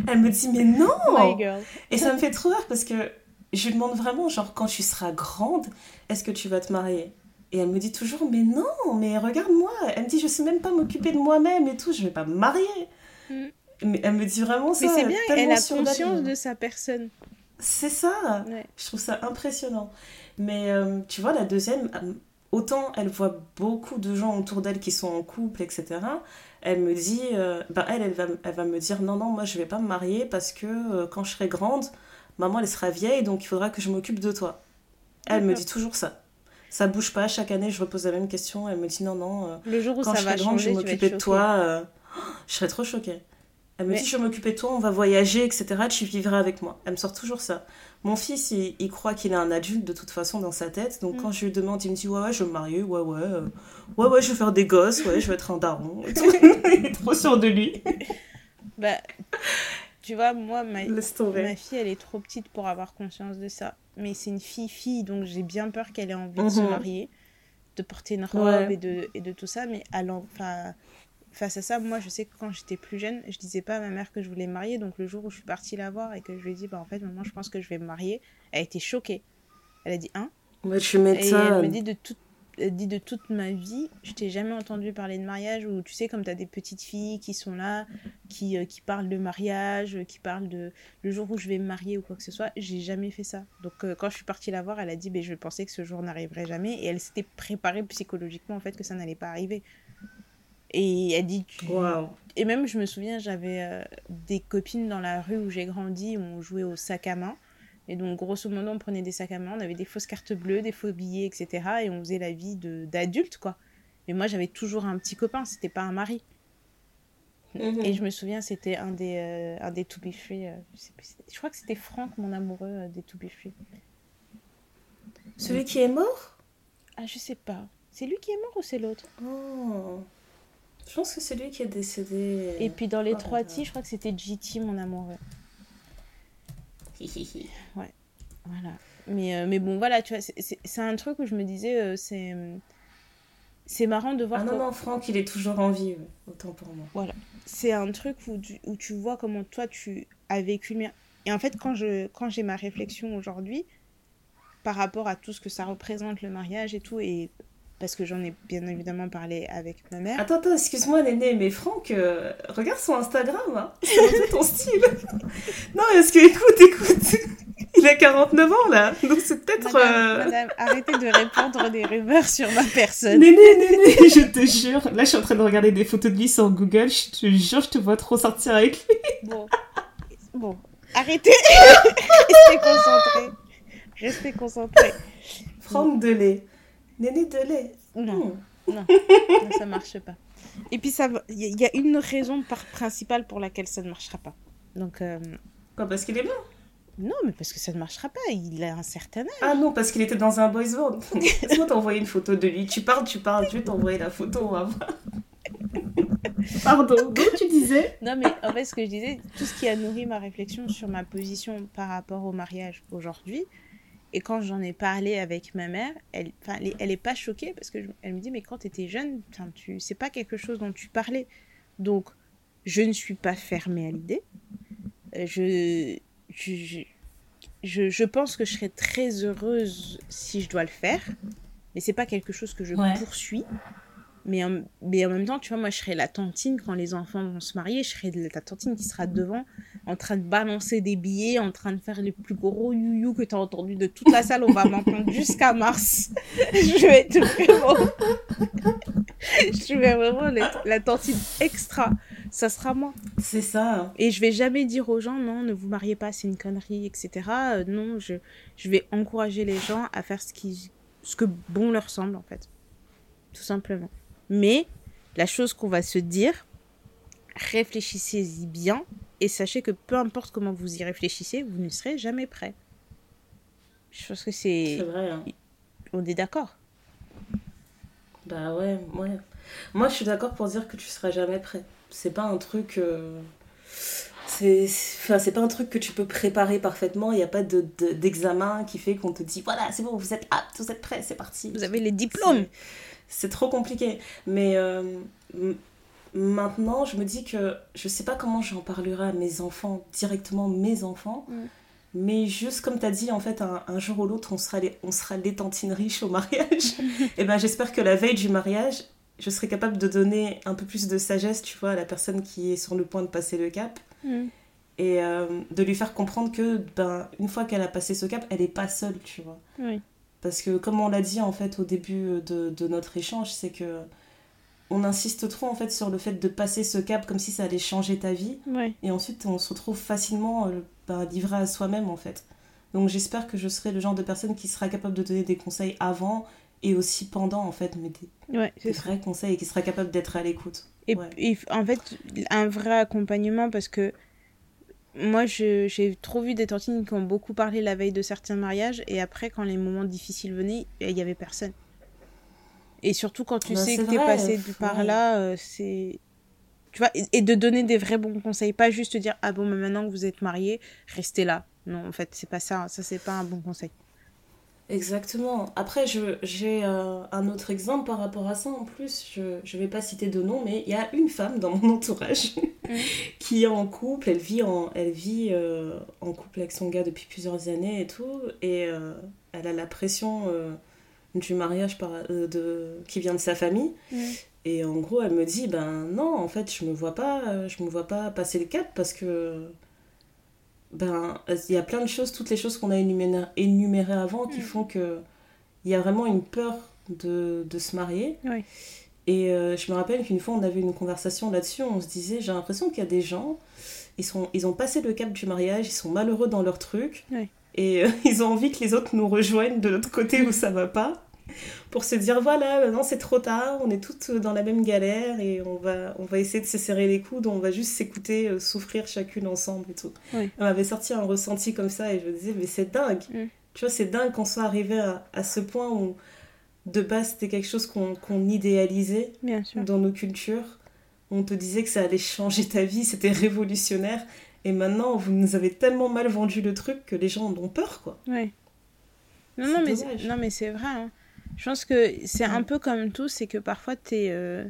Elle me dit Mais non Et ça me fait trop rire parce que je lui demande vraiment, genre, quand tu seras grande, est-ce que tu vas te marier? Et elle me dit toujours Mais non, mais regarde-moi. Elle me dit Je sais même pas m'occuper de moi-même et tout, je vais pas me marier. Mm. Mais elle me dit vraiment ça. Mais c'est bien, elle a conscience de sa personne. C'est ça. Je trouve ça impressionnant. Mais euh, tu vois, la deuxième, euh, autant elle voit beaucoup de gens autour d'elle qui sont en couple, etc. Elle me dit, euh, ben elle, elle va, elle va me dire non, non, moi je vais pas me marier parce que quand je serai grande, maman elle sera vieille donc il faudra que je m'occupe de toi. Elle me dit toujours ça. Ça bouge pas, chaque année je repose la même question. Elle me dit non, non, le jour où quand ça je va serai grande, je vais m'occuper de toi. je serais trop choquée. Elle me dit je vais m'occuper de toi, on va voyager, etc. Tu vivras avec moi. Elle me sort toujours ça. Mon fils, il, croit qu'il est un adulte de toute façon dans sa tête. Donc mm. quand je lui demande, il me dit Ouais, ouais, je vais me marier, ouais, ouais. Euh, ouais, ouais, je vais faire des gosses, ouais, je vais être un daron. il est trop sûr de lui. bah, tu vois, moi, ma, ma fille, elle est trop petite pour avoir conscience de ça. Mais c'est une fille-fille, donc j'ai bien peur qu'elle ait envie de se mhm. marier, de porter une robe et, de, et de tout ça. Mais à enfin face à ça, moi, je sais que quand j'étais plus jeune, je disais pas à ma mère que je voulais me marier. Donc, le jour où je suis partie la voir et que je lui ai dit, bah, en fait, maman, je pense que je vais me marier, elle a été choquée. Elle a dit, hein? Moi, je suis médecin. Et elle me dit de toute, dit de toute ma vie, je t'ai jamais entendu parler de mariage ou tu sais, comme tu as des petites filles qui sont là, qui, euh, qui parlent de mariage, qui parlent de le jour où je vais me marier ou quoi que ce soit. J'ai jamais fait ça. Donc, euh, quand je suis partie la voir, elle a dit, bah, je pensais que ce jour n'arriverait jamais. Et elle s'était préparée psychologiquement, en fait, que ça n'allait pas arriver. Et elle dit. Et même, je me souviens, j'avais euh, des copines dans la rue où j'ai grandi, où on jouait au sac à main. Et donc, grosso modo, on prenait des sacs à main, on avait des fausses cartes bleues, des faux billets, etc. Et on faisait la vie d'adulte, quoi. Mais moi, j'avais toujours un petit copain, c'était pas un mari. Mhm. Et je me souviens, c'était un des, euh, un des To Be Free. Euh, je, crois que c'était Franck, mon amoureux des To Be Free. Celui qui est mort? Ah, je sais pas. C'est lui qui est mort ou c'est l'autre? Oh je pense que c'est lui qui est décédé. Et puis dans les trois T, je crois que c'était GT, mon amoureux. ouais, voilà. Mais, euh, mais bon, voilà, tu vois, c'est un truc où je me disais, euh, c'est c'est marrant de voir. Ah non, non, Franck, il est toujours en vie, autant pour moi. Voilà. C'est un truc où tu, où tu vois comment toi, tu as vécu le mien. Et en fait, quand j'ai quand ma réflexion aujourd'hui, par rapport à tout ce que ça représente, le mariage et tout, et parce que j'en ai bien évidemment parlé avec ma mère. Attends, attends, excuse-moi Néné, mais Franck, euh, regarde son Instagram, hein. c'est ton style. non, parce que écoute, écoute, il a 49 ans là, donc c'est peut-être... Madame, euh, madame, arrêtez de répandre des rumeurs sur ma personne. Néné, Néné, je te jure, là je suis en train de regarder des photos de lui sur Google, je te jure, je te vois trop sortir avec lui. bon, bon, arrêtez, restez concentrés, restez concentrés. Franck Delay. Néné de lait. Non, hmm. non, ça marche pas. Et puis ça, il y, a une raison par, principale pour laquelle ça ne marchera pas. Donc. Euh, Quoi, parce qu'il est blanc Non, mais parce que ça ne marchera pas. Il a un certain âge. Ah non, parce qu'il était dans un boys band. Laisse-moi t'envoyer une photo de lui. Tu parles, tu parles. Je vais t'envoyer la photo. On va voir. Pardon, donc tu disais? Non, mais en fait, ce que je disais, tout ce qui a nourri ma réflexion sur ma position par rapport au mariage aujourd'hui, et quand j'en ai parlé avec ma mère, elle, elle, elle est pas choquée parce que elle me dit mais quand tu étais jeune, tu c'est pas quelque chose dont tu parlais. Donc je ne suis pas fermée à l'idée. Euh, je, je, je, je, pense que je serais très heureuse si je dois le faire, mais c'est pas quelque chose que je poursuis. Mais en, mais en même temps, tu vois, moi, je serais la tantine quand les enfants vont se marier. Je serais la tantine qui sera devant, en train de balancer des billets, en train de faire les plus gros you-you que tu as entendu de toute la salle. On va m'entendre jusqu'à mars. je vais être vraiment... je vais vraiment la, tantine extra. ça sera moi. C'est ça. Et je vais jamais dire aux gens, non, ne vous mariez pas, c'est une connerie, etc. Euh, non, je, je vais encourager les gens à faire ce, qui, ce que bon leur semble, en fait. Tout simplement. Mais, la chose qu'on va se dire, réfléchissez-y bien et sachez que peu importe comment vous y réfléchissez, vous ne serez jamais prêt. Je pense que c'est. C'est vrai. Hein. On est d'accord. Bah ouais, ouais. Moi, je suis d'accord pour dire que tu seras jamais prêt. C'est pas un truc. Euh, c'est enfin, pas un truc que tu peux préparer parfaitement. Il n'y a pas d'examen de, qui fait qu'on te dit voilà, c'est bon, vous êtes apte, vous êtes prêt, c'est parti. Vous avez les diplômes. C'est trop compliqué. Mais euh, maintenant, je me dis que je sais pas comment j'en parlerai à mes enfants, directement mes enfants. Mm. Mais juste comme tu as dit, en fait, un, jour ou l'autre, on sera les, on sera les tantines riches au mariage. et ben j'espère que la veille du mariage, je serai capable de donner un peu plus de sagesse, tu vois, à la personne qui est sur le point de passer le cap. Mm. Et euh, de lui faire comprendre que, ben, une fois qu'elle a passé ce cap, elle n'est pas seule, tu vois. Parce que, comme on l'a dit, en fait, au début de, de notre échange, c'est que on insiste trop en fait sur le fait de passer ce cap comme si ça allait changer ta vie. Et ensuite, on se retrouve facilement euh, bah, livré à soi-même en fait. Donc j'espère que je serai le genre de personne qui sera capable de donner des conseils avant et aussi pendant en fait, mais des, vrais conseils et qui sera capable d'être à l'écoute. Et, en fait, un vrai accompagnement parce que moi j'ai trop vu des tantines qui ont beaucoup parlé la veille de certains mariages et après quand les moments difficiles venaient, il n'y avait personne. Et surtout quand tu bah, sais que tu es passé par là, euh, c'est. Tu vois, et, de donner des vrais bons conseils, pas juste dire ah bon, mais maintenant que vous êtes marié, restez là. Non, en fait, c'est pas ça. Ça, c'est pas un bon conseil. Exactement. Après, j'ai euh, un autre exemple par rapport à ça en plus. Je ne vais pas citer de nom, mais il y a une femme dans mon entourage mmh. qui est en couple. Elle vit, en, elle vit euh, en couple avec son gars depuis plusieurs années et tout. Et elle a la pression du mariage par, euh, de, qui vient de sa famille. Et en gros, elle me dit, ben non, en fait, je me vois pas, euh, je me vois pas passer le cap parce que ben il y a plein de choses, toutes les choses qu'on a énumérées, énumérées avant qui font que il y a vraiment une peur de, de se marier. Et euh, je me rappelle qu'une fois, on avait une conversation là-dessus, on se disait, j'ai l'impression qu'il y a des gens, ils, sont, ils ont passé le cap du mariage, ils sont malheureux dans leur truc, et ils ont envie que les autres nous rejoignent de l'autre côté où ça va pas pour se dire voilà, maintenant c'est trop tard, on est toutes dans la même galère et on va, on va essayer de se serrer les coudes, on va juste s'écouter, euh, souffrir chacune ensemble et tout. On avait sorti un ressenti comme ça et je me disais, mais c'est dingue. Mm. Tu vois, c'est dingue qu'on soit arrivé à, ce point où de base c'était quelque chose qu'on idéalisait dans nos cultures. On te disait que ça allait changer ta vie, c'était révolutionnaire. Et maintenant, vous nous avez tellement mal vendu le truc que les gens en ont peur, quoi. Ouais. Non, non mais, non, mais c'est vrai. Hein. Je pense que c'est un peu comme tout, c'est que parfois t'es. Euh...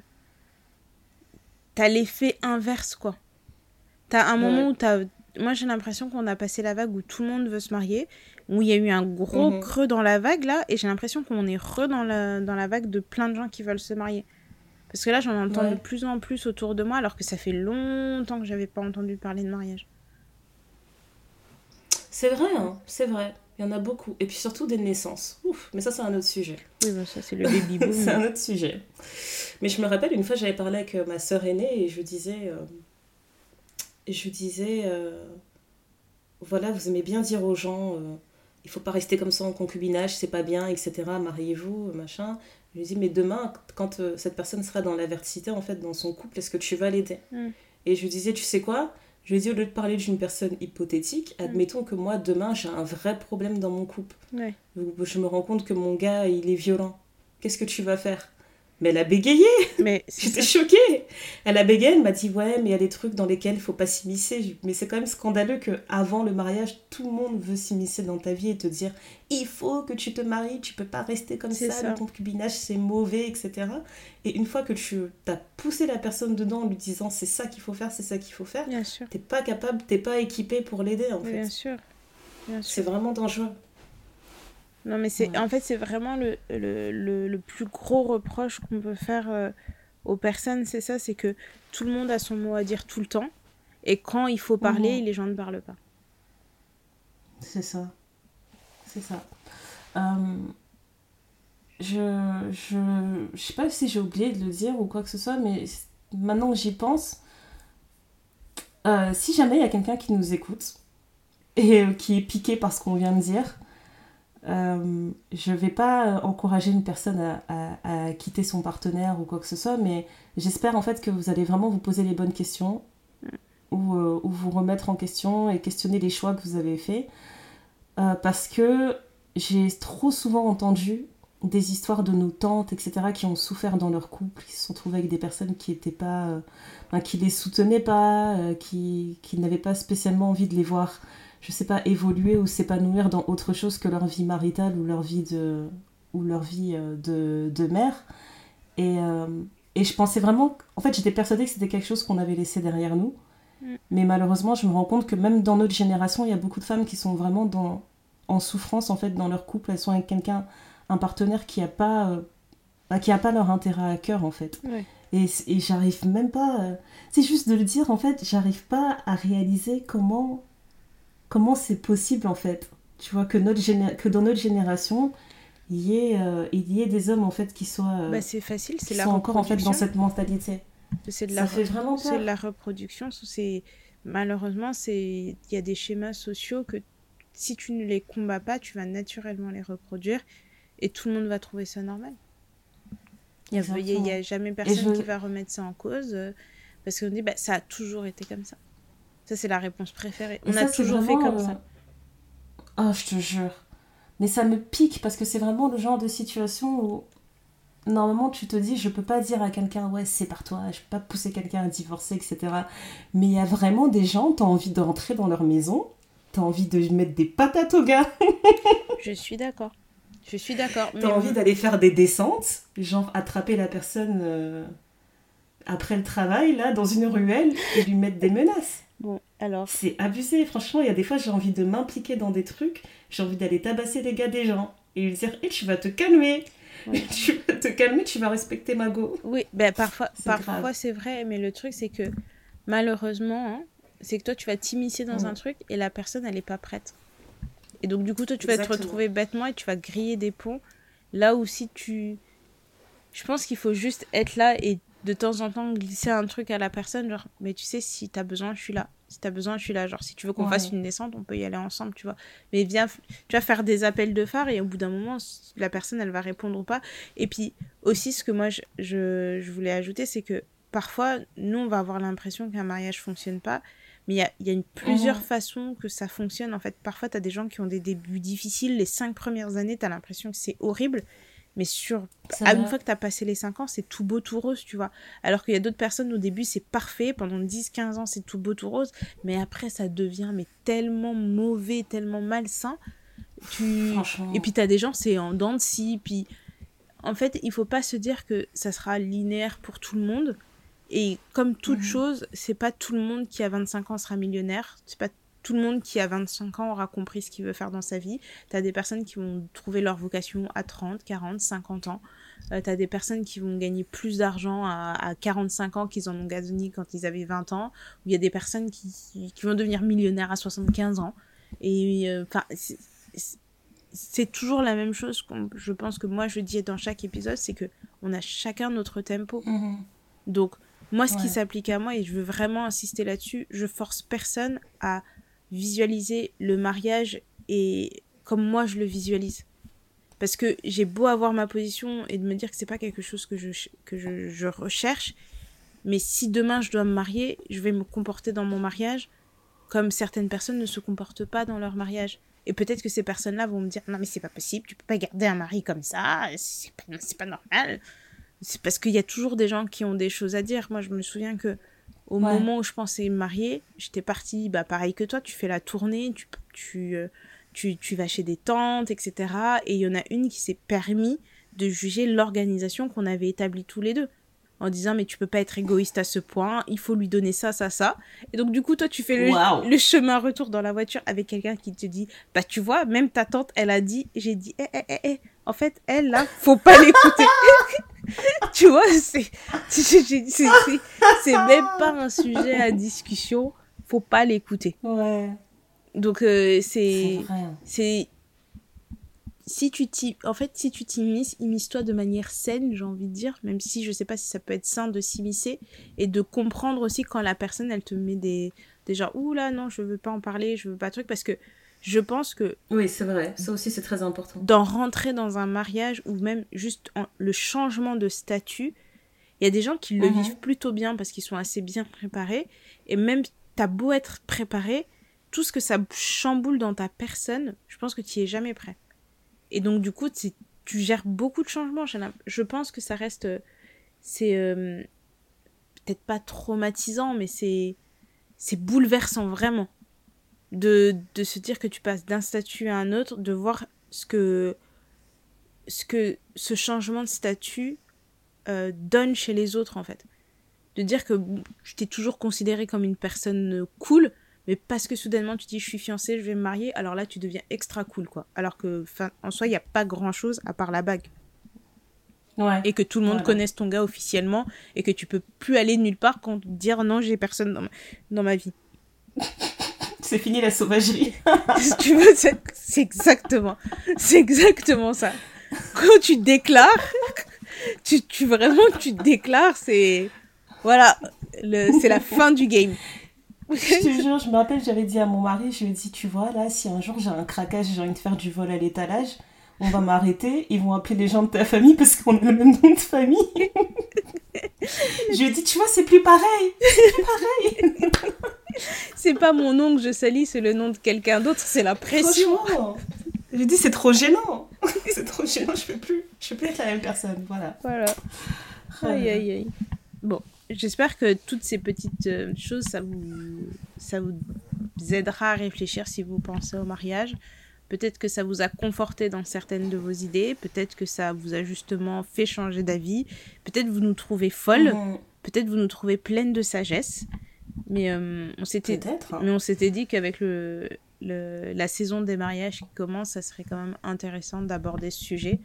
T'as l'effet inverse, quoi. T'as un moment où t'as. Moi, j'ai l'impression qu'on a passé la vague où tout le monde veut se marier, où il y a eu un gros mhm. creux dans la vague, là, et j'ai l'impression qu'on est re dans la, dans la vague de plein de gens qui veulent se marier. Parce que là, j'en entends de plus en plus autour de moi, alors que ça fait longtemps que j'avais pas entendu parler de mariage. C'est vrai, hein, c'est vrai. Il y en a beaucoup. Et puis surtout des naissances. Ouf, mais ça, c'est un autre sujet. Oui, bah, ça, c'est le baby boom. c'est un autre sujet. Mais je me rappelle, une fois, j'avais parlé avec euh, ma sœur aînée et je disais. Euh, je disais. Euh, voilà, vous aimez bien dire aux gens. il faut pas rester comme ça en concubinage, c'est pas bien, etc. Mariez-vous, machin. Je lui dis, mais demain, quand cette personne sera dans l'avertissité, en fait, dans son couple, est-ce que tu vas l'aider? Mm. Et je lui disais, tu sais quoi? Je lui ai dit, au lieu de parler d'une personne hypothétique, mm. admettons que moi, demain, j'ai un vrai problème dans mon couple. Je me rends compte que mon gars, il est violent. Qu'est-ce que tu vas faire? Mais elle a bégayé Mais J'étais choquée Elle a bégayé, elle m'a dit Ouais, mais il y a des trucs dans lesquels il faut pas s'immiscer. Mais c'est quand même scandaleux que avant le mariage, tout le monde veut s'immiscer dans ta vie et te dire Il faut que tu te maries, tu peux pas rester comme ça, le concubinage c'est mauvais, etc. Et une fois que tu as poussé la personne dedans en lui disant C'est ça qu'il faut faire, c'est ça qu'il faut faire, t'es pas capable, t'es pas équipé pour l'aider en fait. Bien sûr. C'est vraiment dangereux. Non, mais c'est en fait, c'est vraiment le, le, le, plus gros reproche qu'on peut faire euh, aux personnes, c'est ça, c'est que tout le monde a son mot à dire tout le temps, et quand il faut parler, mhm. les gens ne parlent pas. C'est ça. C'est ça. Euh, je, je, je sais pas si j'ai oublié de le dire ou quoi que ce soit, mais maintenant que j'y pense, euh, si jamais il y a quelqu'un qui nous écoute et euh, qui est piqué par ce qu'on vient de dire, euh, je vais pas encourager une personne à, quitter son partenaire ou quoi que ce soit, mais j'espère en fait que vous allez vraiment vous poser les bonnes questions ou, ou vous remettre en question et questionner les choix que vous avez faits. parce que j'ai trop souvent entendu des histoires de nos tantes, etc., qui ont souffert dans leur couple, qui se sont trouvées avec des personnes qui étaient pas, euh, qui les soutenaient pas, euh, qui, qui n'avaient pas spécialement envie de les voir, je sais pas, évoluer ou s'épanouir dans autre chose que leur vie maritale ou leur vie de, ou leur vie euh, de, de mère. Et, et je pensais vraiment, en fait, j'étais persuadée que c'était quelque chose qu'on avait laissé derrière nous. Mm. Mais malheureusement, je me rends compte que même dans notre génération, il y a beaucoup de femmes qui sont vraiment dans, en souffrance en fait dans leur couple. Elles sont avec quelqu'un un partenaire qui a pas euh, bah, qui a pas leur intérêt à cœur en fait et, et j'arrive même pas euh, c'est juste de le dire en fait j'arrive pas à réaliser comment comment c'est possible en fait. Tu vois que notre que dans notre génération il y ait euh, il y ait des hommes en fait qui soient bah, c'est facile c'est la encore en fait dans cette mentalité. C'est de la fait vraiment c'est la reproduction c'est malheureusement c'est il y a des schémas sociaux que si tu ne les combats pas tu vas naturellement les reproduire et tout le monde va trouver ça normal. Il n'y a, jamais personne qui va remettre ça en cause euh, parce qu'on dit bah, ça a toujours été comme ça. Ça, c'est la réponse préférée. On a toujours fait comme ça. Oh, je te jure. Mais ça me pique parce que c'est vraiment le genre de situation où normalement tu te dis je peux pas dire à quelqu'un ouais c'est par toi, je peux pas pousser quelqu'un à divorcer, etc. Mais il y a vraiment des gens, tu as envie d'entrer dans leur maison, tu as envie de mettre des patates au gars. je suis d'accord. Je suis d'accord. T'as envie d'aller faire des descentes, genre attraper la personne euh, après le travail, là, dans une ruelle, et lui mettre des menaces. Bon, alors. C'est abusé, franchement. Il y a des fois, j'ai envie de m'impliquer dans des trucs, j'ai envie d'aller tabasser les gars des gens et lui dire Hé, tu vas te calmer. tu vas te calmer, tu vas respecter ma go. Oui, ben parfois, parfois c'est vrai, mais le truc, c'est que malheureusement, hein, c'est que toi, tu vas t'immiscer dans un truc et la personne, elle n'est pas prête. Et donc, du coup, toi, tu vas te retrouver bêtement et tu vas griller des ponts. Là où si tu. Je pense qu'il faut juste être là et de temps en temps glisser un truc à la personne, genre, mais tu sais, si t'as besoin, je suis là. Si t'as besoin, je suis là. Genre, si tu veux qu'on fasse une descente, on peut y aller ensemble, tu vois. Mais viens, tu vas faire des appels de phare et au bout d'un moment, la personne, elle va répondre ou pas. Et puis, aussi, ce que moi, je, je, je voulais ajouter, c'est que parfois, nous, on va avoir l'impression qu'un mariage fonctionne pas. Mais il y a, y a une, plusieurs mhm. façons que ça fonctionne. En fait, parfois, tu as des gens qui ont des débuts difficiles. Les cinq premières années, tu as l'impression que c'est horrible. Mais sur, à une fois que tu as passé les cinq ans, c'est tout beau, tout rose, tu vois. Alors qu'il y a d'autres personnes, au début, c'est parfait. Pendant 10-15 ans, c'est tout beau, tout rose. Mais après, ça devient mais tellement mauvais, tellement malsain. Tu... Et puis, tu as des gens, c'est en dents de scie. Puis, en fait, il faut pas se dire que ça sera linéaire pour tout le monde. Et comme toute chose, c'est pas tout le monde qui a 25 ans sera millionnaire. C'est pas tout le monde qui a 25 ans aura compris ce qu'il veut faire dans sa vie. T'as des personnes qui vont trouver leur vocation à 30, 40, 50 ans. Euh, T'as des personnes qui vont gagner plus d'argent à, à, 45 ans qu'ils en ont gagné quand ils avaient 20 ans. il y a des personnes qui, qui, vont devenir millionnaires à 75 ans. Et euh, enfin, c'est toujours la même chose. Je pense que moi je dis dans chaque épisode, c'est que on a chacun notre tempo. Mhm. Donc moi, ce qui s'applique à moi, et je veux vraiment insister là-dessus, je force personne à visualiser le mariage et comme moi je le visualise. Parce que j'ai beau avoir ma position et de me dire que c'est pas quelque chose que je, que je, recherche, mais si demain je dois me marier, je vais me comporter dans mon mariage comme certaines personnes ne se comportent pas dans leur mariage. Et peut-être que ces personnes-là vont me dire non mais c'est pas possible, tu peux pas garder un mari comme ça, c'est pas normal c'est parce qu'il y a toujours des gens qui ont des choses à dire. Moi, je me souviens que au moment où je pensais me marier, j'étais partie, bah, pareil que toi, tu fais la tournée, tu, tu, euh, tu, tu vas chez des tantes, etc. Et il y en a une qui s'est permis de juger l'organisation qu'on avait établie tous les deux. En disant, mais tu peux pas être égoïste à ce point, il faut lui donner ça, ça, ça. Et donc, du coup, toi, tu fais le, le chemin retour dans la voiture avec quelqu'un qui te dit, bah, tu vois, même ta tante, elle a dit, j'ai dit, eh, eh, eh, eh. En fait, elle, là, faut pas l'écouter. tu vois, c'est, c'est, même pas un sujet à discussion. Faut pas l'écouter. Ouais. Donc, euh, c'est, c'est, si tu en fait, si tu t'immisces, immisce-toi de manière saine, j'ai envie de dire, même si je sais pas si ça peut être sain de s'immiscer et de comprendre aussi quand la personne, elle te met des, Déjà, ouh là, non, je veux pas en parler, je veux pas truc, parce que je pense que. Oui, c'est vrai, ça aussi c'est très important. D'en rentrer dans un mariage ou même juste le changement de statut, il y a des gens qui le mhm. vivent plutôt bien parce qu'ils sont assez bien préparés. Et même, t'as beau être préparé, tout ce que ça chamboule dans ta personne, je pense que tu es jamais prêt. Et donc, du coup, tu gères beaucoup de changements. Je pense que ça reste. C'est. Euh, peut-être pas traumatisant, mais c'est. C'est bouleversant, vraiment. De, de se dire que tu passes d'un statut à un autre, de voir ce que. Ce que ce changement de statut euh, donne chez les autres en fait. De dire que je t'ai toujours considéré comme une personne euh, cool, mais parce que soudainement tu dis je suis fiancée, je vais me marier, alors là tu deviens extra cool quoi. Alors que en soi il n'y a pas grand chose à part la bague. Ouais. Et que tout le monde connaisse ton gars officiellement et que tu peux plus aller nulle part quand dire non j'ai personne dans ma, dans ma vie. c'est fini la sauvagerie. tu veux, c'est exactement, c'est exactement ça. Quand tu déclares, tu, tu vraiment, tu déclares, c'est. Voilà, c'est la fin du game. je te jure, je me rappelle, j'avais dit à mon mari, je lui ai dit, tu vois, là, si un jour j'ai un craquage, j'ai envie de faire du vol à l'étalage, on va m'arrêter, ils vont appeler les gens de ta famille parce qu'on a le même nom de famille. je lui ai dit, tu vois, c'est plus pareil. C'est plus pareil. c'est pas mon nom que je salis, c'est le nom de quelqu'un d'autre, c'est la pression. J'ai dit, c'est trop gênant. c'est trop gênant, je peux plus. Je peux plus être la même personne. Voilà. Voilà. Aïe, aïe, aïe. Bon, j'espère que toutes ces petites euh, choses, ça vous, ça vous aidera à réfléchir si vous pensez au mariage. Peut-être que ça vous a conforté dans certaines de vos idées. Peut-être que ça vous a justement fait changer d'avis. Peut-être vous nous trouvez folle. Mhm. Peut-être vous nous trouvez pleine de sagesse. Mais euh, on s'était, hein. mais on s'était dit qu'avec le, la saison des mariages qui commence, ça serait quand même intéressant d'aborder ce sujet.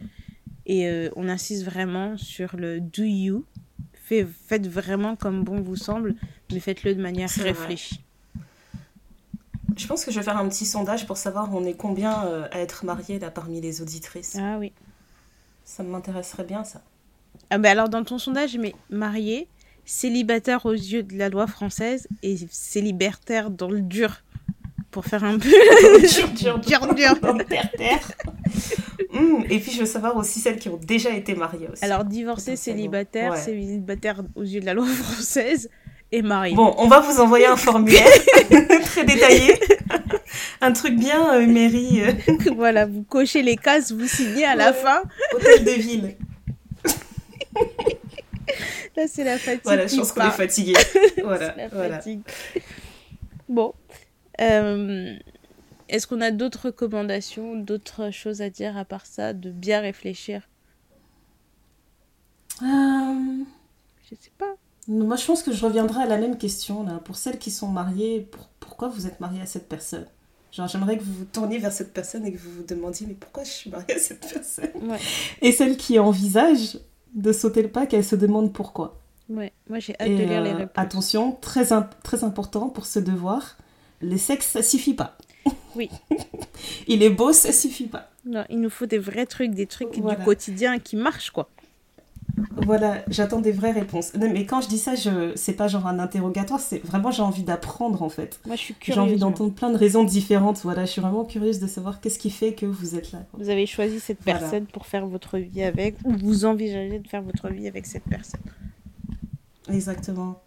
Et euh, on insiste vraiment sur le do you. faites vraiment comme bon vous semble, mais faites-le de manière réfléchie. Je pense que je vais faire un petit sondage pour savoir on est combien euh, à être mariés là parmi les auditrices. Ah oui. Ça m'intéresserait bien ça. Ah ben alors dans ton sondage, mais marié, célibataire aux yeux de la loi française et célibataire dans le dur pour faire un peu dur, dur, dur, dur. terre, terre. Mmh, et puis je veux savoir aussi celles qui ont déjà été mariées aussi. Alors divorcé, célibataire, célibataire aux yeux de la loi française et marié. Bon, on va vous envoyer un formulaire très détaillé. un truc bien euh, mairie. Euh. voilà, vous cochez les cases, vous signez à la fin. Hôtel de ville. Là, c'est la fatigue. Voilà, je pense qu'on est fatigué. Voilà, la voilà. Fatigue. Bon, euh, est-ce qu'on a d'autres recommandations, d'autres choses à dire à part ça, de bien réfléchir? Euh... Je sais pas. Moi, je pense que je reviendrai à la même question. Là. Pour celles qui sont mariées, pourquoi vous êtes mariée à cette personne? Genre, j'aimerais que vous vous tourniez vers cette personne et que vous vous demandiez, mais pourquoi je suis mariée à cette personne? Et celles qui envisagent de sauter le pas, qu'elles se demandent pourquoi. Ouais, moi j'ai hâte de lire les euh, réponses. Attention, très, très important pour ce devoir, les sexes, ça suffit pas. Oui. il est beau, ça suffit pas. Non, il nous faut des vrais trucs, des trucs du quotidien qui marchent, quoi. Voilà, j'attends des vraies réponses. mais quand je dis ça, je c'est pas genre un interrogatoire, c'est vraiment j'ai envie d'apprendre en fait. Moi, je suis curieuse. J'ai envie d'entendre plein de raisons différentes. Voilà, je suis vraiment curieuse de savoir qu'est-ce qui fait que vous êtes là. Vous avez choisi cette personne pour faire votre vie avec, ou vous envisagez de faire votre vie avec cette personne. Exactement.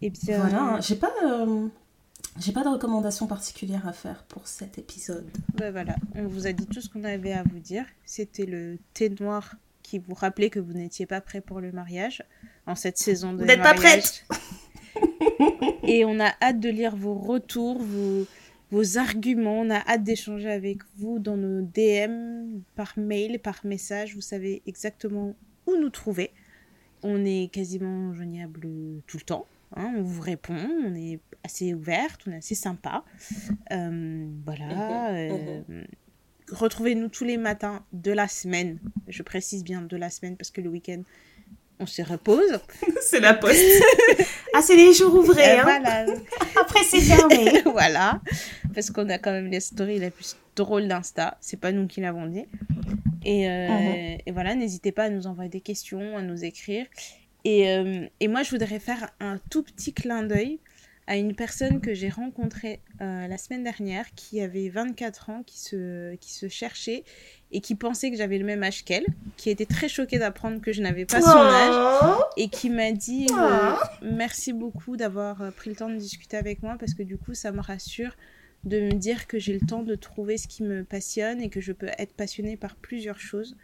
Et bien. Voilà, hein. j'ai pas. Euh, j'ai pas de recommandation particulière à faire pour cet épisode. Ben voilà, on vous a dit tout ce qu'on avait à vous dire. C'était le thé noir qui vous rappelait que vous n'étiez pas prêt pour le mariage en cette saison de Vous n'êtes pas prête Et on a hâte de lire vos retours, vos, vos arguments. On a hâte d'échanger avec vous dans nos DM, par mail, par message. Vous savez exactement où nous trouver. On est quasiment joignable tout le temps. Hein, on vous répond, on est assez ouverte, on est assez sympa. Euh, voilà. Euh, retrouvez-nous tous les matins de la semaine. Je précise bien de la semaine parce que le week-end, on se repose. c'est la poste. ah, c'est les jours ouvrés. Euh, hein. Après, c'est fermé. voilà. Parce qu'on a quand même les stories la plus drôle d'Insta. C'est pas nous qui l'avons dit. Et, uh-huh. et voilà, n'hésitez pas à nous envoyer des questions, à nous écrire. Et, euh, et, moi, je voudrais faire un tout petit clin d'œil à une personne que j'ai rencontrée euh, la semaine dernière qui avait 24 ans, qui se, qui se cherchait et qui pensait que j'avais le même âge qu'elle, qui était très choquée d'apprendre que je n'avais pas son âge et qui m'a dit euh, merci beaucoup d'avoir euh, pris le temps de discuter avec moi parce que du coup ça me rassure de me dire que j'ai le temps de trouver ce qui me passionne et que je peux être passionnée par plusieurs choses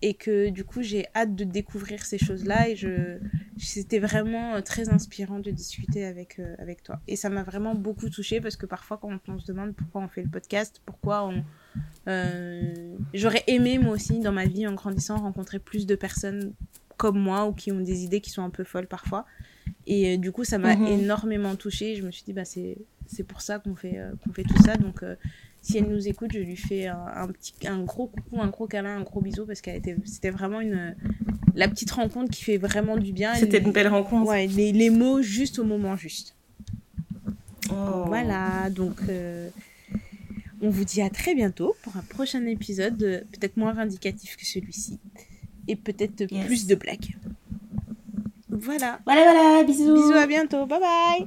et que du coup j'ai hâte de découvrir ces choses-là et je c'était vraiment euh, très inspirant de discuter avec euh, avec toi. Et ça m'a vraiment beaucoup touchée parce que parfois quand on, se demande pourquoi on fait le podcast pourquoi on euh, j'aurais aimé moi aussi dans ma vie en grandissant rencontrer plus de personnes comme moi ou qui ont des idées qui sont un peu folles parfois. Et du coup ça m'a mhm. énormément touchée. Je me suis dit bah c'est c'est pour ça qu'on fait qu'on fait tout ça. Donc si elle nous écoute, je lui fais un, petit, un gros coucou, un gros câlin, un gros bisou parce qu'elle était, c'était vraiment une, la petite rencontre qui fait vraiment du bien. C'était une belle rencontre. Ouais, les, les, mots juste au moment juste. Oh. Voilà, donc euh, on vous dit à très bientôt pour un prochain épisode, peut-être moins vindicatif que celui-ci et peut-être plus de blagues. Voilà. Voilà, voilà, bisous. Bisous, à bientôt. Bye bye.